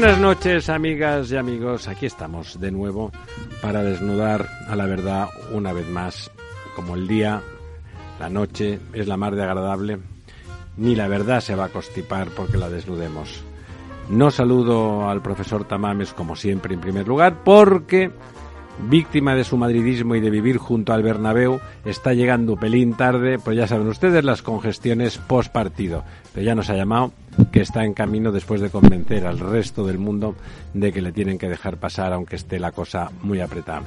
Buenas noches, amigas y amigos. Aquí estamos de nuevo para desnudar a la verdad una vez más. Como el día, la noche es la más de agradable, ni la verdad se va a constipar porque la desnudemos. No saludo al profesor Tamames como siempre en primer lugar porque víctima de su madridismo y de vivir junto al Bernabéu, está llegando pelín tarde, pues ya saben ustedes las congestiones post partido. Pero ya nos ha llamado que está en camino después de convencer al resto del mundo de que le tienen que dejar pasar aunque esté la cosa muy apretada.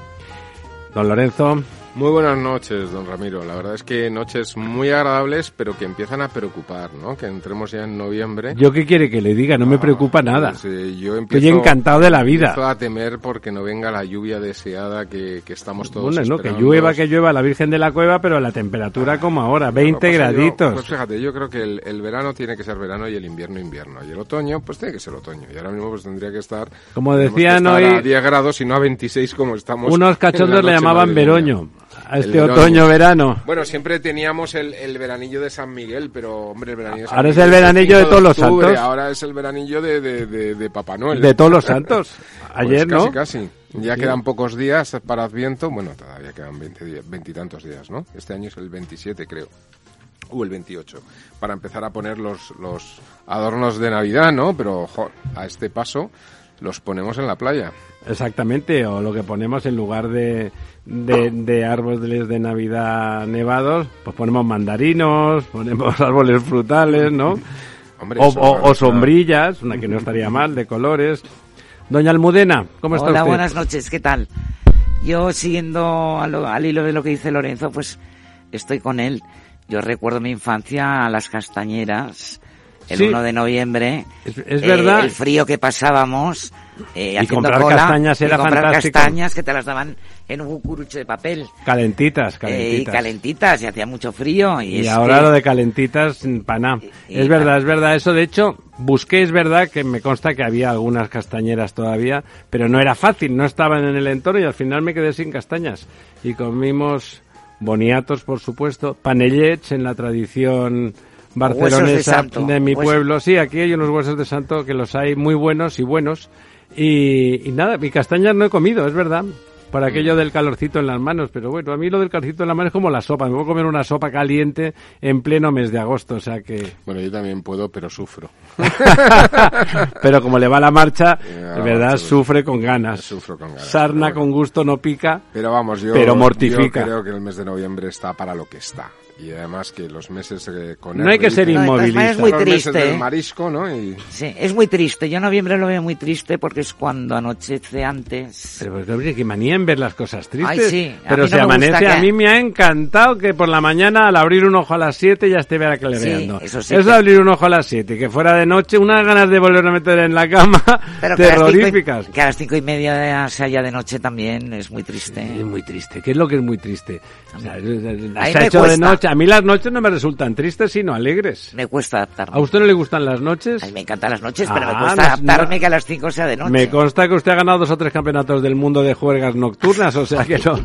Don Lorenzo. Muy buenas noches, don Ramiro. La verdad es que noches muy agradables, pero que empiezan a preocupar, ¿no? Que entremos ya en noviembre. ¿Yo qué quiere que le diga? No me preocupa nada. Pues, eh, yo empiezo, Estoy encantado de la vida. Empiezo a temer porque no venga la lluvia deseada que, que estamos todos Bueno, no, que llueva, que llueva la Virgen de la Cueva, pero la temperatura como ahora, 20 Bueno, pues yo- graditos. pues fíjate, yo creo que el, el verano tiene que ser verano y el invierno invierno. Y el otoño, pues tiene que ser otoño. Y ahora mismo pues tendría que estar... Como decían estar hoy- a 10 grados y no a 26 como estamos... Unos cachondos le llamaban. Veroño a este otoño-verano. Bueno, siempre teníamos el, el veranillo de San Miguel, pero hombre, el veranillo de San Ahora es Miguel el veranillo de 5 todos los octubre, santos. Ahora es el veranillo de, de, de, Papá Noel. De todos los santos. Pues Ayer, casi, ¿no? Casi, Ya quedan pocos días para Adviento. Bueno, todavía quedan 20 días, veintitantos días, ¿no? Este año es el 27, creo. O el 28. Para empezar a poner los, los adornos de Navidad, ¿no? Pero, jo, a este paso los ponemos en la playa. Exactamente, o lo que ponemos en lugar de, de, de árboles de Navidad nevados, pues ponemos mandarinos, ponemos árboles frutales, ¿no? Hombre, o, o- sombrillas, una que no estaría mal, de colores. Doña Almudena, ¿cómo está Hola, usted? buenas noches, ¿qué tal? Yo siguiendo a lo- al hilo de lo que dice Lorenzo, pues estoy con él. Yo recuerdo mi infancia a las castañeras, el Sí. 1 de noviembre. Es, es eh, verdad. el frío que pasábamos. eh, Y haciendo comprar cola, castañas y era comprar fantástico. castañas que te las daban en un cucurucho de papel. Calentitas, eh, y calentitas. calentitas, y hacía mucho frío. Y, Y ahora que- lo de calentitas, paná. Y- Es y- verdad, es verdad. Eso, de hecho, busqué, es verdad que me consta que había algunas castañeras todavía, pero no era fácil, no estaban en el entorno y al final me quedé sin castañas. Y comimos boniatos, por supuesto, panellets en la tradición barcelonesa de santo. mi Huesos- pueblo. Sí, aquí hay unos huesos de santo que los hay muy buenos y buenos. Y, y nada, mi castañas no he comido, es verdad. Por aquello del calorcito en las manos, pero bueno, a mí lo del calorcito en las manos es como la sopa. Me voy a comer una sopa caliente en pleno mes de agosto, o sea que... Bueno, yo también puedo, pero sufro. pero como le va la marcha, de verdad, marcha, sufre con ganas. Sufro con ganas. Sarna pero con bueno. gusto no pica. Pero vamos, yo, Pero mortifica. yo creo que el mes de noviembre está para lo que está. Y además que los meses eh, con No hay que ser No, inmovilista. muy los meses triste, ¿eh? marisco, ¿no? Y Sí, es muy triste. Yo noviembre lo veo muy triste porque es cuando anochece antes. Pero pues, hombre, qué manía en ver las cosas tristes. Ay, sí, a Pero no me gusta amanece, a que- mí me ha encantado que por la mañana al abrir un ojo a las 7 ya esté ver clareando. Sí, eso sí, Eso que- abrir un ojo a las 7, que fuera de noche, unas ganas de volver a meter en la cama Pero que terroríficas. que a las cinco y media se haya de noche también es muy triste. Es muy triste. ¿Qué es lo que es muy triste? O sea, A se ha hecho de noche. A mí las noches no me resultan tristes, sino alegres. Me cuesta adaptarme. ¿A usted no le gustan las noches? A mí me encantan las noches, pero Ah, me cuesta no- adaptarme no- que a las cinco sea de noche. Me consta que usted ha ganado dos o tres campeonatos del mundo de juergas nocturnas, o sea que no.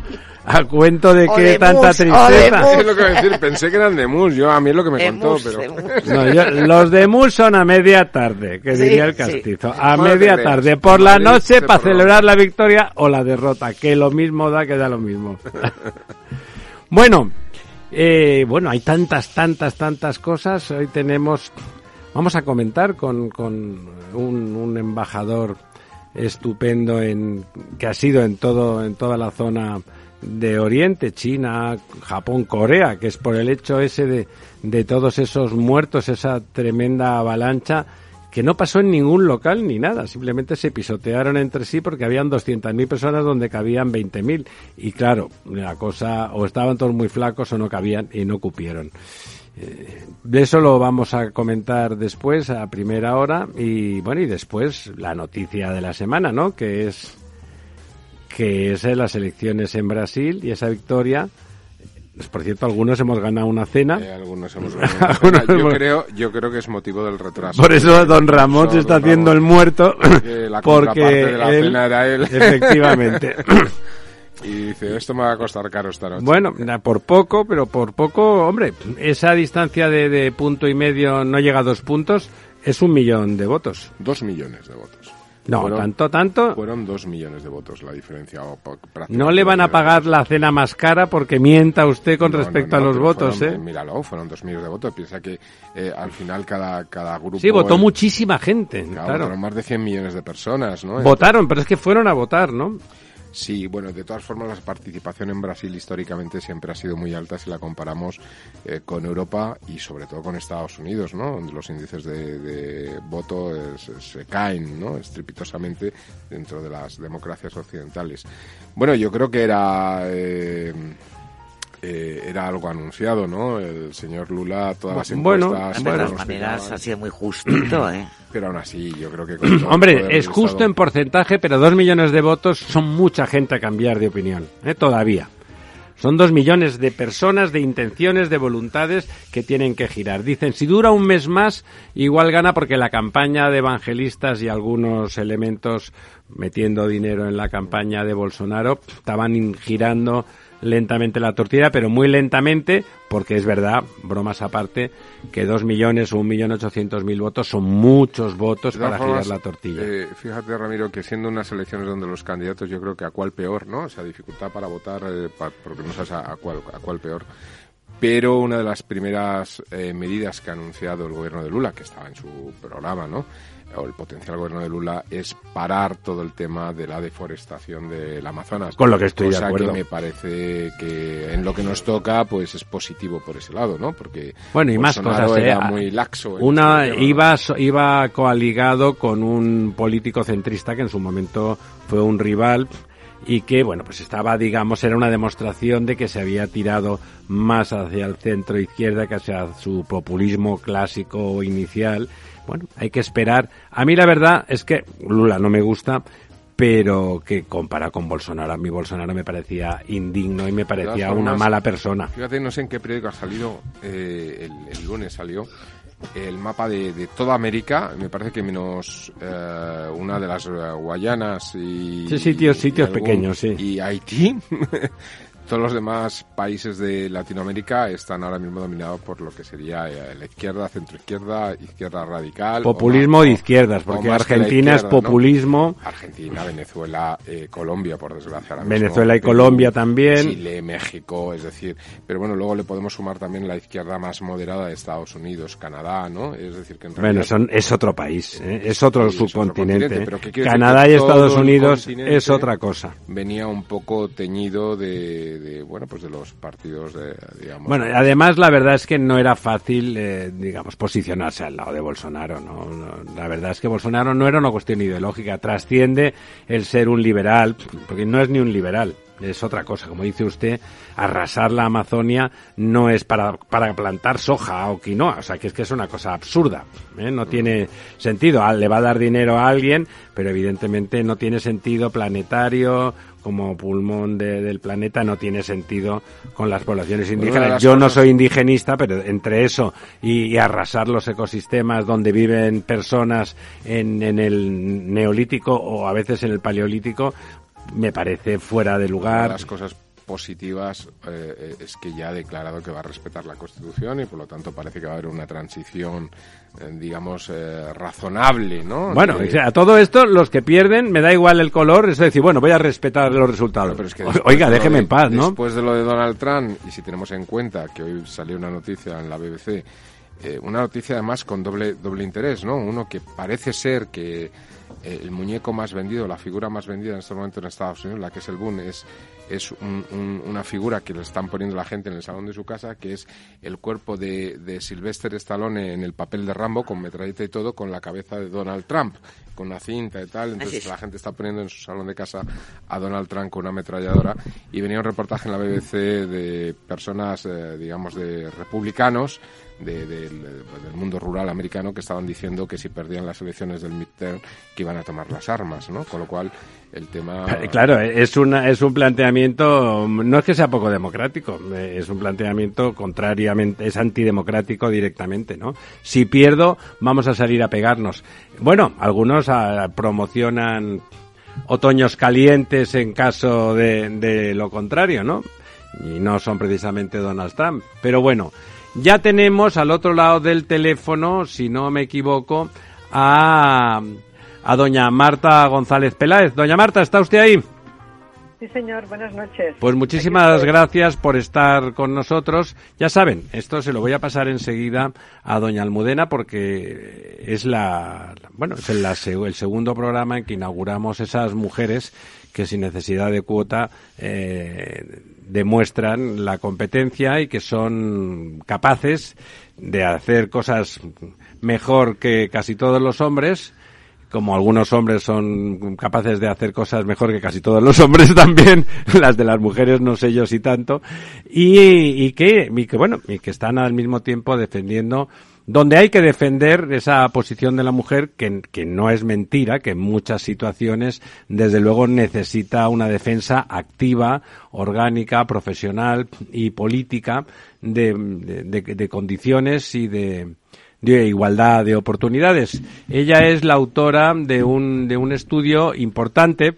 A cuento de que de tanta mus, de tristeza. mus. es lo que voy a decir, pensé que eran de mus, yo a mí es lo que me contó, Hemos- pero... hemos- No, yo- los de Mus son a media tarde, que Sí, diría el sí. castizo. A media tarde, por la noche para celebrar la victoria o la derrota, que lo mismo da que da lo mismo. bueno, eh, bueno, hay tantas, tantas, tantas cosas. Hoy tenemos, vamos a comentar con, con un, un embajador estupendo en que ha sido en todo en toda la zona de Oriente, China, Japón, Corea, que es por el hecho ese de, de todos esos muertos, esa tremenda avalancha que no pasó en ningún local ni nada, simplemente se pisotearon entre sí porque habían 200.000 personas donde cabían 20.000 y claro, la cosa o estaban todos muy flacos o no cabían y no cupieron. Eh, de eso lo vamos a comentar después a primera hora y bueno y después la noticia de la semana, ¿no? Que es que es las elecciones en Brasil y esa victoria Por cierto, algunos hemos ganado una cena. Eh, algunos hemos ganado una cena. Yo, creo, yo creo que es motivo del retraso. Por eso don Ramón se está haciendo el muerto. Porque la porque de la cena era él. Efectivamente. Y dice, esto me va a costar caro esta noche. Bueno, por poco, pero por poco, hombre, esa distancia de, de punto y medio no llega a dos puntos, es un millón de votos. Dos millones de votos. No, tanto, tanto. Fueron dos millones de votos la diferencia. No le van a pagar la cena más cara porque mienta usted con respecto a los votos, ¿eh? Míralo, fueron dos millones de votos. Piensa que eh, al final cada, cada grupo. Sí, votó muchísima gente. Claro, Votaron más de 100 millones de personas, ¿no? Votaron, pero es que fueron a votar, ¿no? Sí, bueno, de todas formas la participación en Brasil históricamente siempre ha sido muy alta si la comparamos eh, con Europa y sobre todo con Estados Unidos, ¿no? Donde los índices de, voto se caen, ¿no? Estrepitosamente dentro de las democracias occidentales. Bueno, yo creo que era... Eh, eh, era algo anunciado, ¿no? El señor Lula, todas las encuestas... Bueno, de todas maneras ha sido muy justito, ¿eh? Pero aún así, yo creo que... Hombre, es justo en porcentaje, pero dos millones de votos son mucha gente a cambiar de opinión, ¿eh? Todavía. Son dos millones de personas, de intenciones, de voluntades que tienen que girar. Dicen, si dura un mes más, igual gana porque la campaña de evangelistas y algunos elementos metiendo dinero en la campaña de Bolsonaro estaban girando lentamente la tortilla, pero muy lentamente, porque es verdad, bromas aparte, que dos millones o un millón ochocientos mil votos son muchos votos para girar la tortilla. Eh, fíjate, Ramiro, que siendo unas elecciones donde los candidatos, yo creo que a cuál peor, ¿no? O sea, dificultad para votar, eh, porque no sabes a, cuál, a cuál peor. Pero una de las primeras eh, medidas que ha anunciado el gobierno de Lula, que estaba en su programa, ¿no? O el potencial gobierno de Lula es parar todo el tema de la deforestación del Amazonas. Con lo que estoy de acuerdo. que me parece que en lo que nos toca pues es positivo por ese lado, ¿no? Porque bueno, y más cosas, era ¿eh? muy laxo. Una iba iba coaligado con un político centrista que en su momento fue un rival y que, bueno, pues estaba, digamos, era una demostración de que se había tirado más hacia el centro izquierda que hacia su populismo clásico inicial bueno, hay que esperar. A mí la verdad es que Lula no me gusta, pero que compara con Bolsonaro. A mí Bolsonaro me parecía indigno y me parecía una mala persona. Fíjate, no sé en qué periódico ha salido, eh, el, lunes salió, el mapa de, toda América, me parece que menos eh, una de las Guayanas y... Sí, sitios, sitios pequeños, sí. Y Haití, Todos los demás países de Latinoamérica están ahora mismo dominados por lo que sería eh, la izquierda, centroizquierda, izquierda radical. Populismo de izquierdas, porque Argentina es populismo. Argentina, Venezuela, eh, Colombia, por desgracia. Venezuela y Colombia también. Chile, México, es decir. Pero bueno, luego le podemos sumar también la izquierda más moderada de Estados Unidos, Canadá, ¿no? Es decir, que en Bueno, son, es otro país, ¿eh? es otro subcontinente. Canadá y Estados Unidos es otra cosa. Venía un poco teñido de de, bueno pues de los partidos de, digamos bueno además la verdad es que no era fácil eh, digamos posicionarse al lado de Bolsonaro ¿no? la verdad es que Bolsonaro no era una cuestión ideológica trasciende el ser un liberal porque no es ni un liberal es otra cosa. Como dice usted, arrasar la Amazonia no es para, para plantar soja o quinoa. O sea, que es que es una cosa absurda. ¿eh? No tiene sentido. Ah, le va a dar dinero a alguien, pero evidentemente no tiene sentido planetario como pulmón del planeta no tiene sentido con las poblaciones indígenas. Yo no soy indigenista, pero entre eso y, arrasar los ecosistemas donde viven personas en, en, el neolítico o a veces en el paleolítico, me parece fuera de lugar. las cosas positivas eh, es que ya ha declarado que va a respetar la Constitución y por lo tanto parece que va a haber una transición, eh, digamos, eh, razonable, ¿no? Bueno, a todo esto, los que pierden, me da igual el color, es decir, bueno, voy a respetar los resultados. Oiga, déjeme en paz, ¿no? Después de lo de Donald Trump, y si tenemos en cuenta que hoy salió una noticia en la BBC, una noticia además con doble, doble interés, ¿no? Uno que parece ser que eh, el muñeco más vendido, la figura más vendida en este momento en Estados Unidos, la que es el Boon, es, es una figura que le están poniendo la gente en el salón de su casa, que es el cuerpo de, de Sylvester Stallone en el papel de Rambo, con metralleta y todo, con la cabeza de Donald Trump, con una cinta y tal. Entonces la gente está poniendo en su salón de casa a Donald Trump con una ametralladora. Y venía un reportaje en la BBC de personas, eh, digamos, de republicanos, del mundo rural americano que estaban diciendo que si perdían las elecciones del midterm que iban a tomar las armas, ¿no? Con lo cual el tema claro es una es un planteamiento no es que sea poco democrático, eh, es un planteamiento contrariamente, es antidemocrático directamente, ¿no? Si pierdo, vamos a salir a pegarnos. Bueno, algunos ah, promocionan otoños calientes en caso de, de lo contrario, ¿no? Y no son precisamente Donald Trump. Pero bueno, ya tenemos al otro lado del teléfono, si no me equivoco, a, a doña Marta González Peláez. Doña Marta, ¿está usted ahí? Sí, señor, buenas noches. Pues muchísimas gracias por estar con nosotros. Ya saben, esto se lo voy a pasar enseguida a doña Almudena porque es la, bueno, es el, el segundo programa en que inauguramos esas mujeres que sin necesidad de cuota eh, demuestran la competencia y que son capaces de hacer cosas mejor que casi todos los hombres como algunos hombres son capaces de hacer cosas mejor que casi todos los hombres también, las de las mujeres no sé yo si tanto, y, y, que, y que bueno, y que están al mismo tiempo defendiendo donde hay que defender esa posición de la mujer, que, que, no es mentira, que en muchas situaciones, desde luego, necesita una defensa activa, orgánica, profesional y política de, de, de condiciones y de, de igualdad de oportunidades. Ella es la autora de un, de un estudio importante,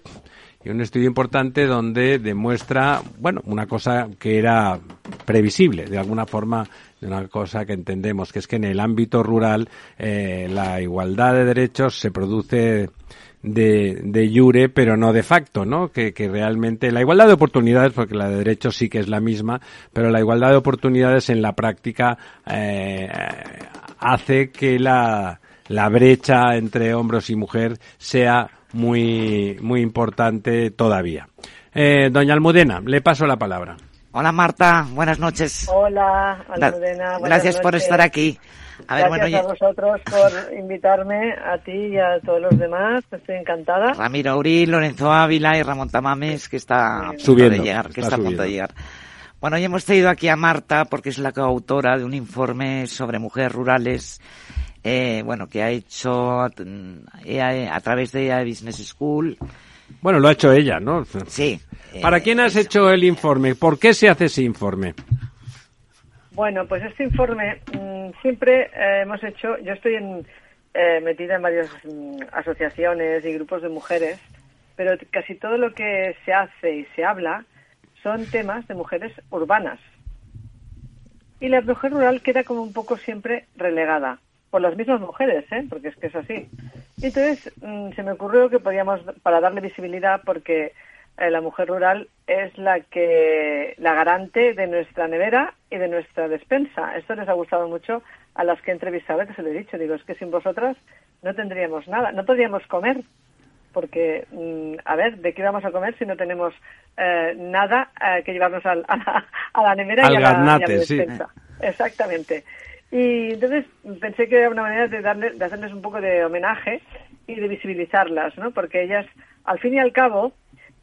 y un estudio importante donde demuestra, bueno, una cosa que era previsible, de alguna forma, una cosa que entendemos, que es que en el ámbito rural eh, la igualdad de derechos se produce de, de jure, pero no de facto, ¿no? Que, que realmente la igualdad de oportunidades, porque la de derechos sí que es la misma, pero la igualdad de oportunidades en la práctica eh, hace que la, la brecha entre hombres y mujer sea muy, muy importante todavía. Eh, doña Almudena, le paso la palabra. Hola Marta, buenas noches. Hola Almudena. Buenas Gracias noches. por estar aquí. A ver, Gracias bueno, a vosotros por invitarme, a ti y a todos los demás. Estoy encantada. Ramiro Uri, Lorenzo Ávila y Ramón Tamames, que está a subiendo, de llegar, que está, está a punto de llegar. Bueno, hoy hemos traído aquí a Marta porque es la coautora de un informe sobre mujeres rurales, eh, bueno, que ha hecho a, a través de Business School. Bueno, lo ha hecho ella, ¿no? Sí. ¿Para eh, quién has eso. hecho el informe? ¿Por qué se hace ese informe? Bueno, pues este informe mmm, siempre eh, hemos hecho, yo estoy en, eh, metida en varias mmm, asociaciones y grupos de mujeres, pero casi todo lo que se hace y se habla son temas de mujeres urbanas. Y la mujer rural queda como un poco siempre relegada por las mismas mujeres, ¿eh? porque es que es así. Y entonces mmm, se me ocurrió que podíamos, para darle visibilidad, porque eh, la mujer rural es la que la garante de nuestra nevera y de nuestra despensa. Esto les ha gustado mucho a las que he entrevistado, que se lo he dicho. Digo, es que sin vosotras no tendríamos nada, no podríamos comer. Porque, mmm, a ver, ¿de qué vamos a comer si no tenemos eh, nada eh, que llevarnos al, a, la, a, la, nevera al y, a garnate, la, y a la despensa? Sí. Exactamente. Y entonces pensé que era una manera de, darle, de hacerles un poco de homenaje y de visibilizarlas, ¿no? Porque ellas, al fin y al cabo,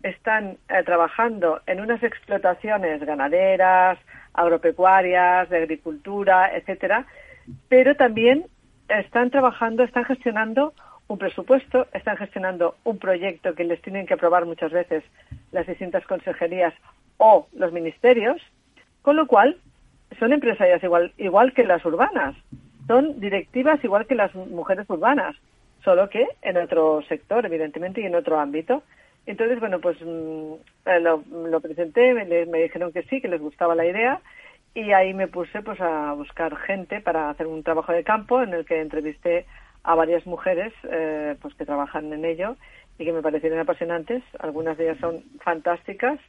están eh, trabajando en unas explotaciones ganaderas, agropecuarias, de agricultura, etcétera, pero también están trabajando, están gestionando un presupuesto, están gestionando un proyecto que les tienen que aprobar muchas veces las distintas consejerías o los ministerios, con lo cual son empresarias igual, igual que las urbanas, son directivas igual que las mujeres urbanas, solo que en otro sector, evidentemente, y en otro ámbito. Entonces, bueno, pues mmm, lo, lo, presenté, me, me, dijeron que sí, que les gustaba la idea y ahí me puse pues a buscar gente para hacer un trabajo de campo en el que entrevisté a varias mujeres eh, pues que trabajan en ello y que me parecieron apasionantes. Algunas de ellas son fantásticas,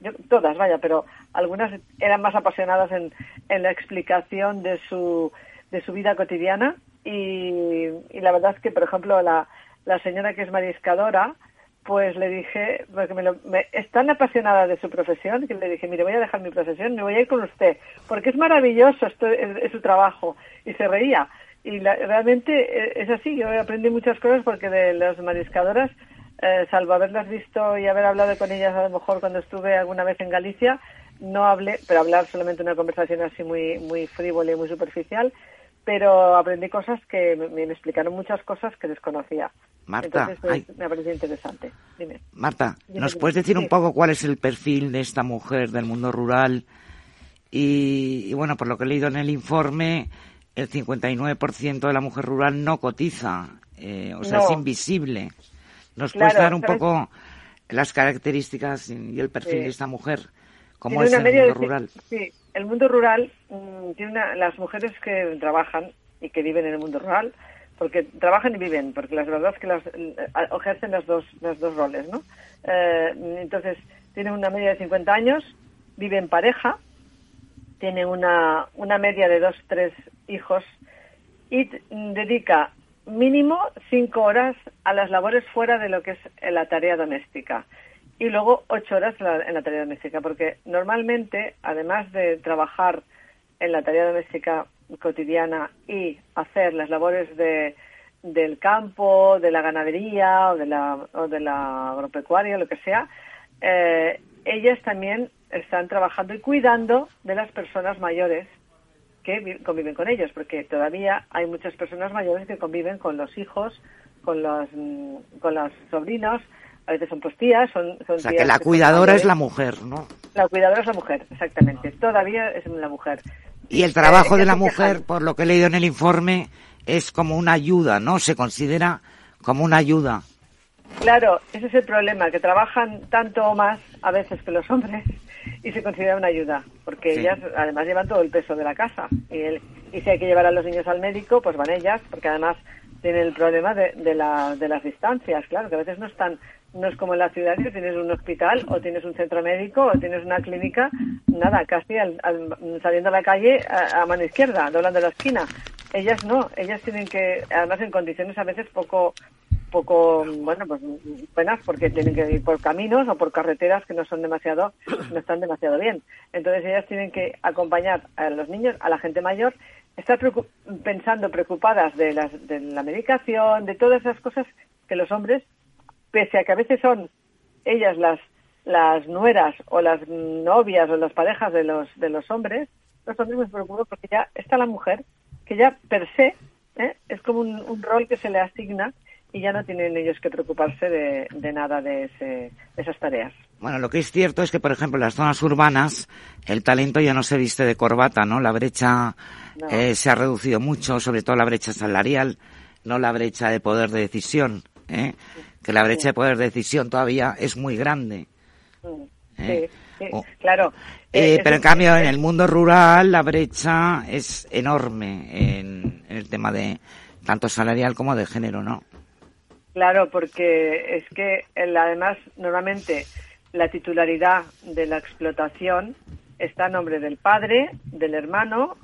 Yo, todas, vaya, pero algunas eran más apasionadas en, en la explicación de su, de su vida cotidiana y, y la verdad es que, por ejemplo, la, la señora que es mariscadora, pues le dije, porque me lo, me, es tan apasionada de su profesión que le dije, mire, voy a dejar mi profesión, me voy a ir con usted, porque es maravilloso esto, es, su trabajo. Y se reía. Y la, realmente es así, yo aprendí muchas cosas porque de las mariscadoras, eh, salvo haberlas visto y haber hablado con ellas a lo mejor cuando estuve alguna vez en Galicia, no hablé, pero hablar solamente una conversación así muy, muy frívola y muy superficial, pero aprendí cosas que me, me explicaron muchas cosas que desconocía. Marta, Entonces, pues, ay. me ha parecido interesante. Dime. Marta, Dime, ¿nos puedes decir un poco cuál es el perfil de esta mujer del mundo rural? Y, y bueno, por lo que he leído en el informe, el 59% de la mujer rural no cotiza, eh, o sea, No. es invisible. ¿Nos Claro, puedes dar un ¿sabes? poco las características y el perfil Sí. de esta mujer? ¿Cómo Tiene es el mundo de- rural? Sí, el mundo rural mm, tiene una, las mujeres que trabajan y que viven en el mundo rural, porque trabajan y viven, porque la verdad es que las, eh, ejercen las dos, los dos roles, ¿no? Eh, entonces, tienen una media de 50 años, vive en pareja, tiene una, una media de dos, tres hijos y t- dedica mínimo cinco horas a las labores fuera de lo que es la tarea doméstica. Y luego ocho horas en la, en la tarea doméstica, porque normalmente, además de trabajar en la tarea doméstica cotidiana y hacer las labores de, del campo, de la ganadería o de la, o de la agropecuaria, lo que sea, eh, ellas también están trabajando y cuidando de las personas mayores que vi- conviven con ellos, porque todavía hay muchas personas mayores que conviven con los hijos, con los, mm, con los sobrinos, a veces son pues tías, son, son O sea, tías que la cuidadora es la mujer, ¿no? La cuidadora es la mujer, exactamente. Todavía es la mujer. Y el trabajo Eh, de la mujer, por lo que he leído en el informe, es como una ayuda, ¿no? Se considera como una ayuda. Claro, ese es el problema, que trabajan tanto o más a veces que los hombres y se considera una ayuda, porque Sí. ellas además llevan todo el peso de la casa. Y, el- y si hay que llevar a los niños al médico, pues van ellas, porque además tienen el problema de, de, la- de las distancias, claro, que a veces no están, no es como en la ciudad que tienes un hospital o tienes un centro médico o tienes una clínica, nada, casi al- al- saliendo a la calle a, a mano izquierda, doblando la esquina. Ellas no, ellas tienen que, además en condiciones a veces poco poco, bueno, pues buenas porque tienen que ir por caminos o por carreteras que no son demasiado, no están demasiado bien. Entonces ellas tienen que acompañar a los niños, a la gente mayor, estar preocup- pensando, preocupadas de, las, de la medicación, de todas esas cosas que los hombres, pese a que a veces son ellas las las nueras o las novias o las parejas de los de los hombres, los hombres me preocupan porque ya está la mujer que ya per se ¿eh? es como un rol que se le asigna y ya no tienen ellos que preocuparse de, de nada de, ese, de esas tareas. Bueno, lo que es cierto es que, por ejemplo, en las zonas urbanas el talento ya no se viste de corbata, ¿no? La brecha No. eh, se ha reducido mucho, sobre todo la brecha salarial, no la brecha de poder de decisión, ¿eh? Que la brecha de poder de decisión todavía es muy grande. Mm, Eh, Sí, sí, oh. claro. Eh, Eh, pero en cambio, eh, en el mundo rural la brecha es enorme en, en el tema de tanto salarial como de género, ¿no? Claro, porque es que el- además normalmente la titularidad de la explotación está a nombre del padre, del hermano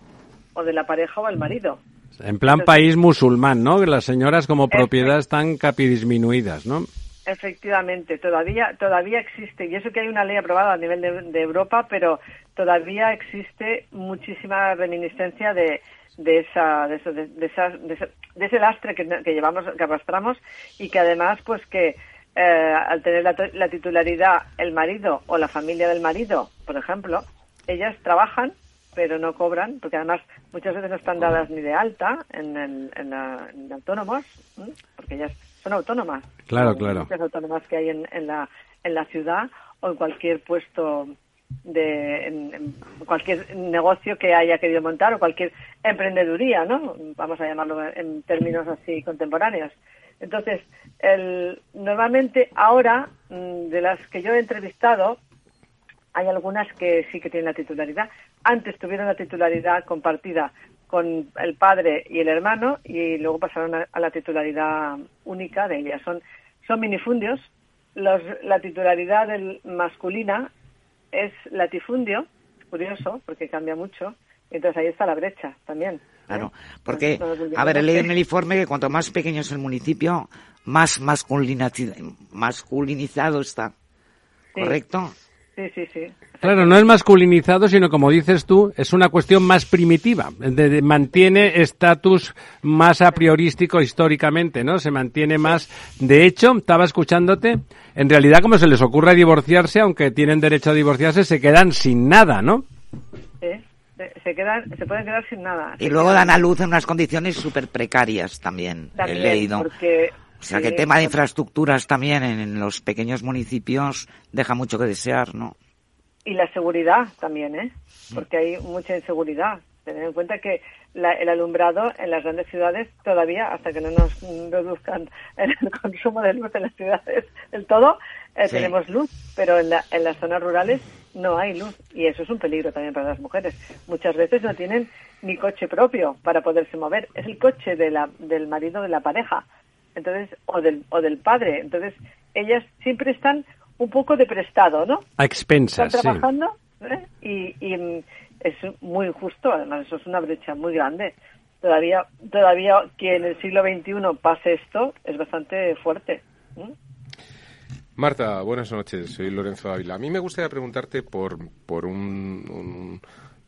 o de la pareja o el marido. En plan país musulmán, ¿no? Que las señoras como propiedad están capidisminuidas, ¿no? Efectivamente, todavía todavía existe y eso que hay una ley aprobada a nivel de, de Europa, pero todavía existe muchísima reminiscencia de, de esa de, eso, de, de esas- de ese, de ese lastre que, que llevamos que arrastramos y que además pues que eh, al tener la, la titularidad el marido o la familia del marido, por ejemplo, ellas trabajan pero no cobran, porque además muchas veces no están dadas ni de alta en, el, en, la, en autónomos, porque ellas son autónomas. Claro, claro. Muchas autónomas que hay en, en, la, en la ciudad o en cualquier puesto de en, cualquier negocio que haya querido montar o cualquier emprendeduría, ¿no? Vamos a llamarlo en términos así contemporáneos. Entonces, el, normalmente ahora, mm, de las que yo he entrevistado, hay algunas que sí que tienen la titularidad. Antes tuvieron la titularidad compartida con el padre y el hermano y luego pasaron a, a la titularidad única de ellas. Son, son minifundios. Los, la titularidad del masculina es latifundio, curioso porque cambia mucho. Entonces ahí está la brecha también. ¿eh? Claro, porque, nos olvidemos a ver, he leído en el informe que cuanto más pequeño es el municipio, más masculinizado está. ¿Correcto? Sí, sí, sí. Claro, no es masculinizado, sino como dices tú, es una cuestión más primitiva. De- de- mantiene estatus más a priorístico históricamente, ¿no? Se mantiene más. De hecho, estaba escuchándote, en realidad, como se les ocurre divorciarse, aunque tienen derecho a divorciarse, se quedan sin nada, ¿no? Sí, sí. se, se quedan, se pueden quedar sin nada. Y luego quedan- dan a luz en unas condiciones súper precarias también, también, he leído. Porque, O sea que el tema de infraestructuras también en, los pequeños municipios deja mucho que desear, ¿no? Y la seguridad también, ¿eh? Porque hay mucha inseguridad. Tener en cuenta que la- el alumbrado en las grandes ciudades todavía, hasta que no nos reduzcan el consumo de luz en las ciudades del todo, eh, Sí. tenemos luz, pero en, la- en las zonas rurales no hay luz y eso es un peligro también para las mujeres. Muchas veces no tienen ni coche propio para poderse mover, es el coche de la, del marido de la pareja, entonces o del o del padre, entonces ellas siempre están un poco de prestado, ¿no? A están expensas, sí. trabajando ¿eh? y, y, mm, es muy injusto, además eso es una brecha muy grande. Todavía, todavía que en el siglo XXI pase esto es bastante fuerte. ¿eh? Marta, buenas noches. Soy Lorenzo Ávila. A mí me gustaría preguntarte por, por un, un-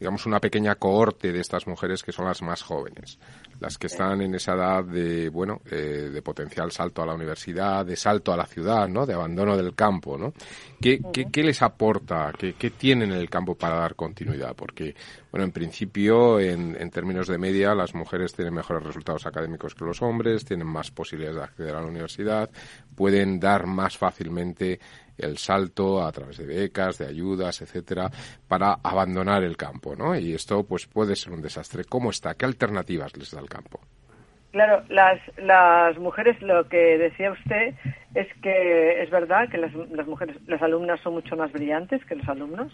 digamos, una pequeña cohorte de estas mujeres que son las más jóvenes, las que están en esa edad de, bueno, eh, de potencial salto a la universidad, de salto a la ciudad, ¿no? De abandono del campo, ¿no? ¿Qué, qué, qué les aporta? ¿Qué, qué tienen en el campo para dar continuidad? Porque, bueno, en principio, en, en términos de media, las mujeres tienen mejores resultados académicos que los hombres, tienen más posibilidades de acceder a la universidad, pueden dar más fácilmente el salto a través de becas, de ayudas, etcétera, para abandonar el campo, ¿no? Y esto, pues, puede ser un desastre. ¿Cómo está? ¿Qué alternativas les da el campo? Claro, las, las mujeres, lo que decía usted es que es verdad que las, las mujeres, las alumnas son mucho más brillantes que los alumnos.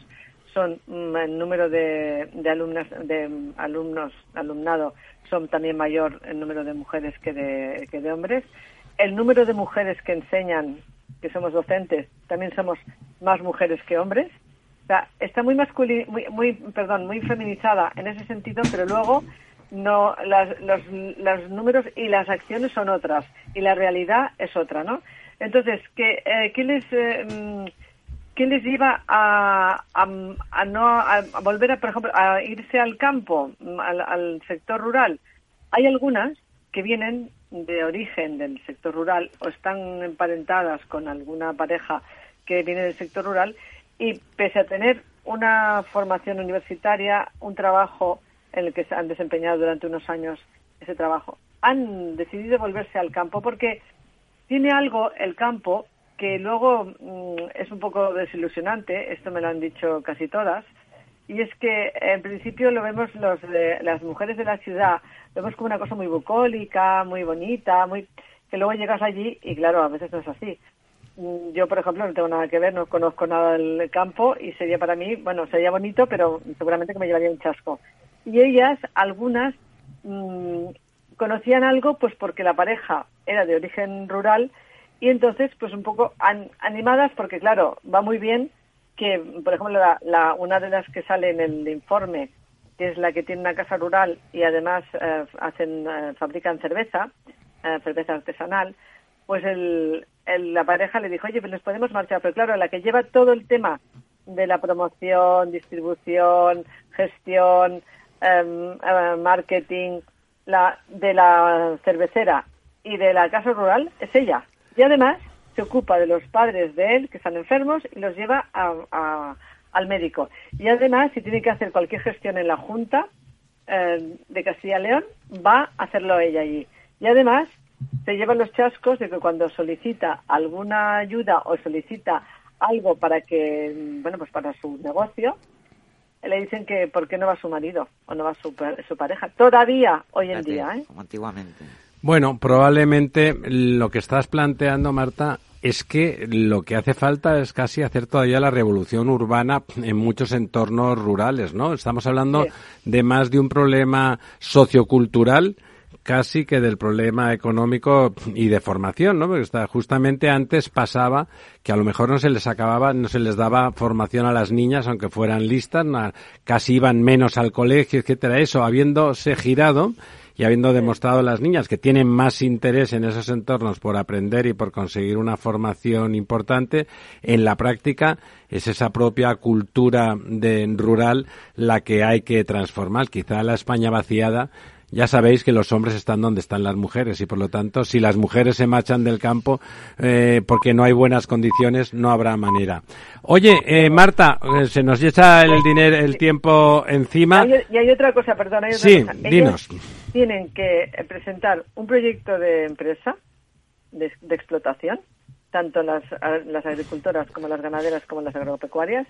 Son mm, el número de, de alumnas, de mm, alumnos, alumnado, son también mayor el número de mujeres que de, que de hombres. El número de mujeres que enseñan, que somos docentes, también somos más mujeres que hombres. Está muy masculin, muy, muy, perdón, muy feminizada en ese sentido, pero luego no las, los, los números y las acciones son otras y la realidad es otra, ¿no? Entonces, ¿qué, eh, qué les eh, mm, qué les lleva a, a, no a, volver a, por ejemplo, a irse al campo, al, al sector rural? Hay algunas que vienen de origen del sector rural o están emparentadas con alguna pareja que viene del sector rural y pese a tener una formación universitaria, un trabajo en el que se han desempeñado durante unos años ese trabajo, han decidido volverse al campo porque tiene algo el campo que luego mm, es un poco desilusionante, esto me lo han dicho casi todas, y es que en principio lo vemos los de, las mujeres de la ciudad, lo vemos como una cosa muy bucólica, muy bonita, muy que luego llegas allí y claro, a veces no es así. Mm, Yo, por ejemplo, no tengo nada que ver, no conozco nada del campo y sería para mí, bueno, sería bonito, pero seguramente que me llevaría un chasco. Y ellas, algunas, mm, conocían algo pues porque la pareja era de origen rural y entonces pues un poco an- animadas porque claro, va muy bien que, por ejemplo, la, la- una de las que sale en el informe, que es la que tiene una casa rural y además eh, hacen eh, fabrican cerveza, eh, cerveza artesanal, pues el, la pareja le dijo, oye, pues nos podemos marchar. Pero claro, la que lleva todo el tema de la promoción, distribución, gestión, em, eh, marketing, la, de la cervecera y de la casa rural es ella. Y además se ocupa de los padres de él que están enfermos y los lleva a- a- al médico. Y además, si tiene que hacer cualquier gestión en la Junta eh, de Castilla y León, va a hacerlo ella allí. Y además, se lleva los chascos de que cuando solicita alguna ayuda o solicita algo para que, bueno, pues para su negocio, le dicen que por qué no va su marido o no va su, pa- su pareja. Todavía hoy en Fíjate, día, ¿eh? Como antiguamente. Bueno, probablemente lo que estás planteando, Marta, es que lo que hace falta es casi hacer todavía la revolución urbana en muchos entornos rurales, ¿no? Estamos hablando Sí. de más de un problema sociocultural casi que del problema económico y de formación, ¿no? Porque está, justamente antes pasaba que a lo mejor no se les acababa, no se les daba formación a las niñas, aunque fueran listas, casi iban menos al colegio, etcétera. Eso, habiéndose girado y habiendo demostrado a las niñas que tienen más interés en esos entornos por aprender y por conseguir una formación importante, en la práctica es esa propia cultura de rural la que hay que transformar. Quizá la España vaciada ya sabéis que los hombres están donde están las mujeres y por lo tanto si las mujeres se marchan del campo eh, porque no hay buenas condiciones no habrá manera. Oye, eh, Marta, eh, se nos echa el dinero, el tiempo encima. y hay otra cosa, perdón, hay otra sí, cosa. dinos. tienen que presentar un proyecto de empresa de, de explotación, tanto las, las agricultoras como las ganaderas como las agropecuarias,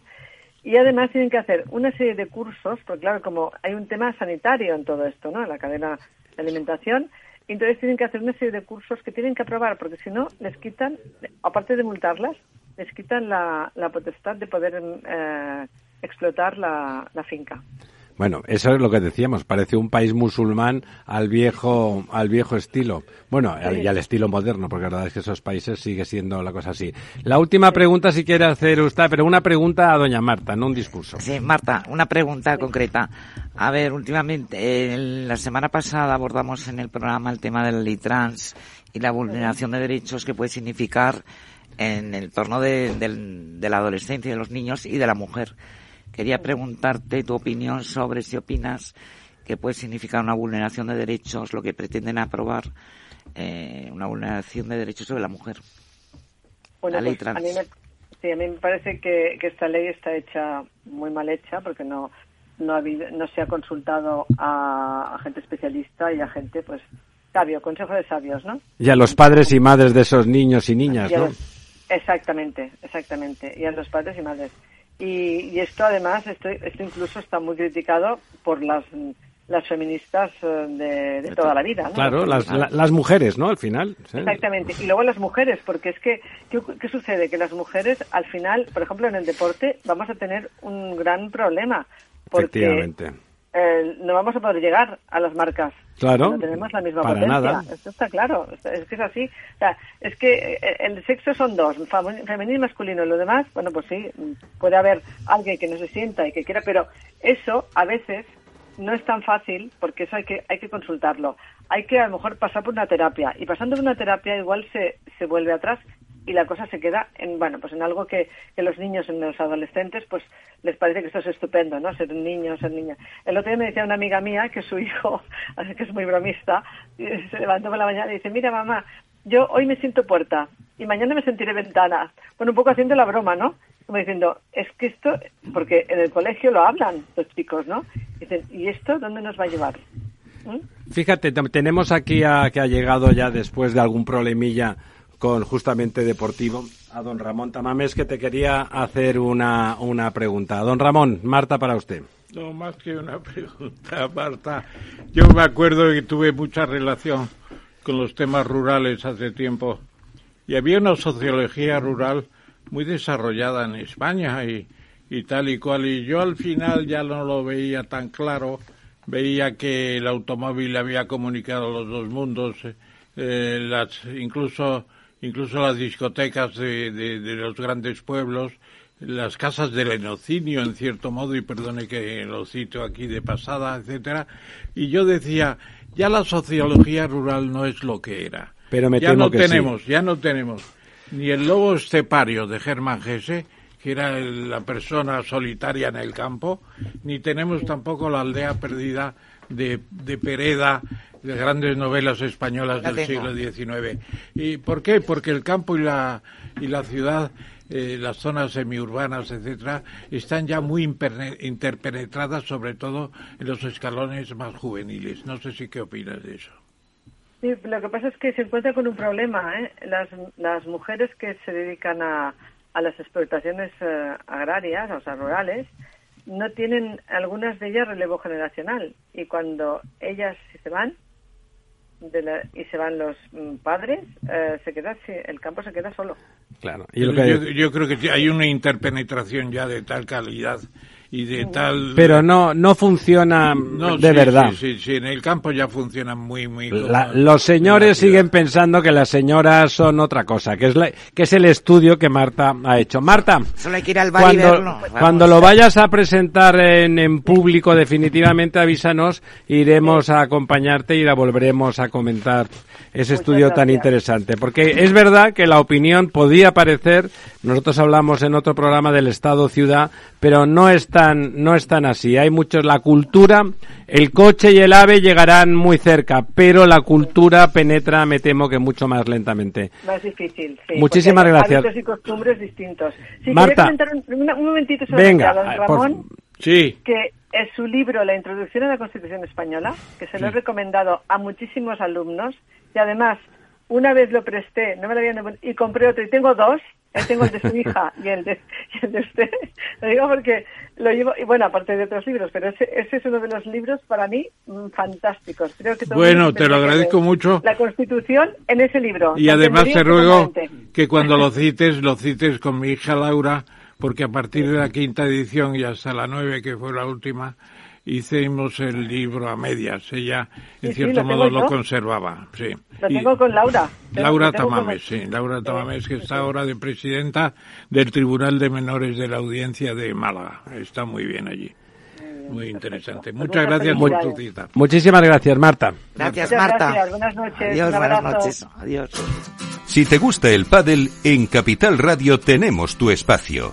y además tienen que hacer una serie de cursos, porque claro, como hay un tema sanitario en todo esto, ¿no? En la cadena de alimentación, entonces tienen que hacer una serie de cursos que tienen que aprobar, porque si no, les quitan, aparte de multarlas, les quitan la, la potestad de poder eh, explotar la, la finca. Bueno, eso es lo que decíamos, parece un país musulmán al viejo, al viejo estilo. Bueno, y al estilo moderno, porque la verdad es que esos países sigue siendo la cosa así. La última pregunta, si quiere hacer usted, pero una pregunta a doña Marta, no un discurso. Sí, Marta, una pregunta concreta. A ver, últimamente, la semana pasada abordamos en el programa el tema de la ley trans y la vulneración de derechos que puede significar en el torno de, de la adolescencia, de los niños y de la mujer. Quería preguntarte tu opinión sobre si opinas que puede significar una vulneración de derechos lo que pretenden aprobar, eh, una vulneración de derechos sobre la mujer. Bueno, pues, A mí me, sí, a mí me parece que, esta ley está hecha muy mal hecha porque no no, ha habido, no se ha consultado a, gente especialista y a gente, pues, sabio, consejo de sabios, ¿no? Y a los padres y madres de esos niños y niñas, ¿no? exactamente, exactamente. Y a los padres y madres. Y, esto además, esto, esto incluso está muy criticado por las las feministas eh, de, toda la vida. ¿no? Claro, las, las, mujeres, ¿no? Al final. Exactamente. Y luego las mujeres, porque es que, ¿qué, sucede? Que las mujeres, al final, por ejemplo, en el deporte, vamos a tener un gran problema. Porque eh, no vamos a poder llegar a las marcas. Claro. No tenemos la misma potencia. Esto está claro. Es que es así. O sea, es que eh, el sexo son dos, femenino y masculino. Lo demás, bueno, pues sí, puede haber alguien que no se sienta y que quiera, pero eso a veces no es tan fácil porque eso hay que hay que consultarlo. Hay que a lo mejor pasar por una terapia y pasando por una terapia igual se, se vuelve atrás y la cosa se queda en bueno pues en algo que, que los niños en los adolescentes pues les parece que esto es estupendo no ser niño ser niña. El otro día me decía una amiga mía que su hijo que es muy bromista se levantó por la mañana y dice mira mamá yo hoy me siento puerta y mañana me sentiré ventana bueno un poco haciendo la broma no como diciendo es que esto porque en el colegio lo hablan los chicos no dicen y esto dónde nos va a llevar ¿Mm? Fíjate, tenemos aquí a, que ha llegado ya después de algún problemilla con justamente Deportivo, a don Ramón Tamames, que te quería hacer una, una pregunta. Don Ramón, Marta para usted. No, más que una pregunta, Marta. Yo me acuerdo que tuve mucha relación con los temas rurales hace tiempo y había una sociología rural muy desarrollada en España y, y tal y cual. Y yo al final ya no lo veía tan claro. Veía que el automóvil había comunicado los dos mundos, eh, las, incluso incluso las discotecas de, de, los grandes pueblos, las casas del enocinio, en cierto modo, y perdone que lo cito aquí de pasada, etcétera. Y yo decía, ya la sociología rural no es lo que era. Pero ya no tenemos, ya no tenemos ni el lobo estepario de Germán Gese, que era la persona solitaria en el campo, ni tenemos tampoco la aldea perdida de, de Pereda de grandes novelas españolas del siglo XIX. ¿Y por qué? Porque el campo y la, y la ciudad, eh, las zonas semiurbanas, etcétera, están ya muy interpenetradas, sobre todo en los escalones más juveniles. No sé si qué opinas de eso. Sí, lo que pasa es que se encuentra con un problema. ¿eh? Las, las mujeres que se dedican a, a las explotaciones eh, agrarias, o sea, rurales, no tienen algunas de ellas relevo generacional y cuando ellas se van y se van los mm, padres, eh, se queda el campo se queda solo. Claro. yo, yo, creo que hay una interpenetración ya de tal calidad y de tal... Pero no, no funciona de verdad. Sí, sí, sí, en el campo ya funciona muy, muy... los señores siguen pensando que las señoras son otra cosa, que es, que es el estudio que Marta ha hecho. Marta, Solo hay que ir al cuando, cuando lo vayas a presentar en, en público, definitivamente avísanos, iremos a acompañarte y la volveremos a comentar ese estudio tan interesante. Porque es verdad que la opinión podía parecer, nosotros hablamos en otro programa del Estado-Ciudad, pero no está no es tan así. Hay muchos, la cultura, el coche y el ave llegarán muy cerca, pero la cultura penetra, me temo que mucho más lentamente. Más difícil, sí. Muchísimas gracias. Hábitos y costumbres distintos. Sí, Marta. quería comentar un, un momentito sobre Venga, don por- Ramón. Sí, que es su libro La Introducción a la Constitución Española, que se lo he recomendado a muchísimos alumnos y además una vez lo presté, no me lo habían y compré otro y tengo dos, tengo el de su hija y el de, y el de usted. Lo digo porque lo llevo, y bueno, aparte de otros libros, pero ese, ese es uno de los libros para mí mm, fantásticos. Creo que Bueno, te lo agradezco mucho. La Constitución en ese libro. y además te ruego que cuando lo cites, lo cites con mi hija Laura, porque a partir de la quinta edición y hasta la nueve, que fue la última, hicimos el libro a medias. Ella, en Sí, sí, cierto lo modo, lo yo. conservaba. Sí. Lo Y- tengo con Laura. Laura tengo con- Tamames, sí, Laura Tamames, que está ahora de presidenta del Tribunal de Menores de la Audiencia de Málaga. Está muy bien allí. Muy interesante. Muchas Muchas gracias por tu cita. Muchísimas gracias, Marta. Gracias, Marta. gracias, buenas noches, Adiós, un buenas noches. Adiós. Si te gusta el pádel, en Capital Radio tenemos tu espacio.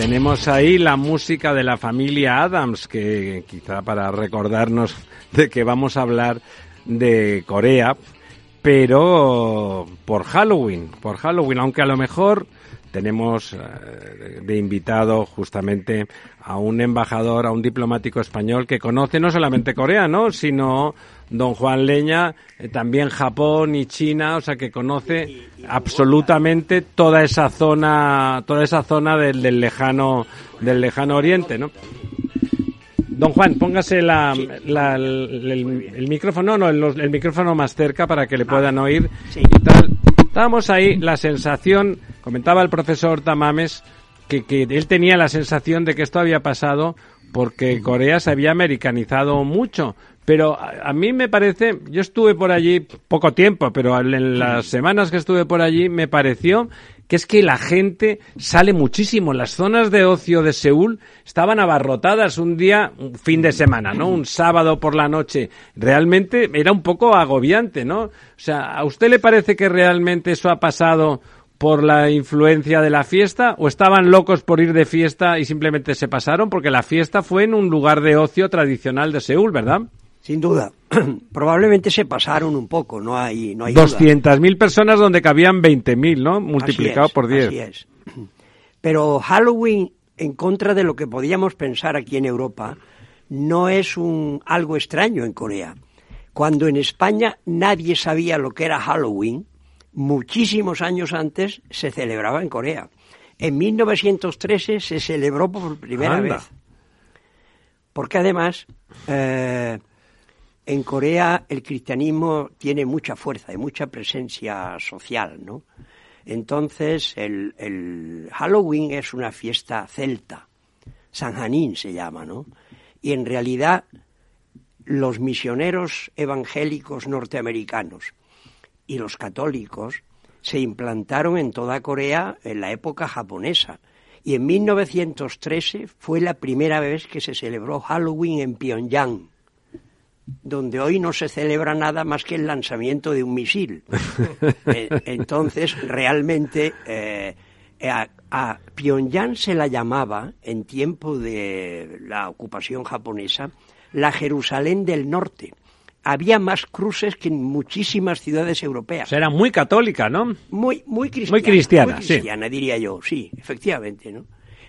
Tenemos ahí la música de la familia Adams, que quizá para recordarnos de que vamos a hablar de Corea, pero por Halloween, por Halloween, aunque a lo mejor tenemos eh, de invitado justamente a un embajador, a un diplomático español que conoce no solamente Corea, ¿no? sino don Juan Leña, eh, también Japón y China, o sea que conoce absolutamente toda esa zona, toda esa zona del, del lejano, del lejano oriente, ¿no? Don Juan, póngase la, la- el, el- el micrófono, no, el, el micrófono más cerca para que le puedan oír y tal. Estábamos ahí, la sensación, comentaba el profesor Tamames, que, que él tenía la sensación de que esto había pasado porque Corea se había americanizado mucho. Pero a, a mí me parece, yo estuve por allí poco tiempo, pero en, en las semanas que estuve por allí me pareció que es que la gente sale muchísimo. Las zonas de ocio de Seúl estaban abarrotadas un día, un fin de semana, ¿no? Un sábado por la noche. Realmente era un poco agobiante, ¿no? O sea, ¿a usted le parece que realmente eso ha pasado por la influencia de la fiesta o estaban locos por ir de fiesta y simplemente se pasaron? Porque la fiesta fue en un lugar de ocio tradicional de Seúl, ¿verdad? Sin duda. Probablemente se pasaron un poco, no hay, no hay duda. 200.000 personas donde cabían 20.000, ¿no? Multiplicado es, por 10. Así es. Pero Halloween, en contra de lo que podíamos pensar aquí en Europa, no es un algo extraño en Corea. Cuando en España nadie sabía lo que era Halloween, muchísimos años antes se celebraba en Corea. En 1913 se celebró por primera Anda. vez. Porque además, eh, en Corea el cristianismo tiene mucha fuerza y mucha presencia social, ¿no? Entonces, el, el Halloween es una fiesta celta, San Janín se llama, ¿no? Y en realidad los misioneros evangélicos norteamericanos y los católicos se implantaron en toda Corea en la época japonesa. Y en 1913 fue la primera vez que se celebró Halloween en Pyongyang, donde hoy no se celebra nada más que el lanzamiento de un misil. Eh, Entonces, realmente, eh, a, a Pyongyang se la llamaba, en tiempo de la ocupación japonesa, la Jerusalén del Norte. Había más cruces que en muchísimas ciudades europeas. O sea, era muy católica, ¿no? Muy, muy cristiana. Muy cristiana, muy sí. cristiana, diría yo, sí, efectivamente, ¿no?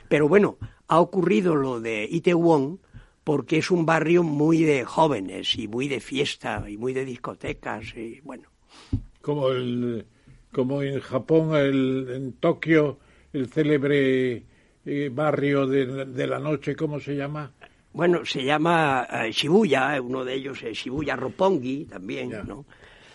Pero bueno, ha ocurrido lo de Itaewon porque es un barrio muy de jóvenes y muy de fiesta y muy de discotecas y bueno. Como el como en Japón, el, en Tokio, el célebre eh, barrio de, de la noche, ¿cómo se llama? Bueno, se llama eh, Shibuya, uno de ellos es Shibuya Roppongi también, ¿no?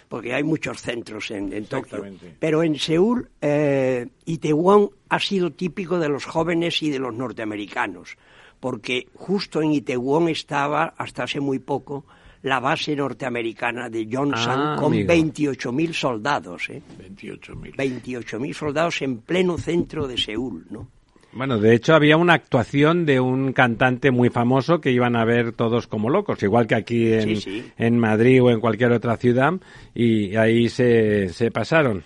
Porque hay muchos centros en, en Tokio. Pero en Seúl, eh, Itaewon ha sido típico de los jóvenes y de los norteamericanos, porque justo en Itaewon estaba, hasta hace muy poco, la base norteamericana de Johnson Ah, con amigo. 28.000 soldados, ¿eh? 28.000. 28.000 soldados en pleno centro de Seúl, ¿no? Bueno, de hecho había una actuación de un cantante muy famoso que iban a ver todos como locos, igual que aquí en, Sí, sí. en Madrid o en cualquier otra ciudad, y ahí se, se pasaron.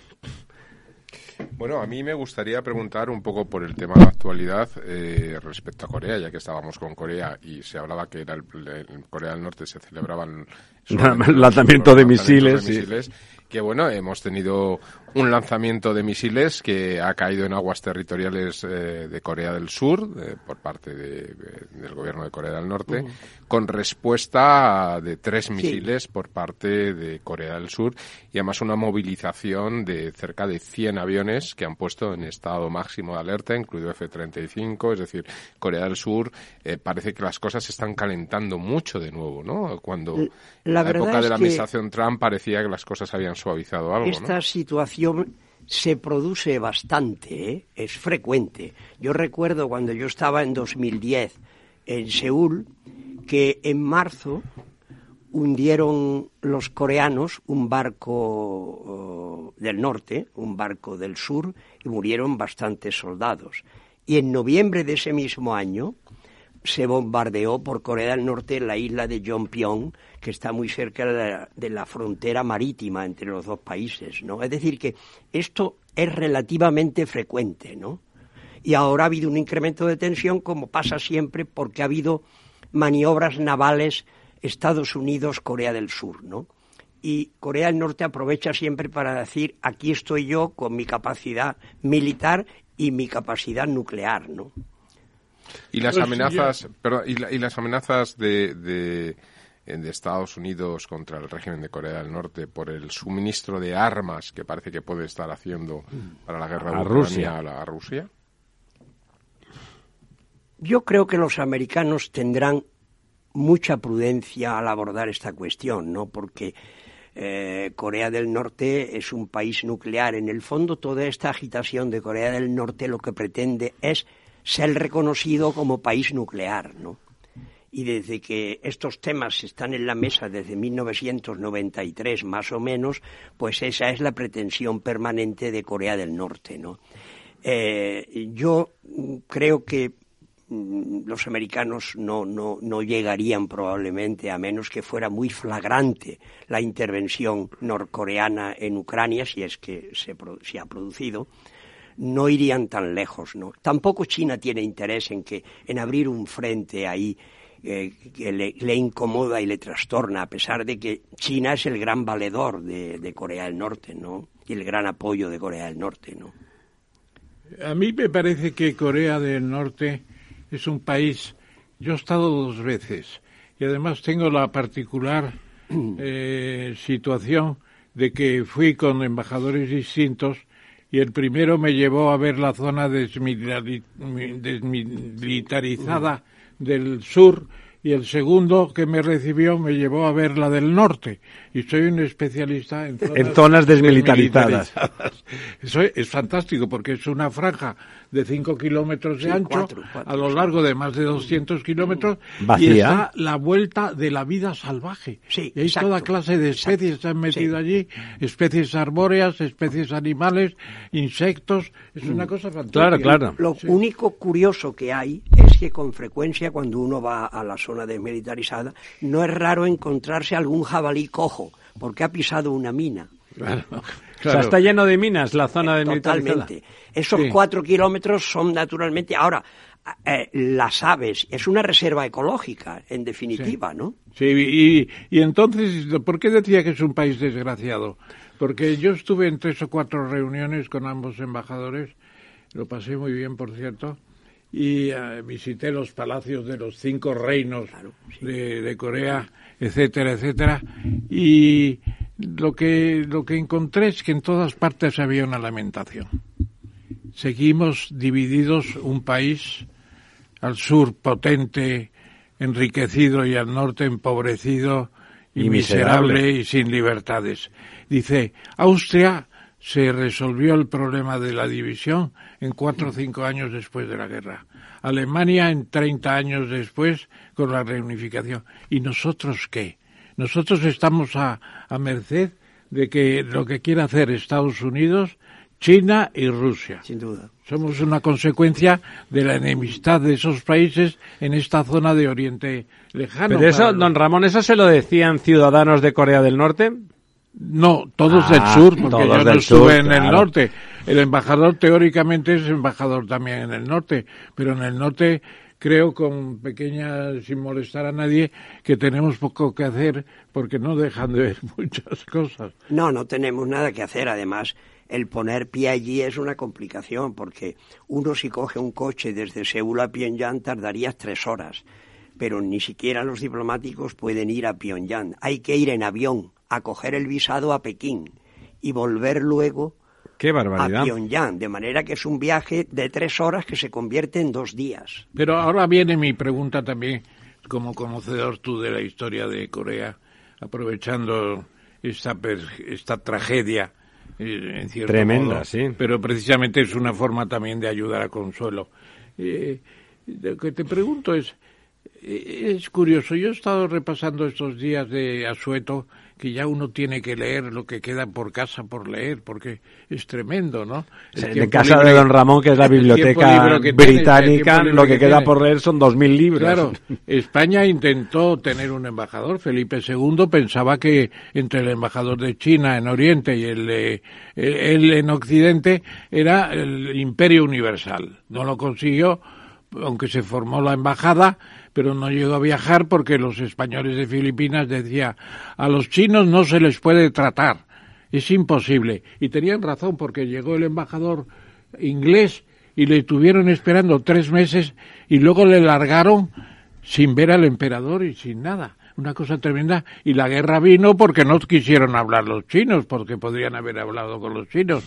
Bueno, a mí me gustaría preguntar un poco por el tema de actualidad eh, respecto a Corea, ya que estábamos con Corea y se hablaba que era el, en Corea del Norte se celebraban lanzamiento de lanzamientos misiles, de sí. misiles, que bueno, hemos tenido un lanzamiento de misiles que ha caído en aguas territoriales eh, de Corea del Sur eh, por parte de- de- del gobierno de Corea del Norte, con respuesta de tres misiles por parte de Corea del Sur y además una movilización de cerca de 100 aviones que han puesto en estado máximo de alerta, incluido F-35, es decir, Corea del Sur eh, parece que las cosas se están calentando mucho de nuevo, ¿no? Cuando L- en la la época de la administración Trump parecía que las cosas habían suavizado algo, Esta ¿no? situación se produce bastante, ¿eh? es frecuente. Yo recuerdo cuando yo estaba en 2010 en Seúl que en marzo hundieron los coreanos un barco oh, del norte, un barco del sur, y murieron bastantes soldados. Y en noviembre de ese mismo año se bombardeó por Corea del Norte la isla de Jongpyong, que está muy cerca de la, de la frontera marítima entre los dos países, ¿no? Es decir, que esto es relativamente frecuente, ¿no? Y ahora ha habido un incremento de tensión, como pasa siempre, porque ha habido maniobras navales Estados Unidos, Corea del Sur, ¿no? Y Corea del Norte aprovecha siempre para decir, aquí estoy yo con mi capacidad militar y mi capacidad nuclear, ¿no? Y las Pues amenazas, perdón, y, la- y las amenazas de, de, eh, de Estados Unidos contra el régimen de Corea del Norte por el suministro de armas que parece que puede estar haciendo para la guerra A de Rusia. Ucrania a, la- a Rusia. Yo creo que los americanos tendrán mucha prudencia al abordar esta cuestión, ¿no? Porque eh, Corea del Norte es un país nuclear. En el fondo, toda esta agitación de Corea del Norte lo que pretende es ser reconocido como país nuclear, ¿no? Y desde que estos temas están en la mesa desde 1993 más o menos, pues esa es la pretensión permanente de Corea del Norte, ¿no? Eh, yo creo que mm, los americanos no, no, no llegarían probablemente, a menos que fuera muy flagrante la intervención norcoreana en Ucrania, si es que se, se ha producido, no irían tan lejos, ¿no? Tampoco China tiene interés en que en abrir un frente ahí eh, que le, le incomoda y le trastorna, a pesar de que China es el gran valedor de, de Corea del Norte, ¿no? Y el gran apoyo de Corea del Norte, ¿no? A mí me parece que Corea del Norte es un país. Yo he estado dos veces y además tengo la particular eh, situación de que fui con embajadores distintos y el primero me llevó a ver la zona desmilitari- desmilitarizada del sur y el segundo que me recibió me llevó a ver la del norte y soy un especialista en zonas, En zonas desmilitarizadas. desmilitarizadas. Eso es, es fantástico porque es una franja de 5 kilómetros de Sí, ancho cuatro, cuatro, a lo largo de más de 200 kilómetros y está la vuelta de la vida salvaje. Sí, y hay exacto, toda clase de especies que se han metido allí, especies arbóreas, especies animales, insectos, es una cosa fantástica. Claro, claro. Lo único curioso que hay que con frecuencia cuando uno va a la zona desmilitarizada no es raro encontrarse algún jabalí cojo porque ha pisado una mina. Claro, O sea, está lleno de minas la zona de Totalmente. Esos Sí. cuatro kilómetros son naturalmente. Ahora, eh, las aves es una reserva ecológica, en definitiva, ¿no? Sí, y, y entonces, ¿por qué decía que es un país desgraciado? Porque yo estuve en tres o cuatro reuniones con ambos embajadores, lo pasé muy bien, por cierto, y eh, visité los palacios de los cinco reinos de, de Corea, etcétera, etcétera, y lo que, lo que encontré es que en todas partes había una lamentación. Seguimos divididos un país al sur potente, enriquecido y al norte empobrecido y, Y miserable. miserable. y sin libertades. Dice, Austria se resolvió el problema de la división en cuatro o cinco años después de la guerra. Alemania en 30 años después con la reunificación. ¿Y nosotros qué? Nosotros estamos a, a merced de que lo que quiera hacer Estados Unidos, China y Rusia. Sin duda. Somos una consecuencia de la enemistad de esos países en esta zona de Oriente Lejano. Pero eso, don Ramón, ¿eso se lo decían ciudadanos de Corea del Norte? No, todos Ah, del sur, porque todos yo no del estuve sur, en el norte. El embajador teóricamente es embajador también en el norte, pero en el norte creo con pequeña, sin molestar a nadie, que tenemos poco que hacer porque no dejan de ver muchas cosas. No, no tenemos nada que hacer. Además, el poner pie allí es una complicación, porque uno si coge un coche desde Seúl a Pyongyang tardaría tres horas, pero ni siquiera los diplomáticos pueden ir a Pyongyang. Hay que ir en avión a coger el visado a Pekín y volver luego Qué a barbaridad. Pyongyang, de manera que es un viaje de tres horas que se convierte en dos días. Pero ahora viene mi pregunta también, como conocedor tú de la historia de Corea, aprovechando esta, per- esta tragedia. eh, en cierto Tremenda, modo, sí. Pero precisamente es una forma también de ayudar a Consuelo. Eh, lo que te pregunto es, eh, es curioso, yo he estado repasando estos días de Asueto que ya uno tiene que leer lo que queda por casa por leer, porque es tremendo, ¿no? El En casa libre- de don Ramón, que es la el biblioteca tienes, el británica, lo que queda tienes. por leer son dos mil libros. Claro, España intentó tener un embajador. Felipe II pensaba que entre el embajador de China en Oriente y el de él en Occidente era el imperio universal. No lo consiguió, aunque se formó la embajada, pero no llegó a viajar porque los españoles de Filipinas decían a los chinos no se les puede tratar. Es imposible. Y tenían razón porque llegó el embajador inglés y le tuvieron esperando tres meses y luego le largaron sin ver al emperador y sin nada. Una cosa tremenda. Y la guerra vino porque no quisieron hablar los chinos, porque podrían haber hablado con los chinos.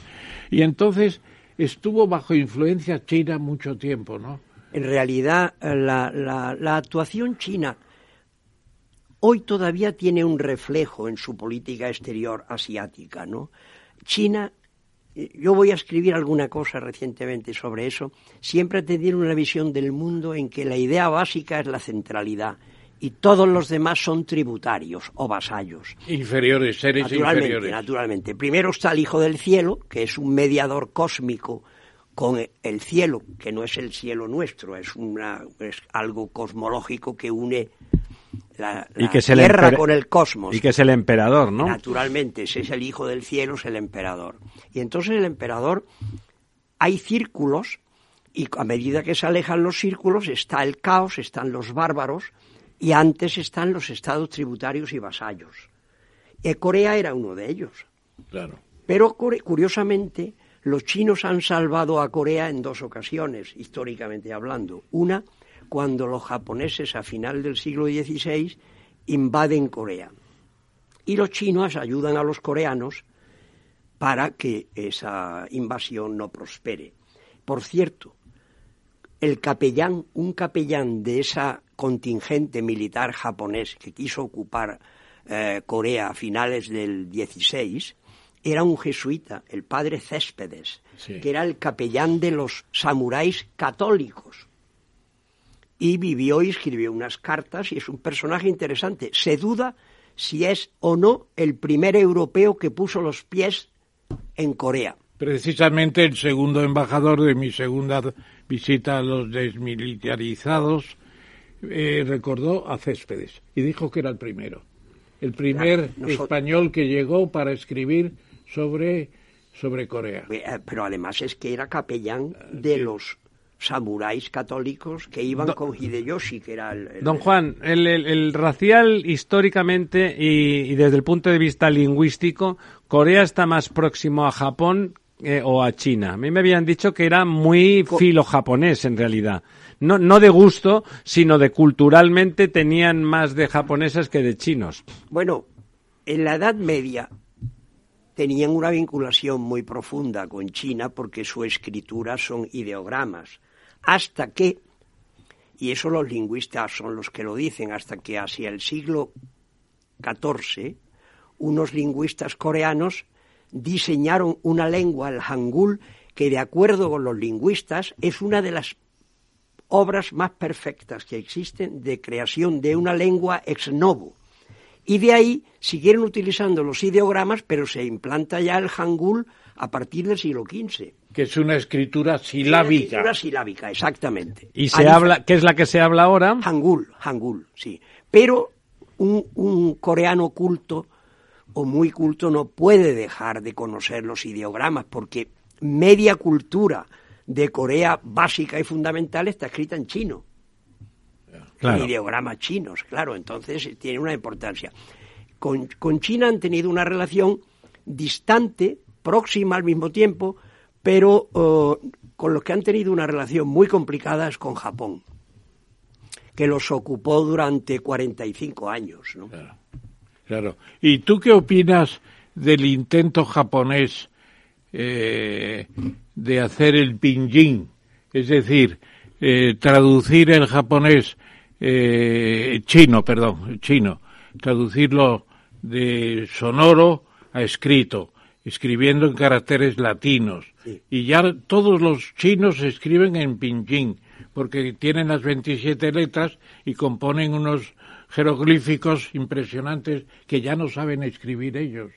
Y entonces estuvo bajo influencia china mucho tiempo, ¿no? En realidad, eh, la, la- la actuación china hoy todavía tiene un reflejo en su política exterior asiática, ¿no? China, eh, yo voy a escribir alguna cosa recientemente sobre eso, siempre ha tenido una visión del mundo en que la idea básica es la centralidad y todos los demás son tributarios o vasallos. Inferiores, seres Naturalmente, inferiores. naturalmente. Primero está el Hijo del Cielo, que es un mediador cósmico con el cielo, que no es el cielo nuestro, es, una, es algo cosmológico que une la, Y que el Tierra con el cosmos. Y que es el emperador, ¿no? Naturalmente, ese es el Hijo del Cielo, es el emperador. Y entonces el emperador, hay círculos, y a medida que se alejan los círculos está el caos, están los bárbaros, y antes están los estados tributarios y vasallos. Y Corea era uno de ellos. Claro. Pero curiosamente, los chinos han salvado a Corea en dos ocasiones, históricamente hablando. Una, cuando los japoneses a final del siglo XVI invaden Corea. Y los chinos ayudan a los coreanos para que esa invasión no prospere. Por cierto, el capellán, un capellán de esa contingente militar japonés que quiso ocupar eh, Corea a finales del 16, era un jesuita, el padre Céspedes, que era el capellán de los samuráis católicos. Y vivió y escribió unas cartas y es un personaje interesante. Se duda si es o no el primer europeo que puso los pies en Corea. Precisamente el segundo embajador de mi segunda visita a los desmilitarizados eh, recordó a Céspedes y dijo que era el primero. El primer español que llegó para escribir sobre, sobre Corea. Eh, pero además es que era capellán de los samuráis católicos que iban con Hideyoshi, que era el... Don Juan, el, racial históricamente y, desde el punto de vista lingüístico, Corea está más próximo a Japón eh, o a China. A mí me habían dicho que era muy filo-japonés en realidad. No, no de gusto, sino de culturalmente tenían más de japoneses que de chinos. Bueno, en la Edad Media tenían una vinculación muy profunda con China porque su escritura son ideogramas hasta que, y eso los lingüistas son los que lo dicen, hasta que hacia el siglo XIV, unos lingüistas coreanos diseñaron una lengua, el hangul, que de acuerdo con los lingüistas es una de las obras más perfectas que existen de creación de una lengua ex novo. Y de ahí siguieron utilizando los ideogramas, pero se implanta ya el hangul a partir del siglo XV. Que es una escritura silábica. Una escritura silábica, exactamente. ¿Y se habla, qué es la que se habla ahora? Hangul, Hangul, sí. Pero un, un coreano culto o muy culto no puede dejar de conocer los ideogramas porque media cultura de Corea básica y fundamental está escrita en chino. Claro. ideogramas chinos, claro, entonces tiene una importancia. Con, con China han tenido una relación distante, próxima al mismo tiempo, pero eh, con los que han tenido una relación muy complicada es con Japón, que los ocupó durante 45 años. ¿no? Claro, claro. ¿Y tú qué opinas del intento japonés eh, de hacer el pinyin? Es decir, eh, traducir el japonés chino, perdón, chino, traducirlo de sonoro a escrito escribiendo en caracteres latinos. Y ya todos los chinos escriben en pinyin, porque tienen las 27 letras y componen unos jeroglíficos impresionantes que ya no saben escribir ellos.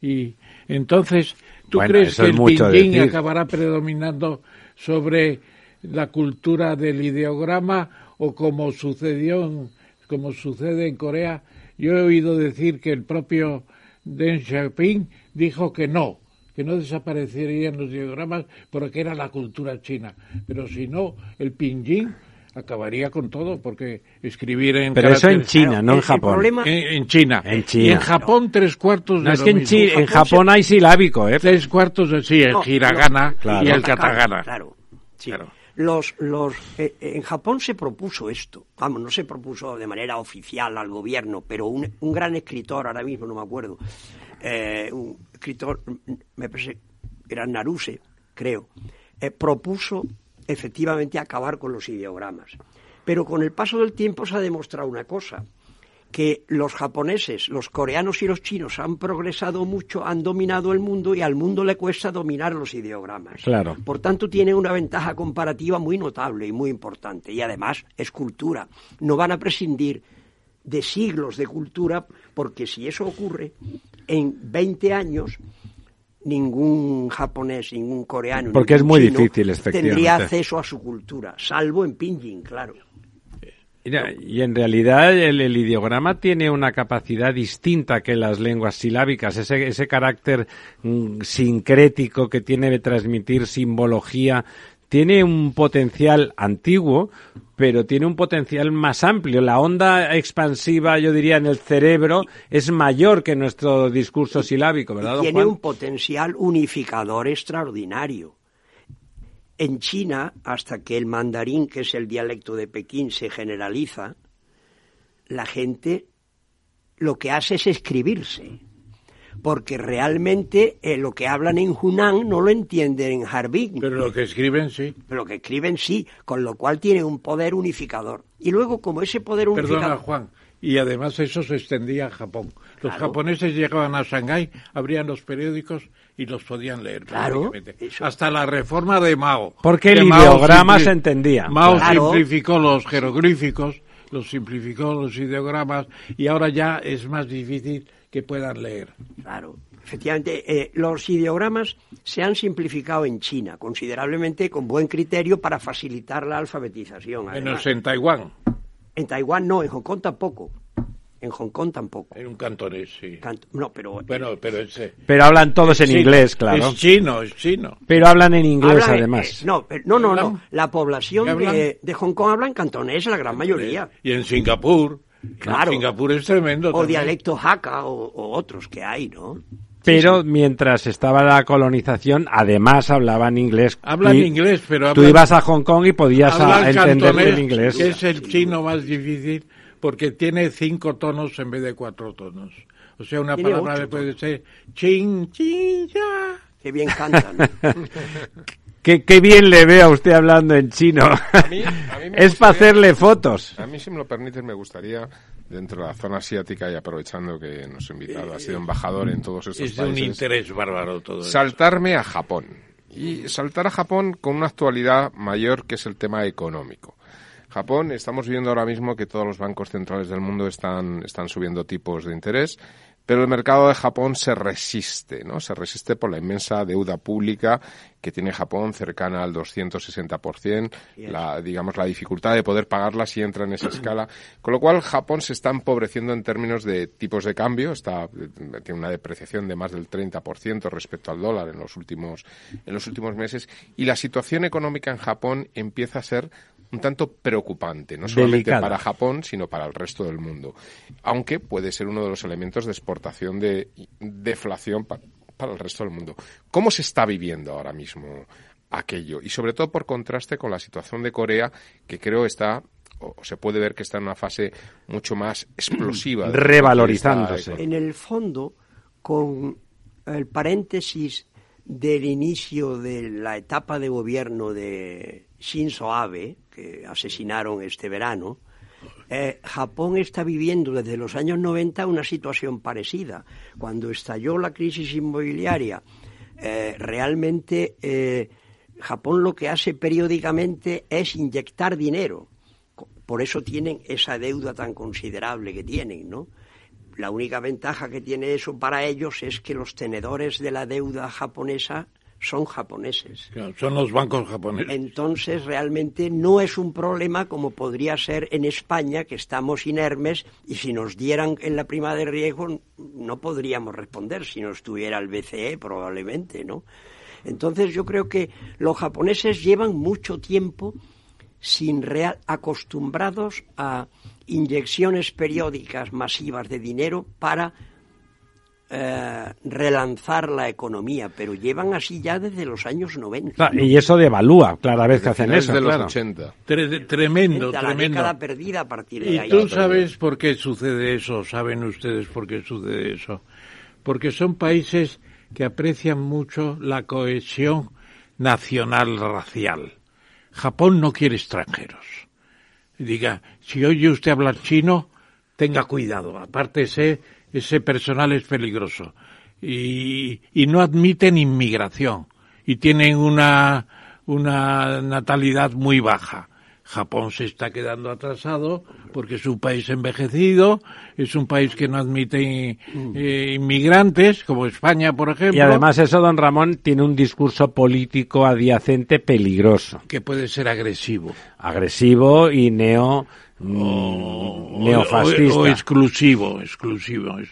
Y entonces, ¿tú crees que el pinyin acabará predominando sobre la cultura del ideograma o como sucedió, como sucede en Corea? Yo he oído decir que el propio Deng Xiaoping dijo que no, que no desaparecerían los diagramas porque era la cultura china. Pero si no, el pinyin acabaría con todo porque escribir en pero eso en China no en Japón. en, China. En China y en Japón tres cuartos de es que en, Japón, hay silábico ¿eh? tres cuartos de sí el hiragana y el katakana claro, Los, los, eh, en Japón se propuso esto, vamos, no se propuso de manera oficial al gobierno, pero un, un gran escritor, ahora mismo no me acuerdo, eh, un escritor, me parece, era Naruse, creo, eh, propuso efectivamente acabar con los ideogramas. Pero con el paso del tiempo se ha demostrado una cosa, que los japoneses, los coreanos y los chinos han progresado mucho, han dominado el mundo y al mundo le cuesta dominar los ideogramas. Claro. Por tanto, tiene una ventaja comparativa muy notable y muy importante. Y además es cultura. No van a prescindir de siglos de cultura, porque si eso ocurre, en 20 años ningún japonés, ningún coreano, porque es muy difícil, tendría acceso a su cultura, salvo en Pinyin, claro. Y en realidad el, ideograma tiene una capacidad distinta que las lenguas silábicas, ese, ese carácter mm, sincrético que tiene de transmitir simbología tiene un potencial antiguo, pero tiene un potencial más amplio. La onda expansiva, yo diría, en el cerebro es mayor que nuestro discurso silábico, ¿verdad? tiene un potencial unificador extraordinario. En China, hasta que el mandarín, que es el dialecto de Pekín, se generaliza, la gente lo que hace es escribirse. porque realmente eh, lo que hablan en Hunan no lo entienden en Harbin. Pero lo que escriben sí. Pero lo que escriben sí, con lo cual tiene un poder unificador. Y luego, como ese poder unificador... Perdona, Juan. Y además eso se extendía a Japón. Los japoneses llegaban a Shanghái, abrían los periódicos y los podían leer. Claro, Hasta la reforma de Mao. Porque el ideograma se entendía. Mao Claro. simplificó los jeroglíficos, los simplificó los ideogramas y ahora ya es más difícil que puedan leer. Claro, efectivamente, eh, los ideogramas se han simplificado en China considerablemente con buen criterio para facilitar la alfabetización. además. Menos en Taiwán, En Taiwán no, en Hong Kong tampoco. En Hong Kong tampoco. en un cantonés, sí. Canto- no, pero Bueno, pero ese... Pero hablan todos en chino, inglés, claro. Es chino, es chino. Pero hablan en inglés, hablan- además. eh, no, pero- no, no, no. La población de, de Hong Kong habla en cantonés, la gran mayoría. Y en Singapur. Claro. Singapur es tremendo. O también. dialecto Hakka o, o otros que hay, ¿no? Pero mientras estaba la colonización, además hablaban inglés. Hablan Y inglés, pero Tú hablan- ibas a Hong Kong y podías entender el inglés. que es el chino más difícil porque tiene cinco tonos en vez de cuatro tonos. O sea, una palabra ocho le puede ser chin, chin, ya. Qué bien cantan. Qué, qué bien le veo a usted hablando en chino. mí- a mí me es para hacerle fotos. A mí, si me lo permites, me gustaría, dentro de la zona asiática y aprovechando que nos ha invitado, ha sido embajador en todos estos Es de un países, interés bárbaro todo eso. saltarme a Japón. Y saltar a Japón con una actualidad mayor que es el tema económico. Japón, estamos viendo ahora mismo que todos los bancos centrales del mundo están, están subiendo tipos de interés, pero el mercado de Japón se resiste, ¿no? Se resiste por la inmensa deuda pública que tiene Japón cercana al 260%, la, digamos, la dificultad de poder pagarla si entra en esa escala. Con lo cual, Japón se está empobreciendo en términos de tipos de cambio, está, tiene una depreciación de más del 30% respecto al dólar en los últimos, en los últimos meses, y la situación económica en Japón empieza a ser un tanto preocupante, no solamente Delicada. para Japón, sino para el resto del mundo. Aunque puede ser uno de los elementos de exportación de deflación pa- para el resto del mundo. ¿Cómo se está viviendo ahora mismo aquello? Y sobre todo por contraste con la situación de Corea, que creo está o se puede ver que está en una fase mucho más explosiva. Revalorizándose. En el fondo, con el paréntesis del inicio de la etapa de gobierno de Shinzo Abe, que asesinaron este verano, eh, Japón está viviendo desde los años 90 una situación parecida. Cuando estalló la crisis inmobiliaria, eh, realmente eh, Japón lo que hace periódicamente es inyectar dinero. Por eso tienen esa deuda tan considerable que tienen, ¿no? La única ventaja que tiene eso para ellos es que los tenedores de la deuda japonesa son japoneses. Claro, Son los bancos japoneses. Entonces, realmente no es un problema como podría ser en España, que estamos inermes y si nos dieran en la prima de riesgo no podríamos responder si no estuviera el BCE, probablemente, ¿no? Entonces, yo creo que los japoneses llevan mucho tiempo sin real acostumbrados a inyecciones periódicas masivas de dinero para eh, relanzar la economía, pero llevan así ya desde los años 90. Claro, y eso devalúa cada vez que hacen eso, de los claro. 80. Tre- tremendo, la tremendo. década perdida a partir de ¿Y ahí. tú sabes por qué sucede eso? ¿Saben ustedes por qué sucede eso? Porque son países que aprecian mucho la cohesión nacional racial. Japón no quiere extranjeros. Diga, si oye usted hablar chino, tenga cuidado. Aparte ese, personal es peligroso. Y, y no admiten inmigración. Y tienen una, una natalidad muy baja. Japón se está quedando atrasado porque es un país envejecido, es un país que no admite eh, inmigrantes, como España, por ejemplo. Y además eso, don Ramón, tiene un discurso político adyacente peligroso. que puede ser agresivo. Agresivo y neo... mm, neofascista. O, o exclusivo, exclusivo. es-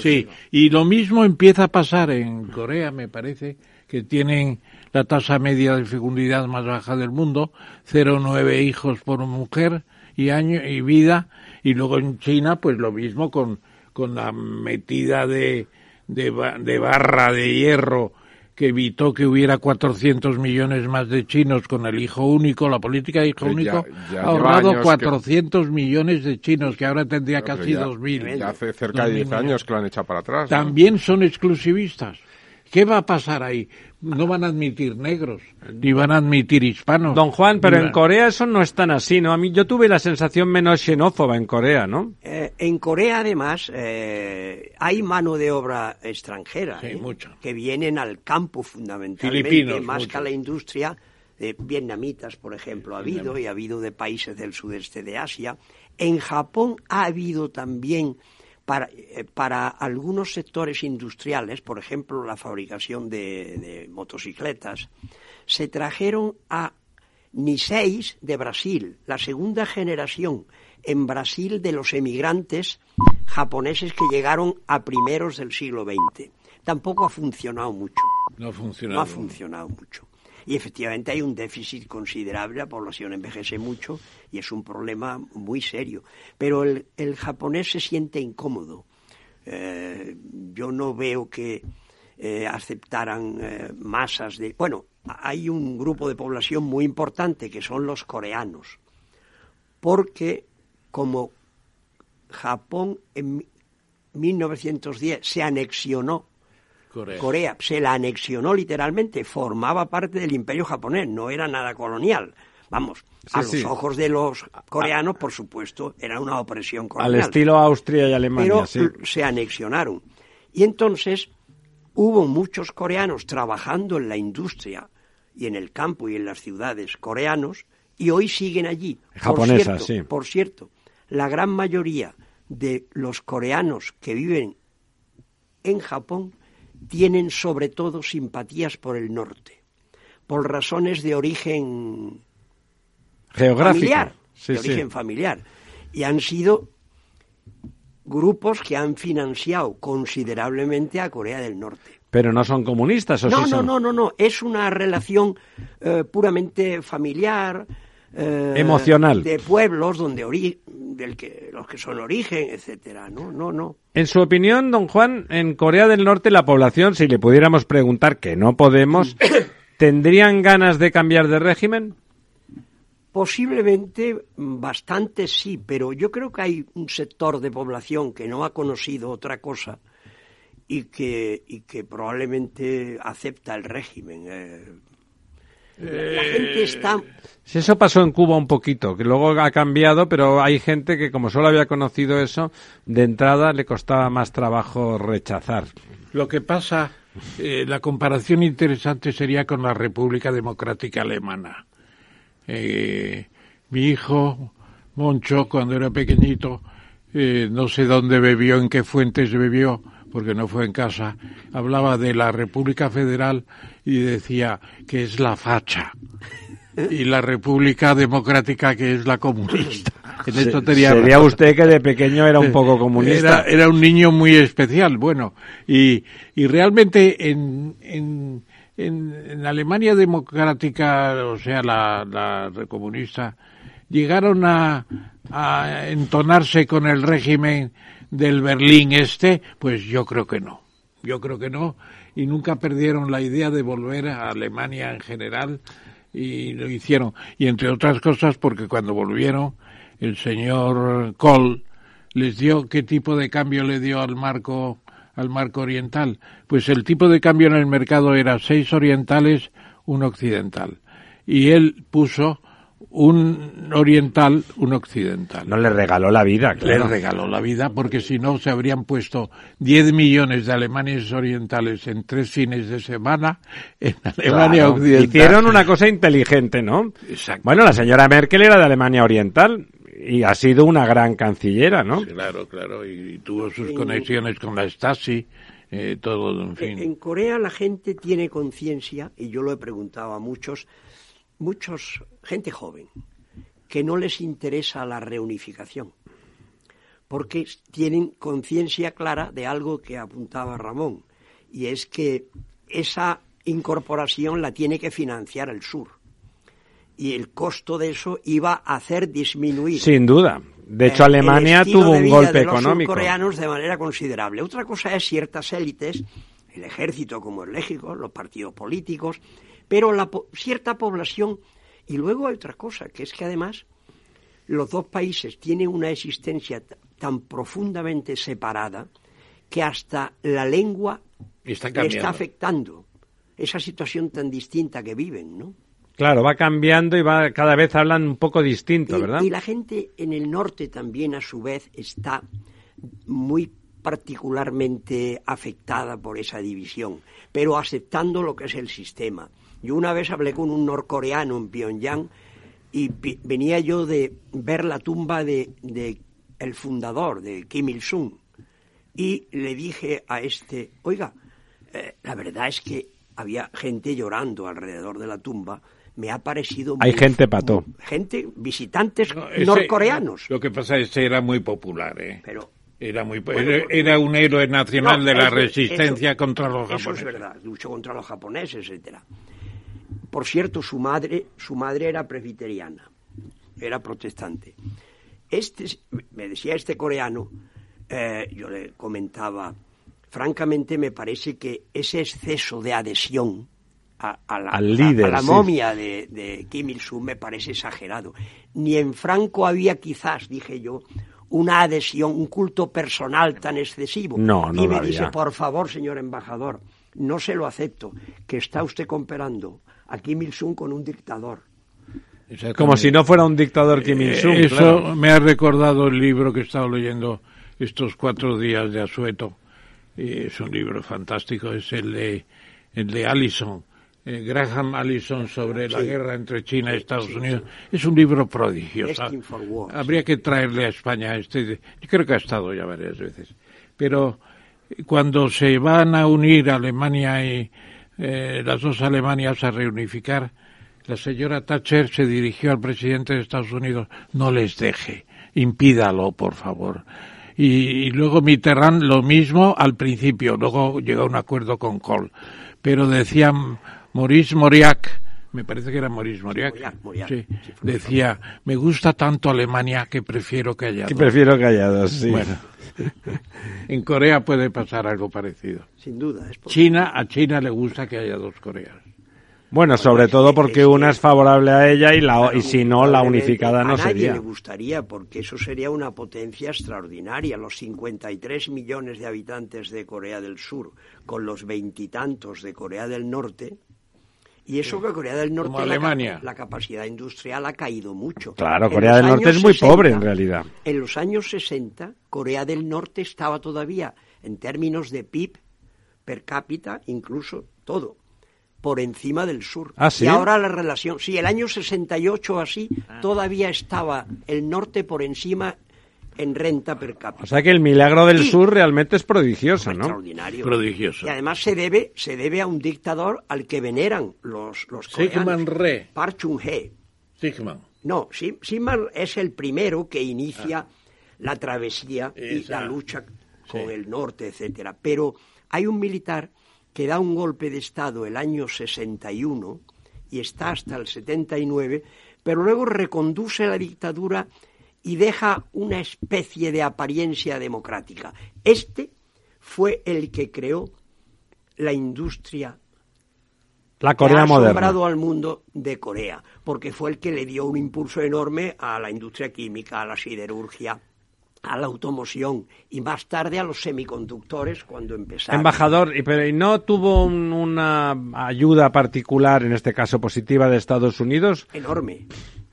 sí, y lo mismo empieza a pasar en Corea, me parece, que tienen la tasa media de fecundidad más baja del mundo, 0,9 hijos por mujer y año y vida, y luego en China, pues lo mismo con, con la metida de, de, de barra de hierro que evitó que hubiera 400 millones más de chinos con el hijo único, la política de hijo Pero único, ya- ya ha ahorrado lleva años 400 millones de chinos, que ahora tendría casi ya- 2.000. Ya hace cerca de 2.000 10 años que lo han echado para atrás. ¿no? También son exclusivistas. ¿Qué va a pasar ahí? No van a admitir negros, ni van a admitir hispanos. Don Juan, pero en Corea eso no es tan así, ¿no? A mí yo tuve la sensación menos xenófoba en Corea, ¿no? Eh, en Corea, además, eh, hay mano de obra extranjera Sí, ¿eh? mucho. que vienen al campo fundamentalmente, Filipinos, más que a la industria. De vietnamitas, por ejemplo, ha habido y ha habido de países del sudeste de Asia. En Japón ha habido también para, eh, para algunos sectores industriales, por ejemplo, la fabricación de, de motocicletas, se trajeron a Niseis de Brasil, la segunda generación en Brasil de los emigrantes japoneses que llegaron a primeros del siglo XX. Tampoco ha funcionado mucho. No ha funcionado. No ha funcionado mucho. Y efectivamente hay un déficit considerable, la población envejece mucho y es un problema muy serio. Pero el, japonés se siente incómodo. Eh, yo no veo que eh, aceptaran eh, masas de... Bueno, hay un grupo de población muy importante que son los coreanos, porque como Japón en mi- 1910 se anexionó Corea. Corea se la anexionó literalmente, formaba parte del imperio japonés, no era nada colonial. Vamos, a Sí, los ojos de los coreanos, por supuesto, era una opresión Al colonial. estilo Austria y Alemania, pero sí. se anexionaron. Y entonces hubo muchos coreanos trabajando en la industria y en el campo y en las ciudades coreanos y hoy siguen allí. Por Japonesas, cierto, sí. Por cierto, la gran mayoría de los coreanos que viven en Japón tienen sobre todo simpatías por el norte, por razones de origen Geográfica. familiar, Sí, de sí. origen familiar. Y han sido grupos que han financiado considerablemente a Corea del Norte. Pero no son comunistas, ¿o No, sí no, son? no, no, no, es una relación eh, puramente familiar. Eh, Emocional. De pueblos donde ori- del que, los que son origen, etcétera. No, no, no. En su opinión, don Juan, en Corea del Norte la población, si le pudiéramos preguntar, que no podemos, ¿tendrían ganas de cambiar de régimen? Posiblemente bastante sí, pero yo creo que hay un sector de población que no ha conocido otra cosa y que, y que probablemente acepta el régimen. eh. La gente está Si eso pasó en Cuba un poquito, que luego ha cambiado, pero hay gente que como solo había conocido eso, de entrada le costaba más trabajo rechazar. Lo que pasa, eh, la comparación interesante sería con la República Democrática Alemana. Eh, mi hijo, Moncho, cuando era pequeñito, eh, no sé dónde bebió, en qué fuentes bebió, porque no fue en casa, hablaba de la República Federal y decía que es la facha. Y la República Democrática que es la comunista. En esto tenía sería razón. usted que de pequeño era un poco comunista. Era, era un niño muy especial, bueno, y, y realmente en, en, en, en Alemania democrática, o sea, la, la comunista, llegaron a, a entonarse con el régimen del Berlín este, pues yo creo que no, yo creo que no, y nunca perdieron la idea de volver a Alemania en general, y lo hicieron, y entre otras cosas porque cuando volvieron, el señor Kohl les dio qué tipo de cambio le dio al marco al marco oriental pues el tipo de cambio en el mercado era seis orientales un occidental. Y él puso un oriental un occidental No le regaló la vida, le claro. regaló la vida porque si no se habrían puesto 10 millones de alemanes orientales en tres fines de semana en Alemania Claro. occidental Hicieron una cosa inteligente, ¿no? Exacto. Bueno, la señora Merkel era de Alemania Oriental y ha sido una gran cancillera, ¿no? Claro, claro, y, y tuvo sus conexiones con la Stasi, eh, todo, en fin. En Corea la gente tiene conciencia, y yo lo he preguntado a muchos, muchos, gente joven, que no les interesa la reunificación, porque tienen conciencia clara de algo que apuntaba Ramón, y es que esa incorporación la tiene que financiar el sur. Y el costo de eso iba a hacer disminuir Sin duda. De hecho, el Alemania tuvo de un vida golpe de los económico. surcoreanos de manera considerable. Otra cosa es ciertas élites el ejército como es lógico, los partidos políticos, pero la po- cierta población. Y luego hay otra cosa, que es que además los dos países tienen una existencia tan profundamente separada que hasta la lengua Está le está afectando esa situación tan distinta que viven, ¿no? Claro, va cambiando y va cada vez hablan un poco distinto, Y- ¿verdad? Y la gente en el norte también, a su vez, está muy particularmente afectada por esa división, pero aceptando lo que es el sistema. Yo una vez hablé con un norcoreano en Pyongyang y pi- venía yo de ver la tumba de, de el fundador, de Kim Il-sung, y le dije a este, oiga, eh, la verdad es que había gente llorando alrededor de la tumba, me ha parecido... Hay muy- gente pato. gente, visitantes Ese- norcoreanos. Lo que pasa es que era muy popular, ¿eh? Pero Era, muy, Bueno, era, porque- era un héroe nacional No, de la eso- resistencia eso- contra los Eso es japoneses. verdad, luchó contra los japoneses, etcétera. Por cierto, su madre, su madre era presbiteriana, era protestante. Este, me decía este coreano, eh, yo le comentaba, francamente me parece que ese exceso de adhesión a, a la, Al líder, a la sí. momia de, de Kim Il-sung me parece exagerado. Ni en Franco había quizás, dije yo, una adhesión, un culto personal tan excesivo. No, no y lo me dice, había. por favor, señor embajador, no se lo acepto, que está usted comparando a Kim Il-sung con un dictador. Como si no fuera un dictador Kim Il-sung. Eh, Eso claro. me ha recordado el libro que he estado leyendo estos cuatro días de Asueto. Y es un libro fantástico, es el de, el de Allison, eh, Graham Allison sobre la guerra entre China y Estados sí, Unidos. Es un libro prodigioso. Destined for War, Habría que traerle a España este. Yo creo que ha estado ya varias veces. Pero eh, cuando se van a unir Alemania y eh, las dos Alemanias a reunificar, la señora Thatcher se dirigió al presidente de Estados Unidos, no les deje, impídalo, por favor. Y, luego Mitterrand lo mismo al principio, luego llegó a un acuerdo con Kohl. Pero decía Maurice Moriac, me parece que era Maurice Moriac, Moriac, Moriac, sí, sí, fue decía, me gusta tanto Alemania que prefiero que haya Que dos". prefiero callados, sí. Bueno, en Corea puede pasar algo parecido. Sin duda. Es por- China, a China le gusta que haya dos Coreas. Bueno, sobre todo que- porque una es favorable a ella y, la, y si no, la unificada no a nadie sería. le gustaría, porque eso sería una potencia extraordinaria. Los 53 millones de habitantes de Corea del Sur, con los veintitantos de Corea del Norte, y eso que Corea del Norte, Como la, Alemania. la capacidad industrial ha caído mucho. Claro, En Corea del Norte es muy 60, pobre en realidad. En los años 60, Corea del Norte estaba todavía, en términos de PIB per cápita, incluso todo, por encima del sur. ¿Ah, sí? Y ahora la relación, sí, el año 68 o así, todavía estaba el norte por encima en renta per cápita. O sea que el milagro del Y- sur realmente es prodigioso, ¿no? Extraordinario. Prodigioso. Y además se debe, se debe a un dictador al que veneran los, los coreanos. Sigmund Rhee. Park Chung-hee. Sigman. No, Sim- Sigmund es el primero que inicia la travesía y Ah. La lucha con Sí. el norte, etcétera. Pero hay un militar que da un golpe de Estado el año 61 y está hasta el 79, pero luego reconduce la dictadura y deja una especie de apariencia democrática. Este fue el que creó la industria La que Corea ha moderna. asombrado al mundo de Corea, porque fue el que le dio un impulso enorme a la industria química, a la siderurgia, a la automoción y más tarde a los semiconductores cuando empezaron. Embajador, y, pero ¿y no tuvo un- una ayuda particular, en este caso positiva, de Estados Unidos? Enorme,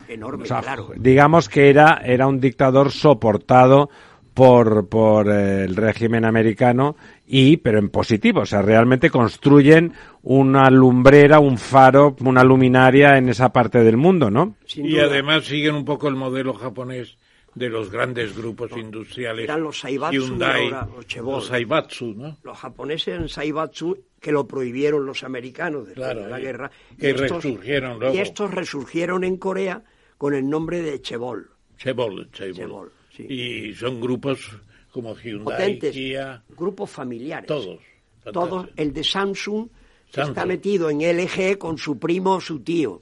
enorme, O sea, claro. digamos que era, era un dictador soportado por, por eh, el régimen americano y, pero en positivo, o sea, realmente construyen una lumbrera, un faro, una luminaria en esa parte del mundo, ¿no? Y además siguen un poco el modelo japonés de los grandes grupos industriales. eran los Saibatsu Hyundai, ahora los Saibatsu, ¿no? Los japoneses en Saibatsu, que lo prohibieron los americanos después Claro, de la guerra. que y estos- resurgieron luego. Y estos resurgieron en Corea con el nombre de Chevol. Chevol, Chevol. Chevol, sí. Y son grupos como Hyundai, potentes, Kia, grupos familiares. todos. Todos, el de Samsung, está metido en LG con su primo o su tío.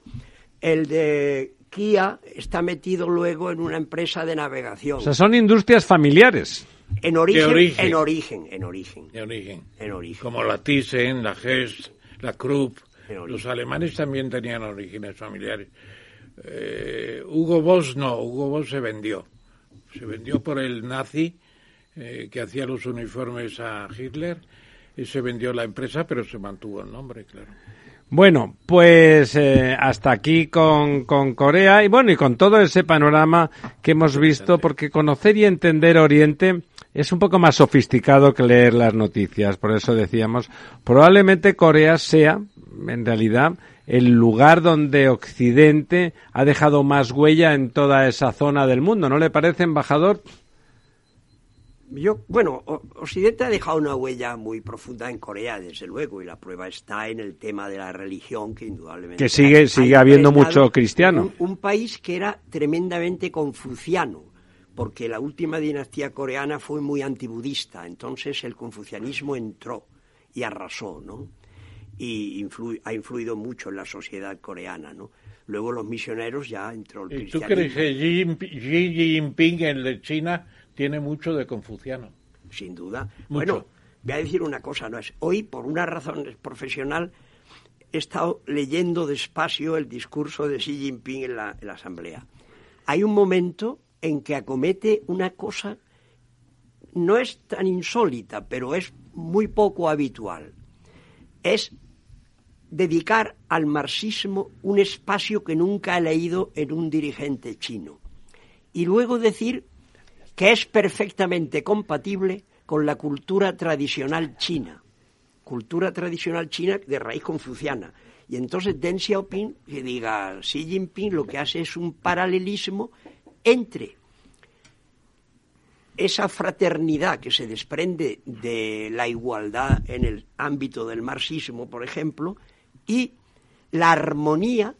El de Kia está metido luego en una empresa de navegación. O sea, son industrias familiares. En origen, De origen. en origen, en origen. De origen. En origen. Como la Thyssen, la Hess, la Krupp. Los alemanes también tenían orígenes familiares. Eh, Hugo Boss no, Hugo Boss se vendió. Se vendió por el nazi eh, que hacía los uniformes a Hitler y se vendió la empresa, pero se mantuvo el nombre, claro. Bueno, pues eh, hasta aquí con, con Corea y bueno, y con todo ese panorama que hemos visto, porque conocer y entender Oriente es un poco más sofisticado que leer las noticias. Por eso decíamos, probablemente Corea sea, en realidad, el lugar donde Occidente ha dejado más huella en toda esa zona del mundo. ¿No le parece, embajador? Yo, bueno, Occidente ha dejado una huella muy profunda en Corea, desde luego, y la prueba está en el tema de la religión, que indudablemente. Que sigue- ha- sigue ha habiendo mucho cristiano. Un, un país que era tremendamente confuciano, porque la última dinastía coreana fue muy antibudista, entonces el confucianismo entró y arrasó, ¿no? Y influ- ha influido mucho en la sociedad coreana, ¿no? Luego los misioneros ya entró el ¿Y tú cristianismo. crees que Xi Jinping, el de China, tiene mucho de confuciano? sin duda. Mucho. Bueno, voy a decir una cosa, no es hoy por una razón profesional he estado leyendo despacio el discurso de Xi Jinping en la, en la asamblea. Hay un momento en que acomete una cosa no es tan insólita, pero es muy poco habitual. Es dedicar al marxismo un espacio que nunca he leído en un dirigente chino. Y luego decir que es perfectamente compatible con la cultura tradicional china, cultura tradicional china de raíz confuciana. Y entonces Deng Xiaoping, que diga Xi Jinping, lo que hace es un paralelismo entre esa fraternidad que se desprende de la igualdad en el ámbito del marxismo, por ejemplo, y la armonía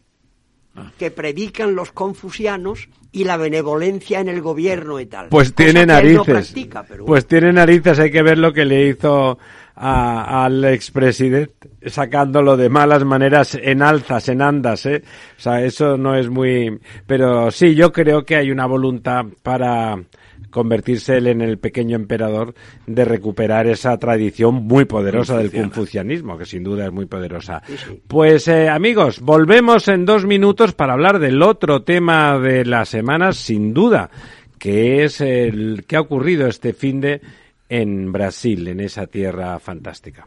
que predican los confucianos y la benevolencia en el gobierno y tal. Pues Cosa tiene no narices. practica, pero Pues tiene narices, hay que ver lo que le hizo a- al expresidente, sacándolo de malas maneras en alzas, en andas, ¿eh? O sea, eso no es muy... Pero sí, yo creo que hay una voluntad para convertirse él en el pequeño emperador de recuperar esa tradición muy poderosa del confucianismo, que sin duda es muy poderosa. Pues eh, amigos, volvemos en dos minutos para hablar del otro tema de la semana, sin duda, que es el que ha ocurrido este fin de en Brasil, en esa tierra fantástica.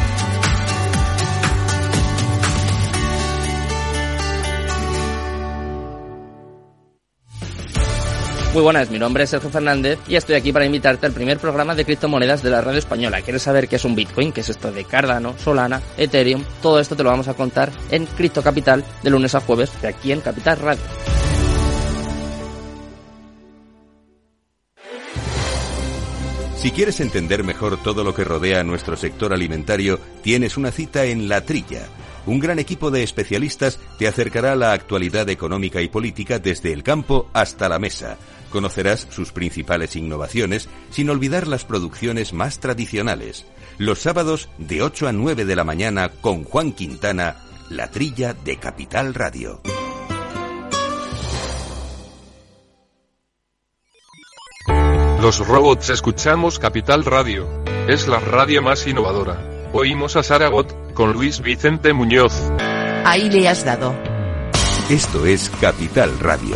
Muy buenas, mi nombre es Sergio Fernández y estoy aquí para invitarte al primer programa de criptomonedas de la radio española. ¿Quieres saber qué es un Bitcoin? ¿Qué es esto de Cardano, Solana, Ethereum? Todo esto te lo vamos a contar en Cripto Capital de lunes a jueves de aquí en Capital Radio. Si quieres entender mejor todo lo que rodea nuestro sector alimentario, tienes una cita en La Trilla. Un gran equipo de especialistas te acercará a la actualidad económica y política desde el campo hasta la mesa. Conocerás sus principales innovaciones sin olvidar las producciones más tradicionales. Los sábados de 8 a 9 de la mañana con Juan Quintana, La Trilla de Capital Radio. Los robots escuchamos Capital Radio. Es la radio más innovadora. Oímos a Saragot, con Luis Vicente Muñoz. Ahí le has dado. Esto es Capital Radio.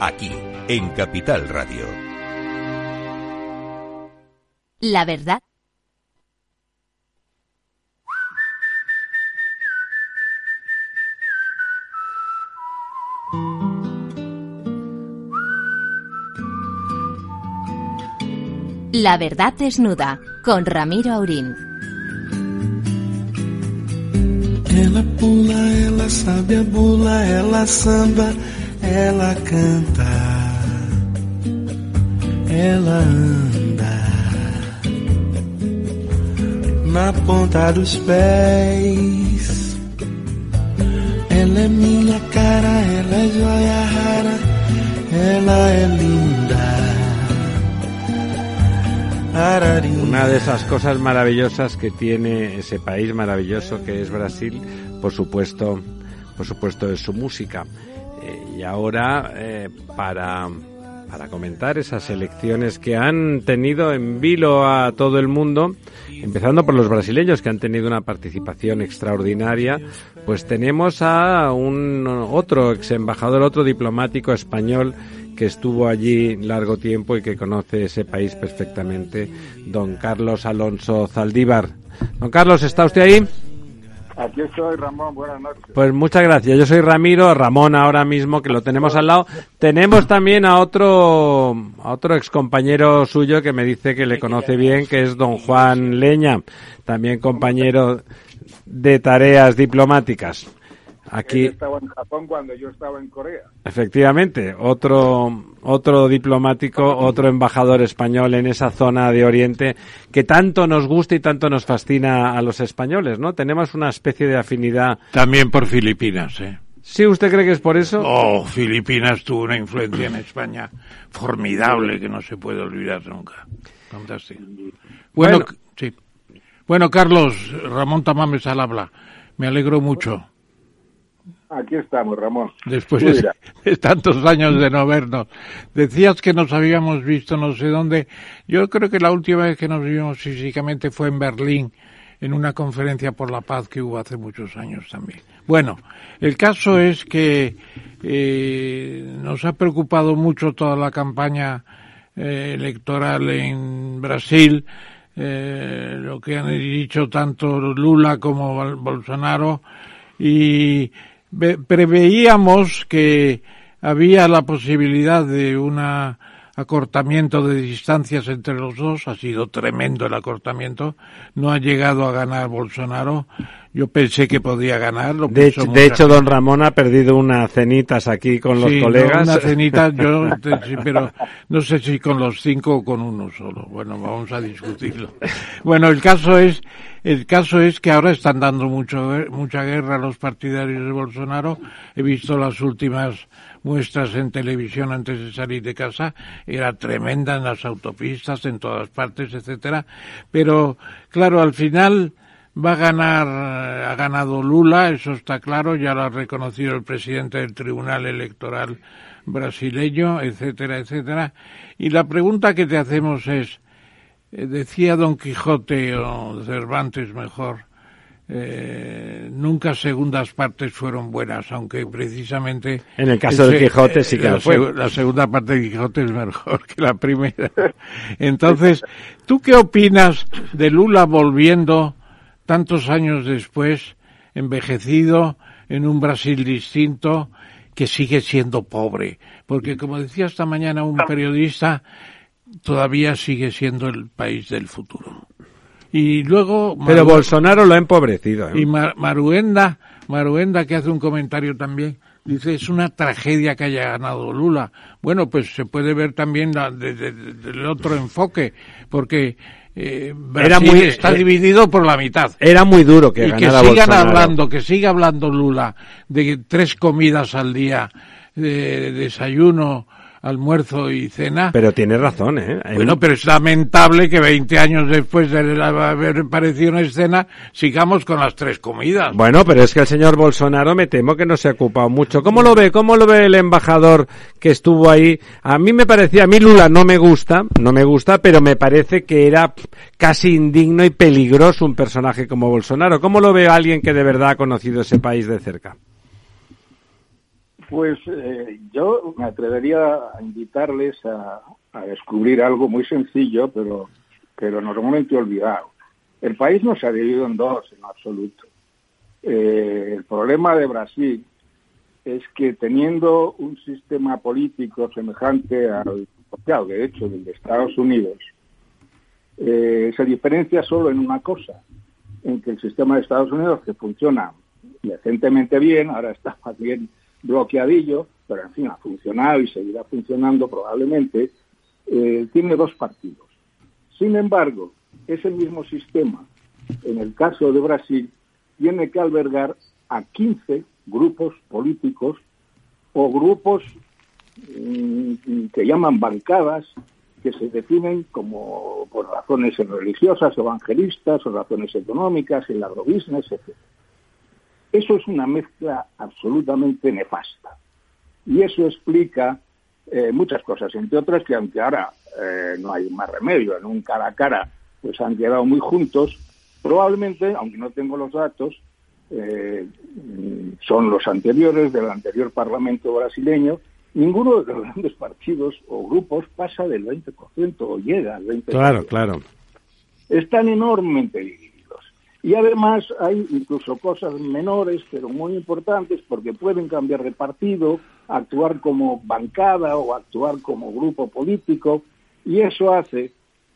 Aquí, en Capital Radio. La verdad La verdad desnuda con Ramiro Aurín. Ela pula, ela sabe a bula, ela samba, ela canta, ela anda na ponta dos pés. Ela é minha cara, ela é joia rara, ela é linda. Una de esas cosas maravillosas que tiene ese país maravilloso que es Brasil, por supuesto, por supuesto es su música. Eh, y ahora eh, para para comentar esas elecciones que han tenido en vilo a todo el mundo, empezando por los brasileños que han tenido una participación extraordinaria, pues tenemos a un otro ex embajador, otro diplomático español que estuvo allí largo tiempo y que conoce ese país perfectamente, don Carlos Alonso Zaldívar. Don Carlos, ¿está usted ahí? Aquí estoy, Ramón, buenas noches. Pues muchas gracias. Yo soy Ramiro, Ramón ahora mismo que lo tenemos al lado. Tenemos también a otro a otro excompañero suyo que me dice que le conoce bien, que es don Juan Leña, también compañero de tareas diplomáticas. Aquí Él estaba en Japón cuando yo estaba en Corea. Efectivamente, otro otro diplomático, otro embajador español en esa zona de Oriente que tanto nos gusta y tanto nos fascina a los españoles, ¿no? Tenemos una especie de afinidad. También por Filipinas, ¿eh? ¿Sí usted cree que es por eso? Oh, Filipinas tuvo una influencia en España formidable que no se puede olvidar nunca. Fantástico. Bueno, Bueno. sí. Bueno, Carlos, Ramón Tamames al habla. Me alegro mucho. Aquí estamos, Ramón. Después de, de tantos años de no vernos. Decías que nos habíamos visto no sé dónde. Yo creo que la última vez que nos vimos físicamente fue en Berlín, en una conferencia por la paz que hubo hace muchos años también. Bueno, el caso es que eh, nos ha preocupado mucho toda la campaña eh, electoral en Brasil, eh, lo que han dicho tanto Lula como Bol- Bolsonaro, y preveíamos que había la posibilidad de un acortamiento de distancias entre los dos, ha sido tremendo el acortamiento, no ha llegado a ganar Bolsonaro, yo pensé que podía ganar, lo De hecho, de hecho, don. Ramón ha perdido unas cenitas aquí con los Sí, no, colegas. una cenita, yo, pero no sé si con los cinco o con uno solo. Bueno, vamos a discutirlo. Bueno, el caso es, el caso es que ahora están dando mucho, mucha guerra a los partidarios de Bolsonaro. He visto las últimas muestras en televisión antes de salir de casa. Era tremenda en las autopistas, en todas partes, etcétera. Pero, claro, al final, Va a ganar, eh, ha ganado Lula, eso está claro, ya lo ha reconocido el presidente del Tribunal Electoral brasileño, etcétera, etcétera. Y la pregunta que te hacemos es, eh, decía Don Quijote o Cervantes mejor, eh, nunca segundas partes fueron buenas, aunque precisamente... En el caso ese- Quijote sí que la lo fue. La segunda parte del Quijote es mejor que la primera. Entonces, ¿tú qué opinas de Lula volviendo tantos años después, envejecido, en un Brasil distinto, que sigue siendo pobre? Porque, como decía esta mañana un periodista, todavía sigue siendo el país del futuro. Y luego... Pero Bolsonaro lo ha empobrecido. ¿eh? y Mar- Maruenda, Maruenda que hace un comentario también, dice es una tragedia que haya ganado Lula. Bueno, pues se puede ver también la- de- de- de- del otro enfoque, porque eh, Brasil Era muy- está eh, dividido por la mitad. Era muy duro que y que sigan Bolsonaro. hablando, que siga hablando Lula de tres comidas al día, de desayuno, almuerzo y cena. Pero tiene razón, ¿eh? Bueno, pero es lamentable que 20 años después de haber aparecido una escena sigamos con las tres comidas. Bueno, pero es que el señor Bolsonaro me temo que no se ha ocupado mucho. ¿Cómo lo ve? ¿Cómo lo ve el embajador que estuvo ahí? A mí me parecía, a mí Lula no me gusta, no me gusta, pero me parece que era casi indigno y peligroso un personaje como Bolsonaro. ¿Cómo lo ve alguien que de verdad ha conocido ese país de cerca? Pues eh, yo me atrevería a invitarles a, descubrir algo muy sencillo, pero, pero normalmente olvidado. El país no se ha dividido en dos en absoluto. Eh, el problema de Brasil es que teniendo un sistema político semejante al de hecho del de Estados Unidos, eh, se diferencia solo en una cosa, en que el sistema de Estados Unidos, que funciona decentemente bien, ahora está más bien bloqueadillo, pero en fin, ha funcionado y seguirá funcionando probablemente, eh, tiene dos partidos. Sin embargo, ese mismo sistema, en el caso de Brasil, tiene que albergar a 15 grupos políticos o grupos mm, que llaman bancadas, que se definen como por razones religiosas, evangelistas o razones económicas, el agrobusiness, etc. Eso es una mezcla absolutamente nefasta. Y eso explica eh, muchas cosas, entre otras que aunque ahora eh, no hay más remedio, en un cara a cara pues han quedado muy juntos, probablemente, aunque no tengo los datos, eh, son los anteriores del anterior Parlamento brasileño, ninguno de los grandes partidos o grupos pasa del 20% o llega al 20%. Claro, claro. Están enormemente y además hay incluso cosas menores, pero muy importantes, porque pueden cambiar de partido, actuar como bancada o actuar como grupo político, y eso hace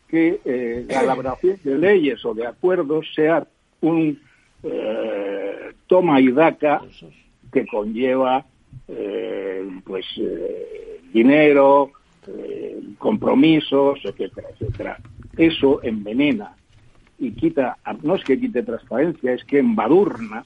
que eh, la elaboración de leyes o de acuerdos sea un eh, toma y daca que conlleva eh, pues dinero, compromisos, etcétera, etcétera. Eso envenena y quita, no es que quite transparencia, es que embadurna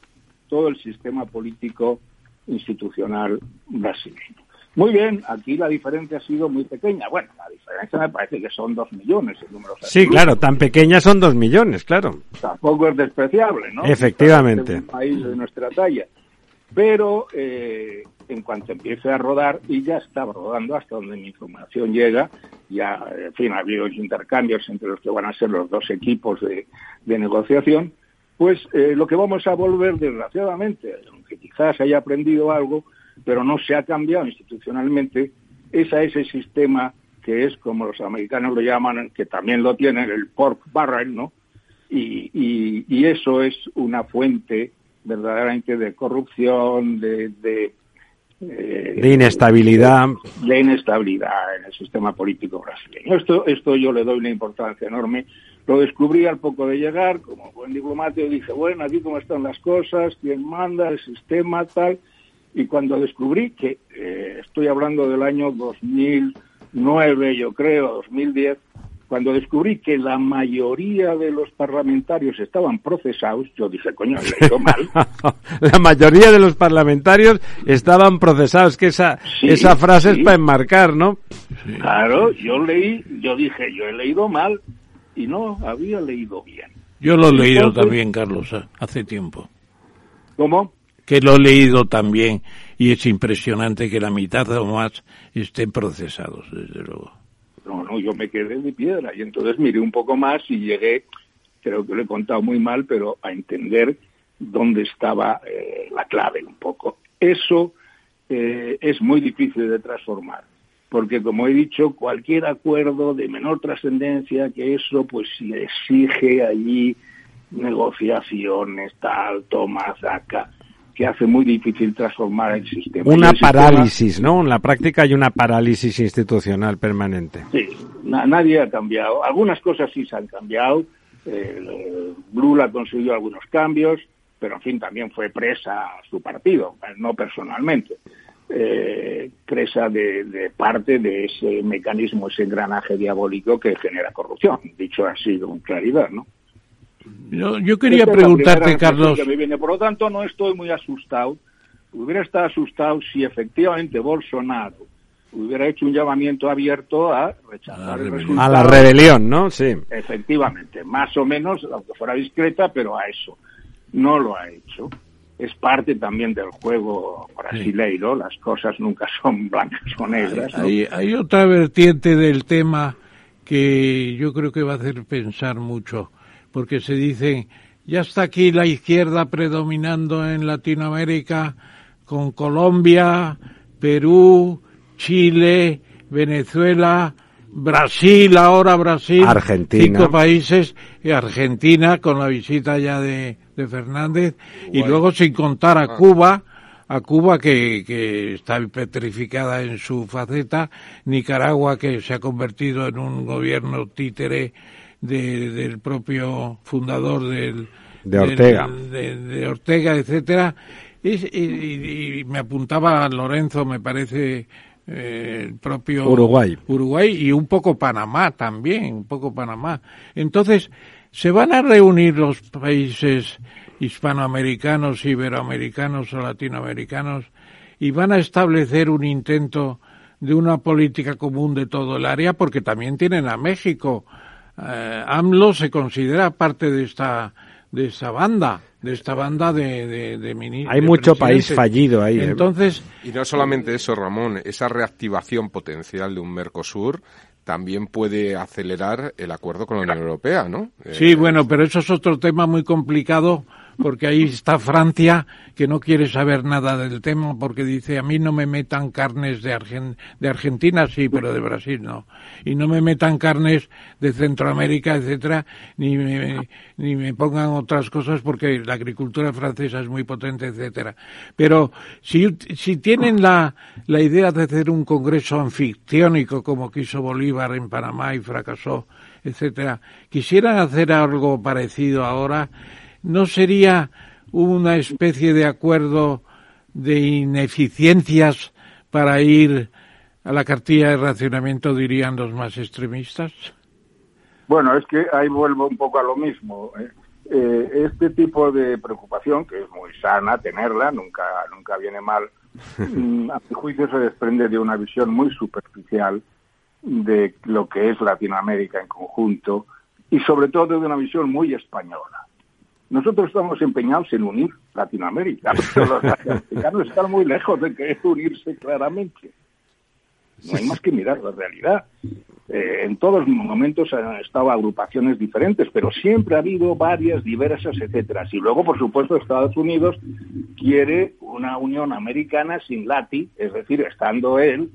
todo el sistema político institucional brasileño. Muy bien, aquí la diferencia ha sido muy pequeña. Bueno, la diferencia me parece que son dos millones en números. Sí, claro, tan pequeña son dos millones, claro. Tampoco es despreciable, ¿no? Efectivamente. un país de nuestra talla. Pero eh, en cuanto empiece a rodar, y ya está rodando hasta donde mi información llega, ya, en fin, ha habido intercambios entre los que van a ser los dos equipos de, negociación, pues eh, lo que vamos a volver, desgraciadamente, aunque quizás haya aprendido algo, pero no se ha cambiado institucionalmente, es a ese sistema que es, como los americanos lo llaman, que también lo tienen, el pork barrel, ¿no? Y, y, eso es una fuente verdaderamente de corrupción, de, de eh, de inestabilidad. De inestabilidad en el sistema político brasileño. Esto, esto yo le doy una importancia enorme. Lo descubrí al poco de llegar, como buen diplomático, dije, bueno, aquí cómo están las cosas, quién manda, el sistema, tal. Y cuando descubrí que, eh, estoy hablando del año 2009, yo creo, 2010, cuando descubrí que la mayoría de los parlamentarios estaban procesados, yo dije, coño, he leído mal. la mayoría de los parlamentarios estaban procesados, que esa, esa frase es para enmarcar, ¿no? Claro, yo leí, yo dije, yo he leído mal y no había leído bien. Yo lo he leído también, Carlos, ¿eh? hace tiempo. ¿Cómo? Que lo he leído también y es impresionante que la mitad o más estén procesados, desde luego. No, no, yo me quedé de piedra y entonces miré un poco más y llegué, creo que lo he contado muy mal, pero a entender dónde estaba eh, la clave un poco. Eso eh, es muy difícil de transformar, porque como he dicho, cualquier acuerdo de menor trascendencia que eso, pues si exige allí negociaciones, tal, toma, saca que hace muy difícil transformar el sistema. Una parálisis, ¿no? En la práctica hay una parálisis institucional permanente. Sí, nadie ha cambiado. Algunas cosas sí se han cambiado. Eh, Lula consiguió algunos cambios, pero en fin, también fue presa su partido, no personalmente. Eh, presa de, de, parte de ese mecanismo, ese engranaje diabólico que genera corrupción, dicho así con claridad, ¿no? Yo, quería preguntarte, Carlos. Por lo tanto, no estoy muy asustado. Hubiera estado asustado si efectivamente Bolsonaro hubiera hecho un llamamiento abierto a rechazar el resultado. A la rebelión, ¿no? Sí. Efectivamente, más o menos, aunque fuera discreta, pero a eso. No lo ha hecho. Es parte también del juego brasileiro, las cosas nunca son blancas o negras. ¿no? Hay, hay otra vertiente del tema que yo creo que va a hacer pensar mucho, porque se dice, ya está aquí la izquierda predominando en Latinoamérica con Colombia, Perú, Chile, Venezuela, Brasil, ahora Brasil, Argentina. cinco países, y Argentina con la visita ya de, de Fernández, y luego sin contar a Cuba, a Cuba que, que está petrificada en su faceta, Nicaragua que se ha convertido en un gobierno títere de- del propio fundador del, De del- Ortega. de, de Ortega, etcétera. Y, y- y me apuntaba Lorenzo, me parece, eh, el propio Uruguay. Uruguay y un poco Panamá también, un poco Panamá. Entonces, ¿se van a reunir los países hispanoamericanos, iberoamericanos o latinoamericanos y van a establecer un intento de una política común de todo el área? Porque también tienen a México. Eh, AMLO se considera parte de esta de esta banda, de esta banda de, de, de mini- Hay de mucho país fallido ahí, ¿eh? Entonces, Y no solamente eso, Ramón, esa reactivación potencial de un Mercosur también puede acelerar el acuerdo con la Unión Europea, ¿no? Eh, Sí, bueno, pero eso es otro tema muy complicado porque ahí está Francia que no quiere saber nada del tema porque dice a mí no me metan carnes de, Argen- de Argentina sí, pero de Brasil no y no me metan carnes de Centroamérica, etcétera, ni me, ni me pongan otras cosas porque la agricultura francesa es muy potente, etcétera. Pero si si tienen la la idea de hacer un congreso anfictiónico como quiso Bolívar en Panamá y fracasó, etcétera, quisieran hacer algo parecido ahora, ¿no sería una especie de acuerdo de ineficiencias para ir a la cartilla de racionamiento, dirían los más extremistas? Bueno, es que ahí vuelvo un poco a lo mismo. ¿eh? Eh, este tipo de preocupación, que es muy sana tenerla, nunca, nunca viene mal, mm, a mi juicio se desprende de una visión muy superficial de lo que es Latinoamérica en conjunto y sobre todo de una visión muy española. Nosotros estamos empeñados en unir Latinoamérica, pero los latinoamericanos están muy lejos de querer unirse claramente. No hay más que mirar la realidad. Eh, en todos los momentos han estado agrupaciones diferentes, pero siempre ha habido varias, diversas, etcétera. Y luego, por supuesto, Estados Unidos quiere una Unión Americana sin Lati, es decir, estando él,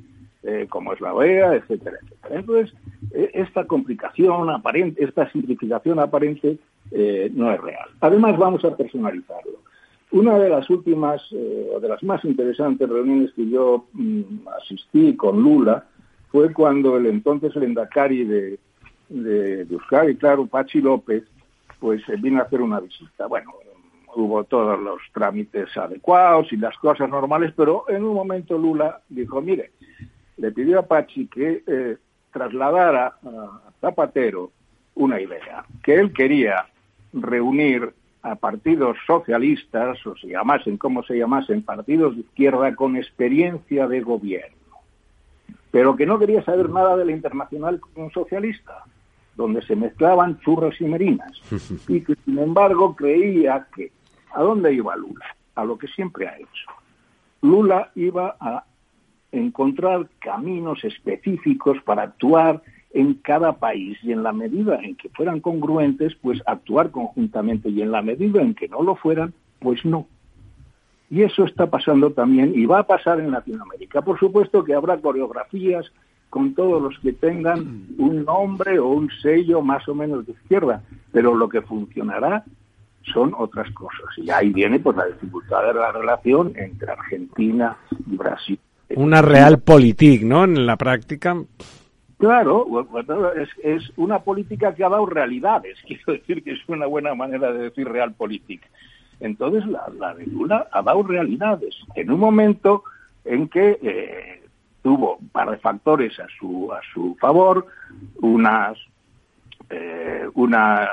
eh, como es la OEA, etcétera, etcétera. Entonces, eh, esta complicación aparente, esta simplificación aparente, eh, no es real. Además, vamos a personalizarlo. Una de las últimas, eh, o de las más interesantes reuniones que yo mm, asistí con Lula fue cuando el entonces el Endacari de, de, de Euskadi, claro, Pachi López, pues vino a hacer una visita. Bueno, hubo todos los trámites adecuados y las cosas normales, pero en un momento Lula dijo, mire, le pidió a Pachi que eh, trasladara a Zapatero una idea, que él quería reunir a partidos socialistas, o se llamasen como se llamasen, partidos de izquierda con experiencia de gobierno, pero que no quería saber nada de la internacional socialista, donde se mezclaban churros y merinas, y que sin embargo creía que, ¿a dónde iba Lula? A lo que siempre ha hecho. Lula iba a encontrar caminos específicos para actuar en cada país y en la medida en que fueran congruentes, pues actuar conjuntamente y en la medida en que no lo fueran, pues no. Y eso está pasando también y va a pasar en Latinoamérica. Por supuesto que habrá coreografías con todos los que tengan un nombre o un sello más o menos de izquierda, pero lo que funcionará son otras cosas. Y ahí viene pues la dificultad de la relación entre Argentina y Brasil. Una realpolitik, ¿no? En la práctica. Claro, es, es una política que ha dado realidades. Quiero decir que es una buena manera de decir realpolitik. Entonces, la, la de ha dado realidades. En un momento en que eh, tuvo un par de factores a su, a su favor, unas, eh, unas,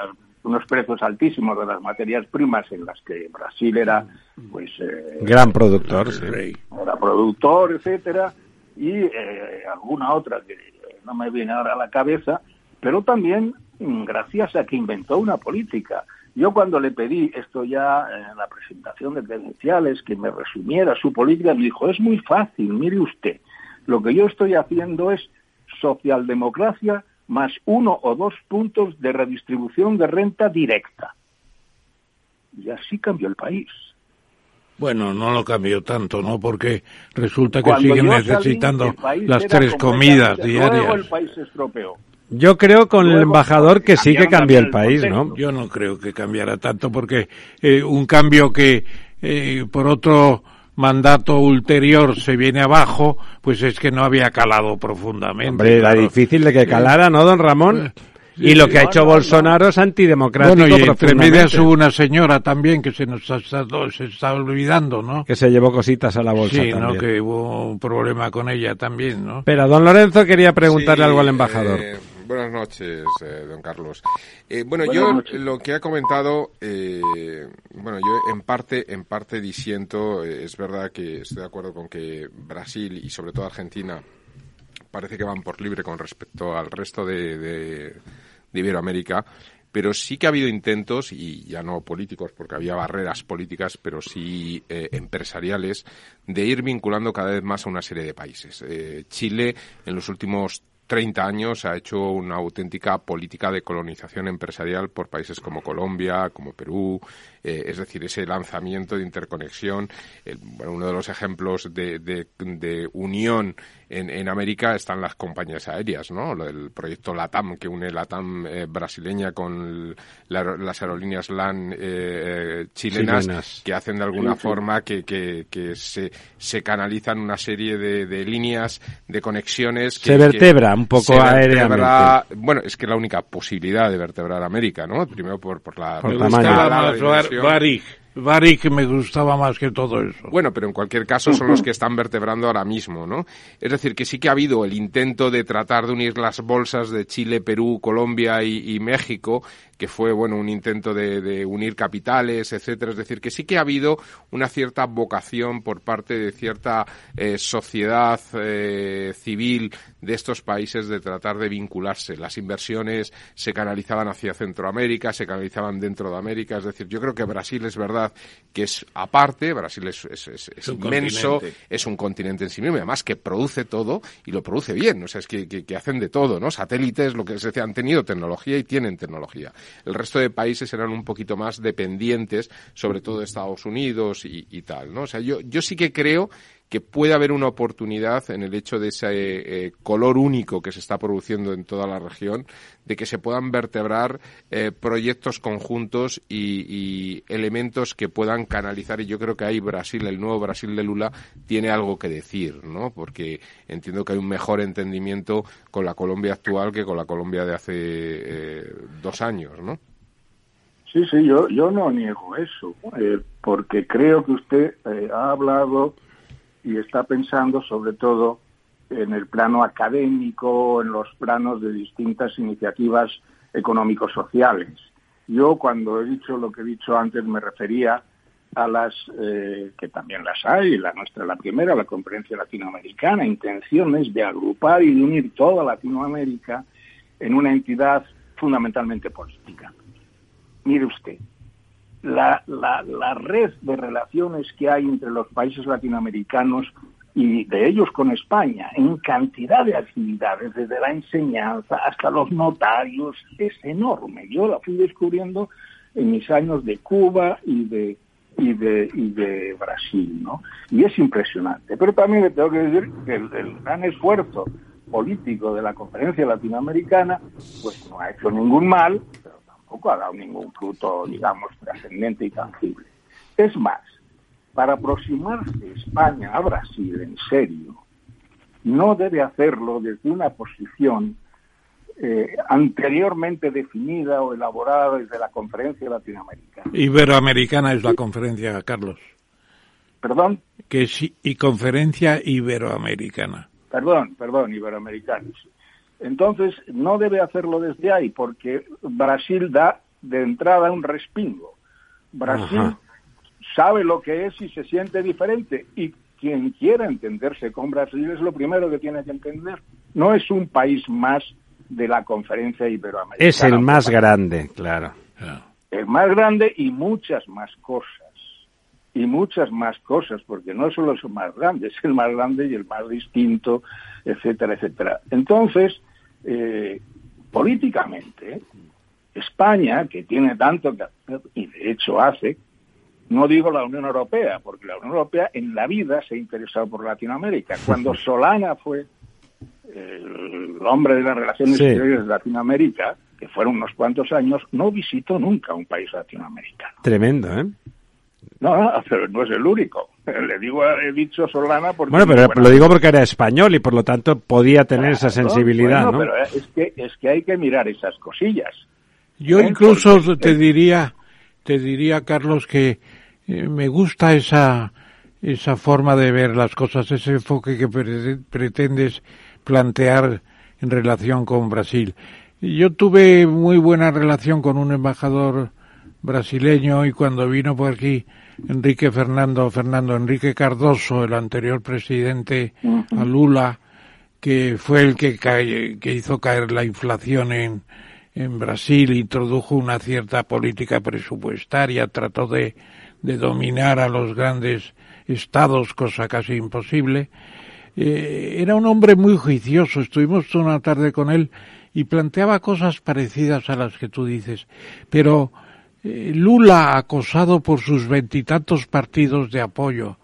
unos precios altísimos de las materias primas en las que Brasil era, pues... Eh, Gran productor, sí. Era productor, etcétera, y eh, alguna otra que no me viene ahora a la cabeza, pero también mm, gracias a que inventó una política. Yo cuando le pedí esto ya en la presentación de credenciales, que me resumiera su política, me dijo, es muy fácil, mire usted, lo que yo estoy haciendo es socialdemocracia más uno o dos puntos de redistribución de renta directa. Y así cambió el país. Bueno, no lo cambió tanto, ¿no? Porque resulta que siguen necesitando las tres comidas diarias. el país se estropeó. Yo creo con el embajador que sí que cambió el país, ¿no? Yo no creo que cambiara tanto porque eh, un cambio que eh, por otro mandato ulterior se viene abajo, pues es que no había calado profundamente. Hombre, era difícil de que calara, ¿no, don Ramón? y lo que ha hecho Bolsonaro es antidemocrático. Bueno, y entre medias hubo una señora también que se nos está, se está olvidando, ¿no? Que se llevó cositas a la bolsa sí, también. ¿no? Que hubo un problema con ella también, ¿no? Pero don Lorenzo quería preguntarle algo al embajador. Eh, buenas noches, eh, don Carlos. Eh, bueno, yo lo que ha comentado, eh, bueno, yo en parte, en parte disiento. eh, es verdad que estoy de acuerdo con que Brasil y sobre todo Argentina parece que van por libre con respecto al resto de, de, de Iberoamérica, pero sí que ha habido intentos, y ya no políticos, porque había barreras políticas, pero sí eh, empresariales, de ir vinculando cada vez más a una serie de países. Eh, Chile, en los últimos 30 años ha hecho una auténtica política de colonización empresarial por países como Colombia, como Perú, eh, es decir, ese lanzamiento de interconexión. El- bueno, uno de los ejemplos de, de- de unión en, en América están las compañías aéreas, ¿no? Lo del proyecto LATAM, que une LATAM eh, brasileña con el- la- las aerolíneas LAN eh, eh, chilenas, Chilenas. que hacen de alguna Sí, sí. forma que, que, que se, se canalizan una serie de, de líneas, de conexiones. que- Se vertebra que un poco aéreamente. Bueno, es que es la única posibilidad de vertebrar América, ¿no? Primero por, por la Varig me gustaba más que todo eso. Bueno, pero en cualquier caso son los que están vertebrando ahora mismo, ¿no? Es decir, que sí que ha habido el intento de tratar de unir las bolsas de Chile, Perú, Colombia y, y México, que fue, bueno, un intento de, de unir capitales, etcétera. Es decir, que sí que ha habido una cierta vocación por parte de cierta eh, sociedad eh, civil de estos países de tratar de vincularse. Las inversiones se canalizaban hacia Centroamérica, se canalizaban dentro de América. Es decir, yo creo que Brasil es verdad que es aparte, Brasil es, es- es- inmenso, continente. es un continente en sí mismo, y además que produce todo y lo produce bien, o sea, es que, que- que hacen de todo, ¿no? Satélites, lo que se han tenido tecnología y tienen tecnología. El resto de países eran un poquito más dependientes, sobre todo de Estados Unidos y, y tal, ¿no? O sea, yo, yo sí que creo que puede haber una oportunidad en el hecho de ese eh, color único que se está produciendo en toda la región, de que se puedan vertebrar eh, proyectos conjuntos y, elementos que puedan canalizar. Y yo creo que ahí Brasil, el nuevo Brasil de Lula, tiene algo que decir, ¿no? Porque entiendo que hay un mejor entendimiento con la Colombia actual que con la Colombia de hace eh, dos años, ¿no? Sí, sí, yo, yo no niego eso, eh, porque creo que usted ha hablado y está pensando sobre todo en el plano académico, en los planos de distintas iniciativas económico-sociales. Yo cuando he dicho lo que he dicho antes me refería a las eh, que también las hay, la nuestra, la primera, la conferencia latinoamericana, intenciones de agrupar y de unir toda Latinoamérica en una entidad fundamentalmente política. Mire usted, la, la, la red de relaciones que hay entre los países latinoamericanos y de ellos con España en cantidad de actividades, desde la enseñanza hasta los notarios, es enorme. Yo la fui descubriendo en mis años de Cuba y de y de y de Brasil, ¿no? Y es impresionante. Pero también le tengo que decir que el, el gran esfuerzo político de la conferencia latinoamericana, pues no ha hecho ningún mal, pero tampoco ha dado ningún fruto, digamos, trascendente y tangible. Es más, para aproximarse España a Brasil en serio, no debe hacerlo desde una posición eh, anteriormente definida o elaborada desde la conferencia latinoamericana. Iberoamericana es la conferencia, Carlos. Perdón, Que sí, y conferencia iberoamericana. perdón, perdón, iberoamericanos. Entonces, no debe hacerlo desde ahí, porque Brasil da de entrada un respingo. Brasil Ajá. sabe lo que es y se siente diferente y quien quiera entenderse con Brasil es lo primero que tiene que entender. No es un país más de la conferencia iberoamericana. Es el más grande, claro. El más grande y muchas más cosas. Y muchas más cosas, porque no solo es el más grande, es el más grande y el más distinto, etcétera, etcétera. Entonces, eh, políticamente, España, que tiene tanto que hacer, y de hecho hace, no digo la Unión Europea, porque la Unión Europea en la vida se ha interesado por Latinoamérica. Cuando Solana fue el hombre de las relaciones Sí. exteriores de Latinoamérica, que fueron unos cuantos años, no visitó nunca un país latinoamericano. Tremendo, ¿eh? No, no, pero no es el único. Le digo, he dicho Solana porque... Bueno, pero bueno, lo digo porque era español y por lo tanto podía tener esa sensibilidad, bueno, ¿no? pero es que, es que hay que mirar esas cosillas. Yo ¿Eh? incluso Porque- te diría, te diría, Carlos, que eh, me gusta esa, esa forma de ver las cosas, ese enfoque que pre- pretendes plantear en relación con Brasil. Yo tuve muy buena relación con un embajador brasileño y cuando vino por aquí Enrique Fernando, Fernando Enrique Cardoso, el anterior presidente a Lula, que fue el que, cae- que hizo caer la inflación en, en Brasil, introdujo una cierta política presupuestaria, trató de, de dominar a los grandes estados, cosa casi imposible. Eh, era un hombre muy juicioso, estuvimos una tarde con él y planteaba cosas parecidas a las que tú dices, pero Lula acosado por sus veintitantos partidos de apoyo,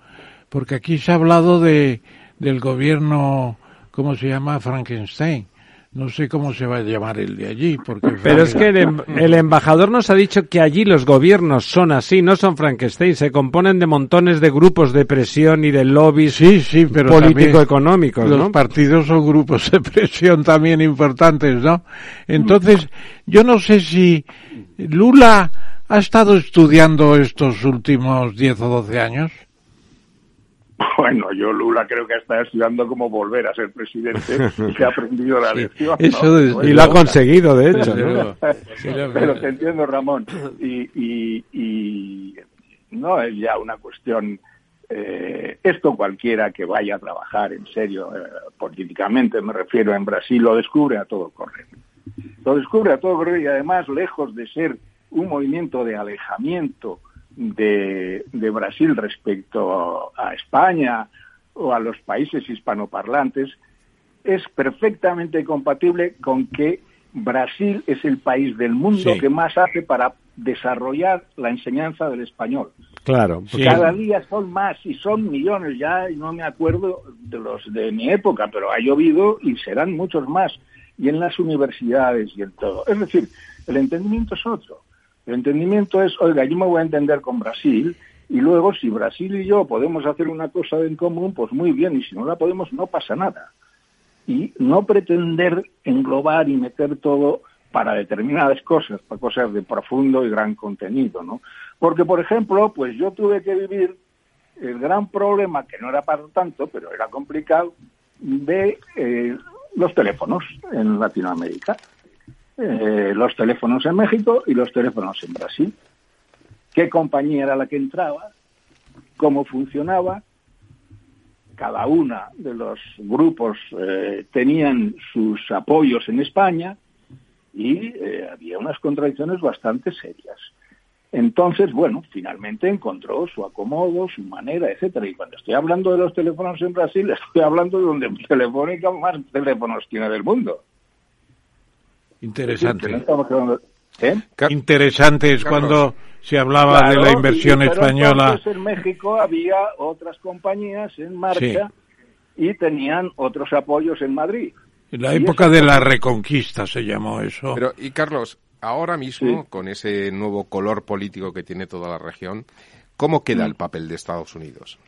porque aquí se ha hablado de del gobierno, ¿cómo se llama? Frankenstein. No sé cómo se va a llamar el de allí, porque Pero es que el, em- el embajador nos ha dicho que allí los gobiernos son así, no son Frankenstein, se componen de montones de grupos de presión y de lobbies sí, sí, pero político-económicos, Los ¿no? partidos son grupos de presión también importantes, ¿no? Entonces, yo no sé si Lula ha estado estudiando estos últimos 10 o 12 años. Bueno, yo Lula creo que está estudiando cómo volver a ser presidente y se ha aprendido la lección. Y lo ha conseguido, de hecho, Pero te entiendo, Ramón. Y, y, y no es ya una cuestión. eh, esto cualquiera que vaya a trabajar en serio, eh, políticamente me refiero en Brasil, lo descubre a todo correr. Lo descubre a todo correr y además, lejos de ser un movimiento de alejamiento de, de Brasil respecto a España o a los países hispanoparlantes, es perfectamente compatible con que Brasil es el país del mundo Sí. que más hace para desarrollar la enseñanza del español. Claro. porque- Cada día son más y son millones ya, y no me acuerdo de los de mi época, pero ha llovido y serán muchos más. Y en las universidades y en todo. Es decir, el entendimiento es otro. El entendimiento es, oiga, yo me voy a entender con Brasil y luego si Brasil y yo podemos hacer una cosa en común, pues muy bien, y si no la podemos, no pasa nada. Y no pretender englobar y meter todo para determinadas cosas, para cosas de profundo y gran contenido, ¿no? Porque, por ejemplo, pues yo tuve que vivir el gran problema, que no era para tanto, pero era complicado, de eh, los teléfonos en Latinoamérica. Eh, los teléfonos en México y los teléfonos en Brasil. ¿Qué compañía era la que entraba? ¿Cómo funcionaba? Cada una de los grupos eh, tenían sus apoyos en España y eh, había unas contradicciones bastante serias. Entonces, bueno, finalmente encontró su acomodo, su manera, etcétera. Y cuando estoy hablando de los teléfonos en Brasil, estoy hablando de donde Telefónica más teléfonos tiene del mundo. Interesante. No ¿Eh? Interesante es Carlos. cuando se hablaba de la inversión y- pero española. en México había otras compañías en marcha y tenían otros apoyos en Madrid. En la Y época eso- de la reconquista se llamó eso. Pero, y Carlos, ahora mismo, con ese nuevo color político que tiene toda la región, ¿cómo queda el papel de Estados Unidos?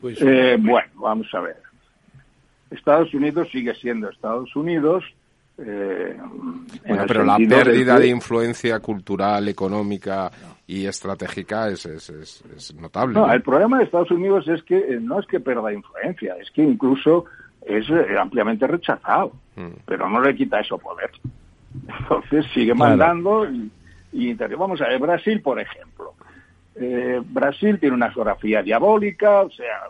Pues, Eh, bueno, vamos a ver. Estados Unidos sigue siendo Estados Unidos. Eh, Bueno, pero la de pérdida de influencia cultural, económica y estratégica es, es, es- es notable. No, ¿no? el problema de Estados Unidos es que eh, no es que pierda influencia, es que incluso es eh, ampliamente rechazado, Mm. pero no le quita eso poder. Entonces sigue Claro. mandando y, y vamos a ver Brasil, por ejemplo. Eh, Brasil tiene una geografía diabólica, o sea,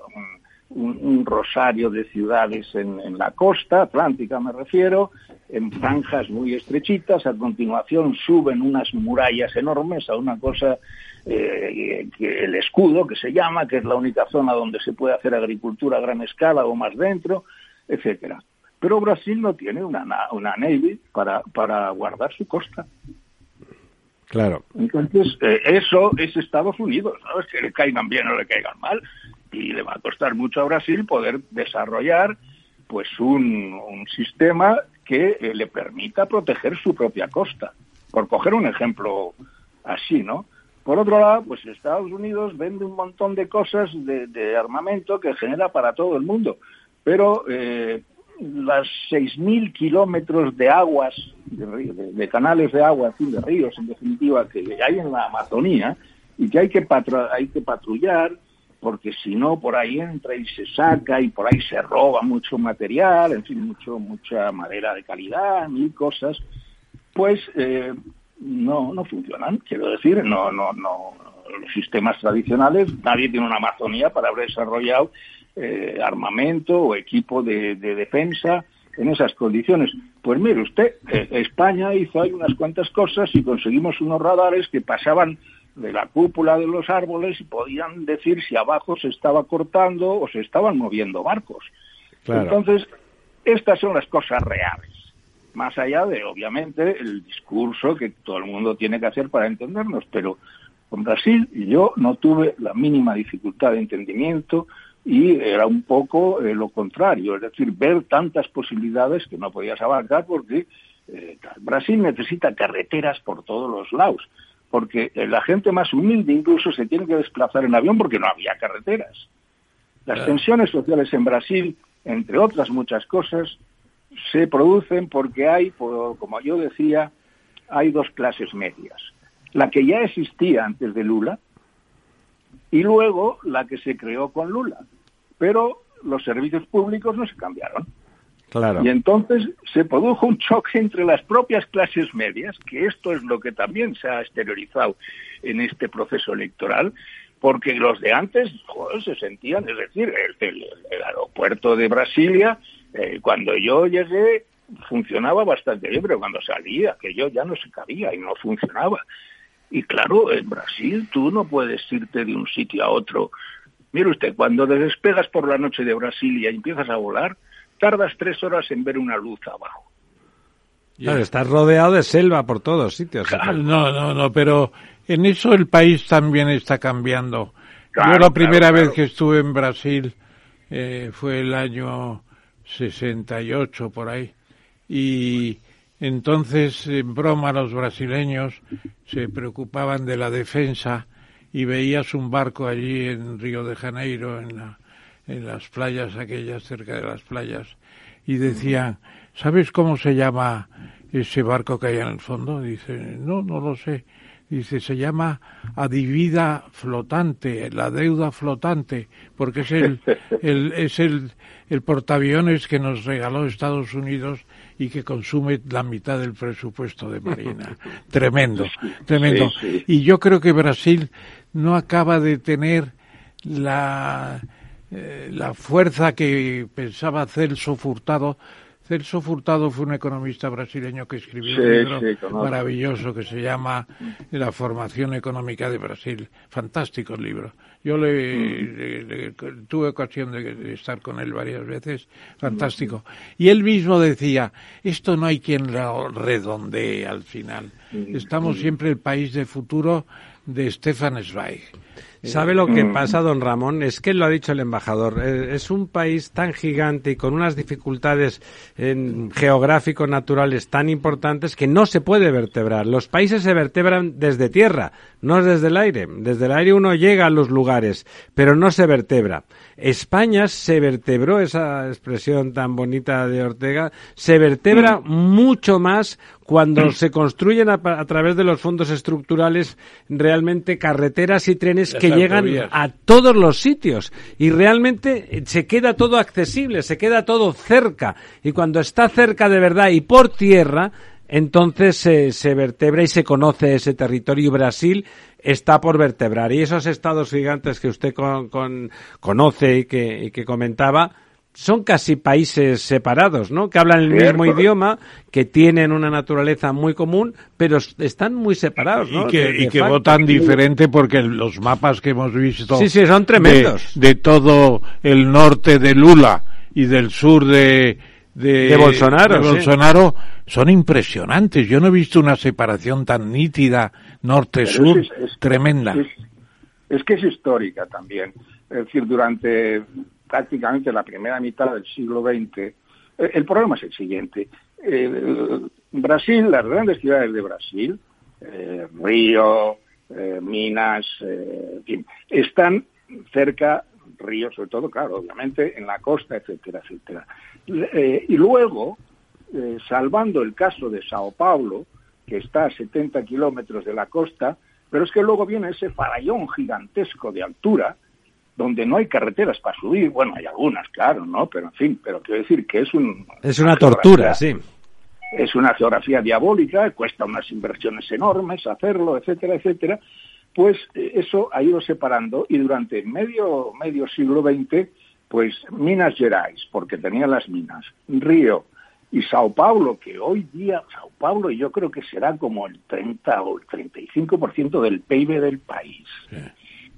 un, un- rosario de ciudades en, en la costa atlántica, me refiero, en franjas muy estrechitas. A continuación suben unas murallas enormes a una cosa, eh, que el escudo, que se llama, que es la única zona donde se puede hacer agricultura a gran escala o más dentro, etcétera. Pero Brasil no tiene una, na- una navy para, para guardar su costa. Claro. Entonces, eh, eso es Estados Unidos, ¿sabes? Que le caigan bien o le caigan mal. Y le va a costar mucho a Brasil poder desarrollar pues un, un sistema que eh, le permita proteger su propia costa. Por coger un ejemplo así, ¿no? Por otro lado, pues Estados Unidos vende un montón de cosas de, de armamento que genera para todo el mundo. Pero eh, las 6.000 kilómetros de aguas, de, canales de agua, de ríos, en definitiva, que hay en la Amazonía y que hay que, hay que patrullar porque si no, por ahí entra y se saca y por ahí se roba mucho material, en fin, mucho, mucha madera de calidad, mil cosas, pues eh, no, no funcionan. Quiero decir, no, no, no, los sistemas tradicionales, nadie tiene una Amazonía para haber desarrollado eh, armamento o equipo de, de defensa en esas condiciones. Pues mire usted, eh, España hizo ahí unas cuantas cosas y conseguimos unos radares que pasaban de la cúpula de los árboles y podían decir si abajo se estaba cortando o se estaban moviendo barcos. Claro. Entonces, estas son las cosas reales. Más allá de, obviamente, el discurso que todo el mundo tiene que hacer para entendernos. Pero con Brasil yo no tuve la mínima dificultad de entendimiento y era un poco eh, lo contrario, es decir, ver tantas posibilidades que no podías abarcar porque eh, Brasil necesita carreteras por todos los lados, porque eh, la gente más humilde incluso se tiene que desplazar en avión porque no había carreteras. Las Claro. tensiones sociales en Brasil, entre otras muchas cosas, se producen porque hay, por- como yo decía, hay dos clases medias. La que ya existía antes de Lula y luego la que se creó con Lula. Pero los servicios públicos no se cambiaron. Y entonces se produjo un choque entre las propias clases medias, que esto es lo que también se ha exteriorizado en este proceso electoral, porque los de antes se sentían, es decir, el aeropuerto de Brasilia, eh, cuando yo llegué funcionaba bastante bien, pero cuando salía, que yo ya no se cabía y no funcionaba. Y claro, en Brasil tú no puedes irte de un sitio a otro. Mire usted, cuando despegas por la noche de Brasilia y empiezas a volar, tardas tres horas en ver una luz abajo. Claro, estás rodeado de selva por todos sitios. No, no, no, pero en eso el país también está cambiando. Claro, Yo la primera claro, vez claro. que estuve en Brasil eh, fue el año 68 por ahí y entonces en broma los brasileños se preocupaban de la defensa y veías un barco allí en Río de Janeiro en, la- en las playas aquellas cerca de las playas y decían ¿sabes cómo se llama ese barco que hay en el fondo? Dice no no lo sé Dice, se llama adivida flotante, la deuda flotante, porque es el, el, es el, el portaaviones que nos regaló Estados Unidos y que consume la mitad del presupuesto de Marina. Tremendo, tremendo. Sí, sí. Y yo creo que Brasil no acaba de tener la, eh, la fuerza que pensaba Celso Furtado. Celso Furtado fue un economista brasileño que escribió Sí, un libro sí, maravilloso que se llama La formación económica de Brasil. Fantástico el libro. Yo le, le- le- tuve ocasión de, de estar con él varias veces. Fantástico. Y él mismo decía, esto no hay quien lo redondee al final. Estamos siempre el país de futuro de Stefan Zweig. ¿Sabe lo que Mm. pasa, don Ramón? Es que lo ha dicho el embajador. eh, Es un país tan gigante y con unas dificultades geográficos naturales tan importantes que no se puede vertebrar. Los países se vertebran desde tierra, no desde el aire. Desde el aire uno llega a los lugares, pero no se vertebra. España se vertebró, esa expresión tan bonita de Ortega, se vertebra mucho más cuando se construyen a, a través de los fondos estructurales realmente carreteras y trenes Las que llegan a todos los sitios. Y realmente eh, se queda todo accesible, se queda todo cerca. Y cuando está cerca de verdad y por tierra entonces se, se vertebra y se conoce ese territorio y Brasil está por vertebrar. Y esos estados gigantes que usted con, con- conoce y que, y que comentaba son casi países separados, ¿no? Que hablan el Cierto. mismo idioma, que tienen una naturaleza muy común, pero están muy separados, ¿no? y que, De- de y que votan diferente porque los mapas que hemos visto Sí, sí, son tremendos. de, de todo el norte de Lula y del sur de de, De Bolsonaro, de sí. Bolsonaro son impresionantes. Yo no he visto una separación tan nítida norte-sur es- es- tremenda. Es, es que es histórica también. Es decir, durante prácticamente la primera mitad del siglo XX, eh, el problema es el siguiente. Eh, Brasil, las grandes ciudades de Brasil, eh, Río, eh, Minas, eh, en fin, están cerca, Río sobre todo, claro, obviamente, en la costa, etcétera, etcétera. Eh, y luego, eh, salvando el caso de Sao Paulo, que está a 70 kilómetros de la costa, pero es que luego viene ese farallón gigantesco de altura, donde no hay carreteras para subir, bueno, hay algunas, claro, ¿no? Pero en fin, pero quiero decir que es un... Es una tortura, sí. Es una geografía diabólica, cuesta unas inversiones enormes hacerlo, etcétera, etcétera. Pues eh, eso ha ido separando y durante medio, medio siglo XX, pues Minas Gerais, porque tenía las minas, Río y Sao Paulo, que hoy día, Sao Paulo yo creo que será como el 30 o el 35% del PIB del país.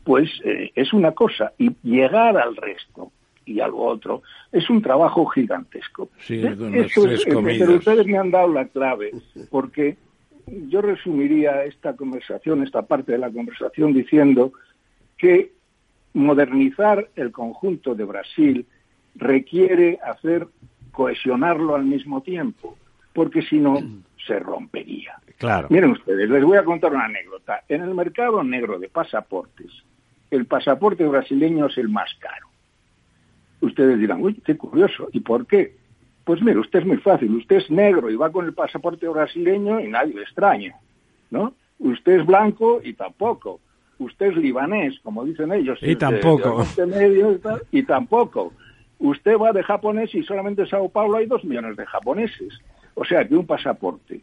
Pues eh, es una cosa, y llegar al resto y al otro es un trabajo gigantesco. Sí, Eh, es, pero ustedes me han dado la clave, porque yo resumiría esta conversación, esta parte de la conversación, diciendo que modernizar el conjunto de Brasil requiere hacer cohesionarlo al mismo tiempo, porque si no se rompería. Claro. Miren ustedes, les voy a contar una anécdota. En el mercado negro de pasaportes, el pasaporte brasileño es el más caro. Ustedes dirán, uy, qué curioso, ¿y por qué? Pues mire, usted es muy fácil, usted es negro y va con el pasaporte brasileño y nadie le extraña, ¿no? Usted es blanco y tampoco. Usted es libanés, como dicen ellos. Y de- tampoco. de Oriente Medio y, tal, y tampoco. Usted va de japonés y solamente en Sao Paulo hay dos millones de japoneses. O sea que un pasaporte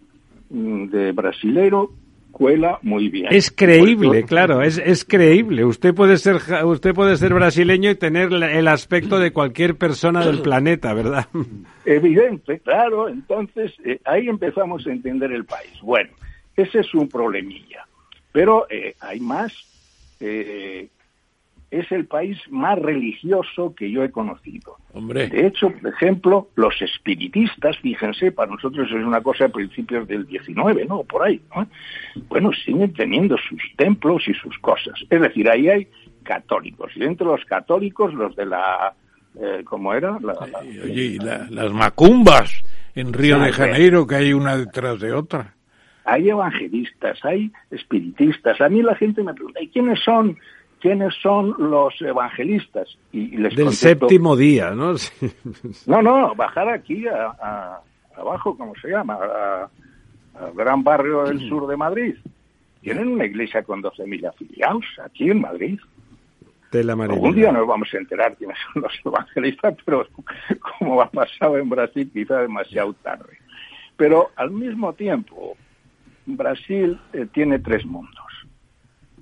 mm, de brasilero cuela muy bien. Es creíble, claro, es, es creíble. Usted puede ser usted puede ser brasileño y tener el aspecto de cualquier persona del planeta, ¿verdad? Evidente, claro. Entonces, eh, ahí empezamos a entender el país. Bueno, ese es un problemilla. Pero eh, hay más. Eh, es el país más religioso que yo he conocido. Hombre. De hecho, por ejemplo, los espiritistas, fíjense, para nosotros es una cosa a principios del 19, ¿no? Por ahí, ¿no? Bueno, siguen teniendo sus templos y sus cosas. Es decir, ahí hay católicos. Y dentro de los católicos, los de la... eh, ¿Cómo era? La- la- Oye, la- las macumbas en Río de Janeiro, que hay una detrás de otra. hay evangelistas, hay espiritistas. A mí la gente me pregunta, ¿y quiénes son, quiénes son los evangelistas? Y, y les Del contesto, séptimo día, ¿no? Sí. No, no, bajar aquí a, a- abajo, ¿cómo se llama? Al gran barrio del sur de Madrid. Tienen una iglesia con 12.000 afiliados aquí en Madrid. Amarilla. día nos vamos a enterar quiénes son los evangelistas, pero como ha pasado en Brasil, quizá demasiado tarde. Pero al mismo tiempo, Brasil eh, tiene tres mundos.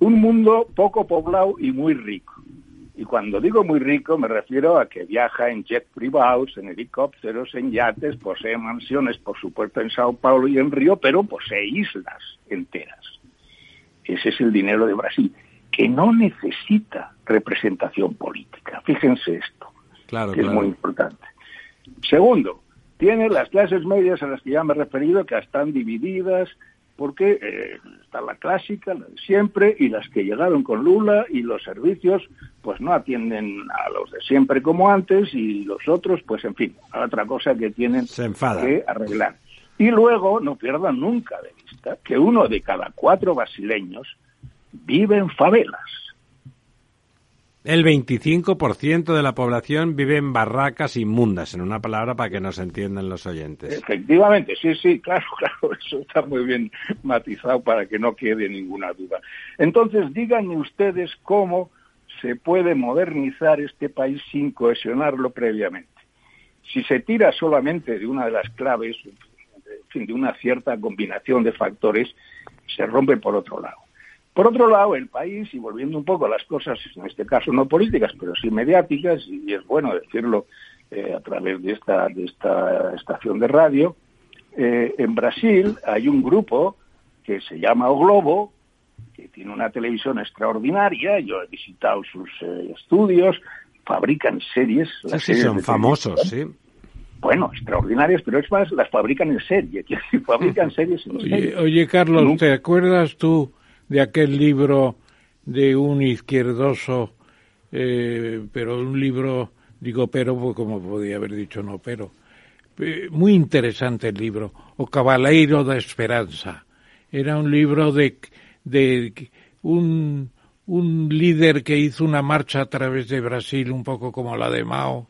Un mundo poco poblado y muy rico. Y cuando digo muy rico me refiero a que viaja en jet privados, en helicópteros, en yates, posee mansiones, por supuesto, en Sao Paulo y en Río, pero posee islas enteras. Ese es el dinero de Brasil, que no necesita representación política. Fíjense esto, Claro, que es claro. muy importante. Segundo, tiene las clases medias a las que ya me he referido, que están divididas, porque eh, está la clásica, la de siempre, y las que llegaron con Lula, y los servicios, pues no atienden a los de siempre como antes, y los otros, pues en fin, otra cosa que tienen Se que arreglar. Y luego, no pierdan nunca de vista, que uno de cada cuatro brasileños vive en favelas. El 25% de la población vive en barracas inmundas, en una palabra para que nos entiendan los oyentes. Efectivamente, sí, sí, claro, claro, eso está muy bien matizado para que no quede ninguna duda. Entonces, díganme ustedes cómo se puede modernizar este país sin cohesionarlo previamente. Si se tira solamente de una de las claves, de una cierta combinación de factores, se rompe por otro lado. Por otro lado, el país, y volviendo un poco a las cosas, en este caso no políticas, pero sí mediáticas, y es bueno decirlo eh, a través de esta, de esta estación de radio, eh, en Brasil hay un grupo que se llama O Globo, que tiene una televisión extraordinaria, yo he visitado sus eh, estudios, fabrican series. Sí, las sí, series son famosos, sí. Bueno, extraordinarias, pero es más, las fabrican en serie, fabrican series en Oye, serie. oye, Carlos, ¿te acuerdas tú de aquel libro de un izquierdoso, eh, pero un libro, digo pero, pues como podía haber dicho no pero, eh, muy interesante el libro, O Cabaleiro da Esperanza. Era un libro de, de un, un líder que hizo una marcha a través de Brasil, un poco como la de Mao.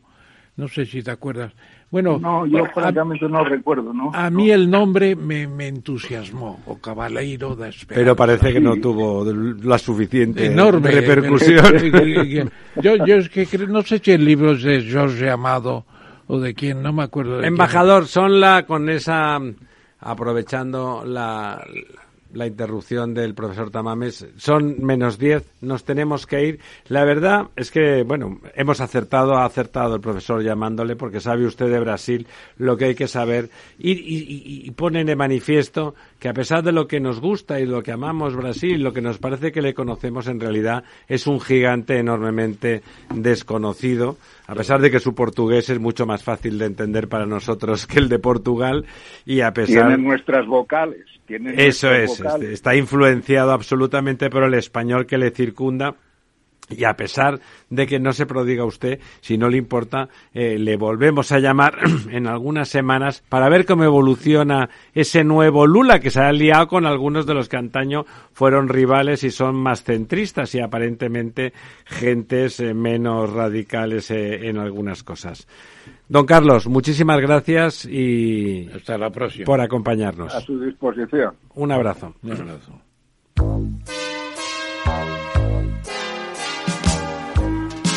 No sé si te acuerdas. Bueno, No, yo francamente no recuerdo, ¿no? a mí el nombre me, me entusiasmó, o Cabaleiro da Esperanza. Pero parece que no tuvo la suficiente enorme repercusión. yo, yo es que creo- no sé si el libro es de Jorge Amado o de quién, no me acuerdo. De quién. Embajador, son la con esa aprovechando la, la interrupción del profesor Tamames, son menos 10, nos tenemos que ir. La verdad es que, bueno, hemos acertado, ha acertado el profesor llamándole, porque sabe usted de Brasil lo que hay que saber y, y- y- y pone de manifiesto que a pesar de lo que nos gusta y lo que amamos Brasil, lo que nos parece que le conocemos en realidad es un gigante enormemente desconocido, a pesar de que su portugués es mucho más fácil de entender para nosotros que el de Portugal y a pesar Tienen nuestras vocales. Tienen eso es, este, está influenciado absolutamente por el español que le circunda. Y a pesar de que no se prodiga usted, si no le importa, eh, le volvemos a llamar en algunas semanas para ver cómo evoluciona ese nuevo Lula que se ha liado con algunos de los que antaño fueron rivales y son más centristas y aparentemente gentes eh, menos radicales eh, en algunas cosas. Don Carlos, muchísimas gracias y hasta la próxima por acompañarnos. A su disposición. Un abrazo. Un abrazo.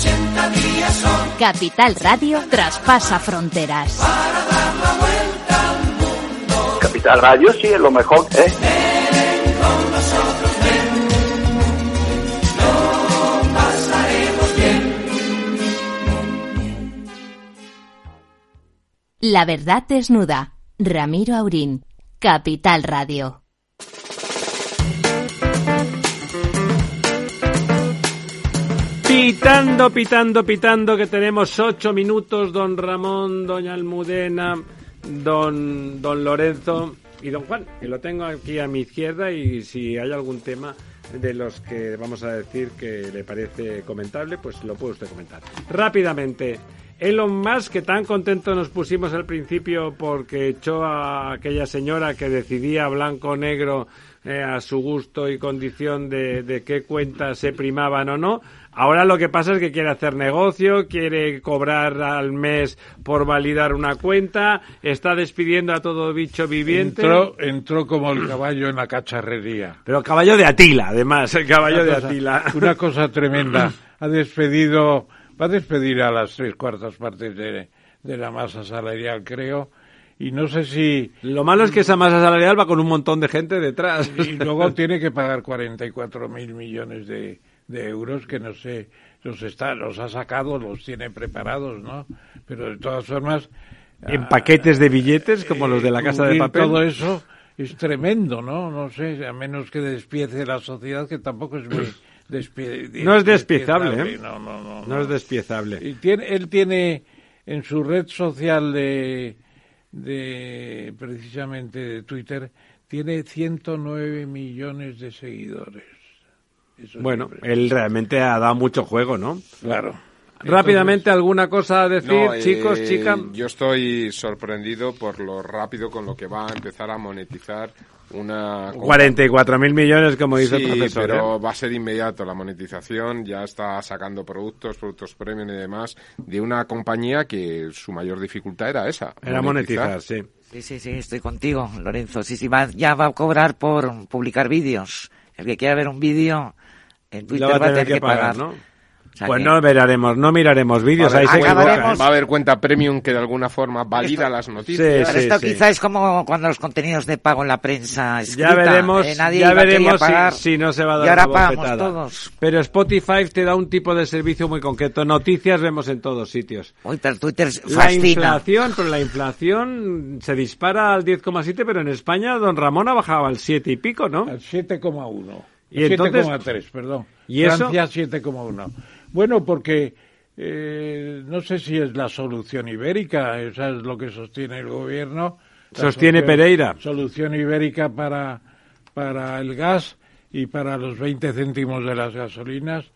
Son 80 días, son Capital Radio traspasa fronteras. Capital Radio sí es lo mejor, ¿eh? Con nosotros ven, lo pasaremos bien. La verdad desnuda. Ramiro Aurín. Capital Radio. Pitando, pitando, pitando, que tenemos ocho minutos, don Ramón, doña Almudena, don, don Lorenzo y don Juan, que lo tengo aquí a mi izquierda y si hay algún tema de los que vamos a decir que le parece comentable, pues lo puede usted comentar. Rápidamente, Elon Musk, que tan contento nos pusimos al principio porque echó a aquella señora que decidía blanco o negro eh, a su gusto y condición de, de qué cuentas se primaban o no. Ahora lo que pasa es que quiere hacer negocio, quiere cobrar al mes por validar una cuenta, está despidiendo a todo bicho viviente. Entró, entró como el caballo en la cacharrería. Pero caballo de Atila, además, el caballo Una de cosa- Atila. Una cosa tremenda. Ha despedido, va a despedir a las tres cuartas partes de, de la masa salarial, creo. Y no sé si. Lo malo es que esa masa salarial va con un montón de gente detrás. Y luego tiene que pagar 44 mil millones de, de euros que no sé, los está, los ha sacado, los tiene preparados, ¿no? Pero de todas formas. En paquetes de billetes, como los de la casa de papel. Todo eso es tremendo, ¿no? No sé, a menos que despiece la sociedad, que tampoco es muy despie- No es despiezable, ¿eh? No, no, no. No es despiezable. Y tiene, él tiene en su red social de, de precisamente de Twitter, tiene 109 millones de seguidores. Eso es Bueno, él realmente ha dado mucho juego, ¿no? Claro. Rápidamente, ¿alguna cosa a decir, No, chicos, eh, chicas? Yo estoy sorprendido por lo rápido con lo que va a empezar a monetizar una... 44.000 millones, como dice Sí, el profesor. pero ¿eh? va a ser inmediato la monetización. Ya está sacando productos, productos premium y demás de una compañía que su mayor dificultad era esa. Era monetizar, sí. Sí, sí, sí, estoy contigo, Lorenzo. Sí, sí, va, ya va a cobrar por publicar vídeos. El que quiera ver un vídeo en Twitter va a tener que pagar. ¿no? Sea Pues que- no veremos, no miraremos vídeos. Va a, ahí haber se va a haber cuenta premium que de alguna forma valida las noticias. Pero esto quizá es como cuando los contenidos de pago en la prensa escrita. Ya veremos, eh, nadie ya veremos si- pagar, si, no se va a dar Y ahora pagamos bofetada. todos. Pero Spotify te da un tipo de servicio muy concreto. Noticias vemos en todos sitios. Uy, pero Twitter La fascina. inflación, pero la inflación se dispara al 10,7, pero en España don Ramón ha bajado al 7 y pico, ¿no? Al 7,1. Y entonces- 7,3, perdón. ¿Y eso? Francia 7,1. Bueno, porque eh, no sé si es la solución ibérica, eso es lo que sostiene el gobierno. Sostiene solución- Pereira. Solución ibérica para, para el gas y para los 20 céntimos de las gasolinas.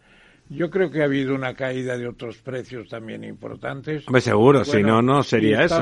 Yo creo que ha habido una caída de otros precios también importantes. Seguro, si no, no sería eso.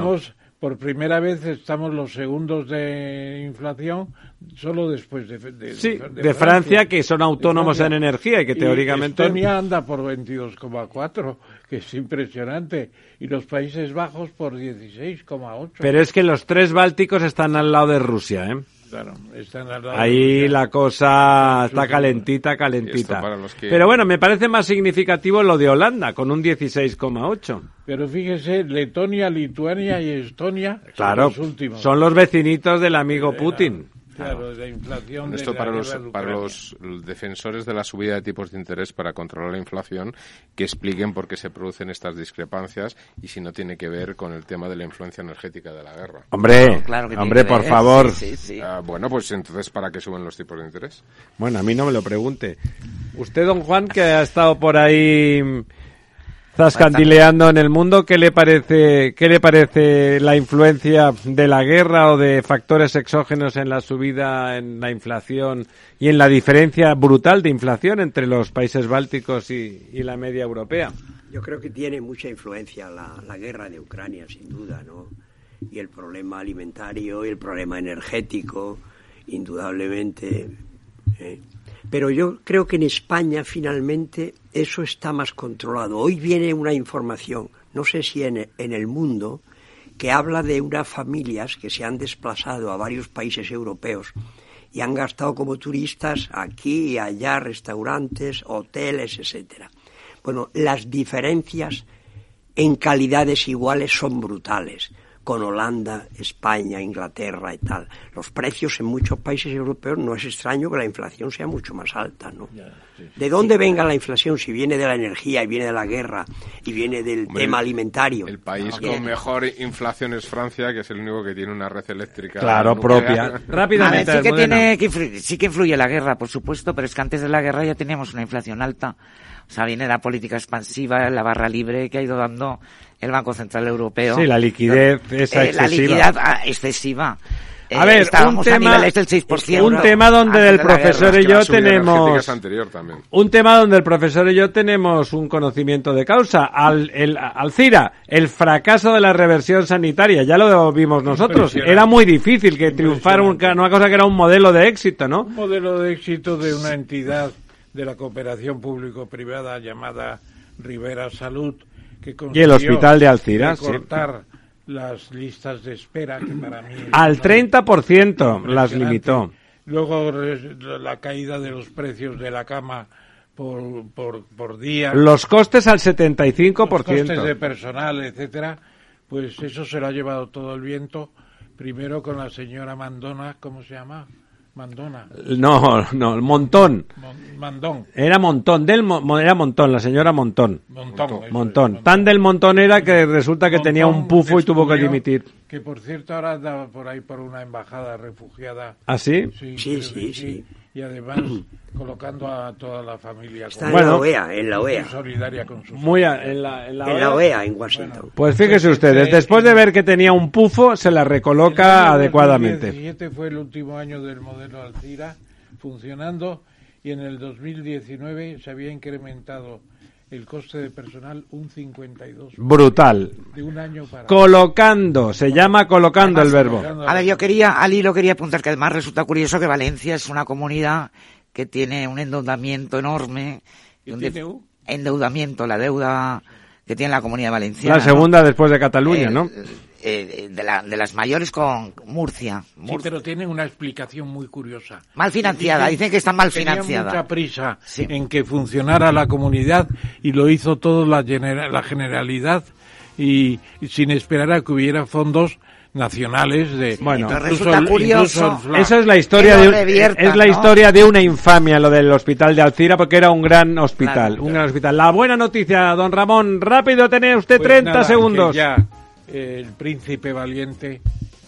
Por primera vez estamos los segundos de inflación solo después de, de, Sí, de Francia, que son autónomos en energía y que teóricamente- Estonia anda por 22,4, que es impresionante, y los Países Bajos por 16,8. Pero es que los tres bálticos están al lado de Rusia, ¿eh? Claro, están al lado Ahí de- la cosa está calentita, calentita. para los que- Pero bueno, me parece más significativo lo de Holanda, con un 16,8. Pero fíjese, Letonia, Lituania y Estonia Claro, son los últimos. son los vecinitos del amigo Putin. Claro, de inflación. de Esto la para los, para los defensores de la subida de tipos de interés para controlar la inflación, que expliquen por qué se producen estas discrepancias y si no tiene que ver con el tema de la influencia energética de la guerra. Hombre, hombre, por favor. Ah, bueno, pues entonces, ¿para qué suben los tipos de interés? Bueno, a mí no me lo pregunte. Usted, don Juan, que ha estado por ahí zascandileando en el mundo, ¿qué le parece, qué le parece la influencia de la guerra o de factores exógenos en la subida, en la inflación y en la diferencia brutal de inflación entre los países bálticos y, y la media europea? Yo creo que tiene mucha influencia la, la guerra de Ucrania, sin duda, ¿no? Y el problema alimentario y el problema energético, indudablemente. ¿eh? Pero yo creo que en España, finalmente, eso está más controlado. Hoy viene una información, no sé si en, el mundo, que habla de unas familias que se han desplazado a varios países europeos y han gastado como turistas aquí y allá restaurantes, hoteles, etcétera. Bueno, las diferencias en calidades iguales son brutales con Holanda, España, Inglaterra y tal. Los precios en muchos países europeos no es extraño que la inflación sea mucho más alta, ¿no? ¿De dónde venga la inflación? Si viene de la energía y viene de la guerra y viene del Hombre, tema alimentario. El país No, con mejor inflación es Francia, que es el único que tiene una red eléctrica. Claro, propia. A ver, sí que, tiene, que sí que influye la guerra, por supuesto, pero es que antes de la guerra ya teníamos una inflación alta. O sea, viene la política expansiva, la barra libre que ha ido dando el Banco Central Europeo. Sí, la liquidez esa Eh, La excesiva. liquidez ah, excesiva. A Eh, ver, un estábamos a tema, niveles del 6%. un tema donde el la profesor y Es que yo la tenemos es anterior también. un tema donde el profesor y yo tenemos un conocimiento de causa. Al, el, Alcira, el fracaso de la reversión sanitaria, ya lo vimos nosotros. Era muy difícil que triunfara un- una cosa que era un modelo de éxito, ¿no? Un modelo de éxito de una entidad de la cooperación público-privada llamada Rivera Salud, que Y el hospital de Algeciras, sí. recortar las listas de espera, que para mí... Al 30% las limitó. Luego la caída de los precios de la cama por, por, por día. Los costes al los costes de 75%. personal, etcétera, pues eso se lo ha llevado todo el viento. Primero con la señora Mandona, ¿cómo se llama? Mandona. No, no, Montón. Mon- Mandón. Era Montón, del Mo- era Montón, la señora Montón. Montón, Montón. Tan del Montón era que resulta que tenía un pufo y tuvo que dimitir. Que por cierto ahora anda por ahí por una embajada refugiada. ¿Ah, sí? Sí, Sí, sí. Y además colocando a toda la familia. Está en la OEA, en la OEA. Solidaria con sus Muy a- en la, en la En la OEA, en Washington. Pues fíjese ustedes, después de ver que tenía un pufo, se la recoloca El año adecuadamente. 2017 fue el último año del modelo Alcira funcionando y en el 2019 se había incrementado el coste de personal un 52. Brutal. De un año para Colocando, se llama colocando el verbo. A ver, yo quería, Ali lo quería apuntar que además resulta curioso que Valencia es una comunidad que tiene un endeudamiento enorme. ¿Qué un tiene de- un? endeudamiento, la deuda que tiene la comunidad valenciana. La segunda después de Cataluña, Eh, ¿no? Eh, de, la- de las mayores con Murcia. Sí, Murcia. pero tiene una explicación muy curiosa. Mal financiada, dicen que está mal tenía financiada. mucha prisa en que funcionara la comunidad y lo hizo todo la, genera- la generalidad y, y sin esperar a que hubiera fondos nacionales de Bueno, incluso resulta el- curioso incluso. Esa es la historia de es la ¿no? historia de una infamia lo del hospital de Alcira porque era un gran hospital, Claro. un gran hospital. La buena noticia, don Ramón, rápido tiene usted Pues 30 nada, segundos. ya eh, el príncipe valiente,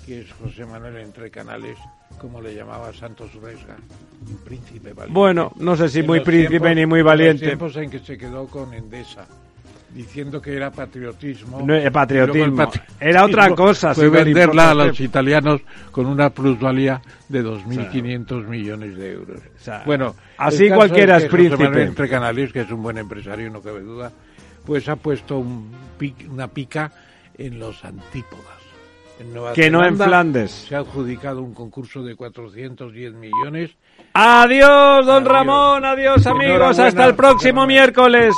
que es José Manuel Entre Canales, como le llamaba Santos Resga, un príncipe valiente. Bueno, no sé si En muy príncipe tiempos- ni muy en los valiente. tiempos en que se quedó con Endesa, diciendo que era patriotismo. No, eh, patriotismo. El Era otra cosa, Fue venderla a los italianos con una plusvalía de 2.500 millones de euros. bueno, así cualquiera es José príncipe. Manuel Entre Canales, que es un buen empresario, no cabe duda, pues ha puesto un pic- una pica en los antípodas. En Nueva Que no en Flandes. Se ha adjudicado un concurso de 410 millones Adiós, don Ramón, adiós amigos, hasta el próximo miércoles.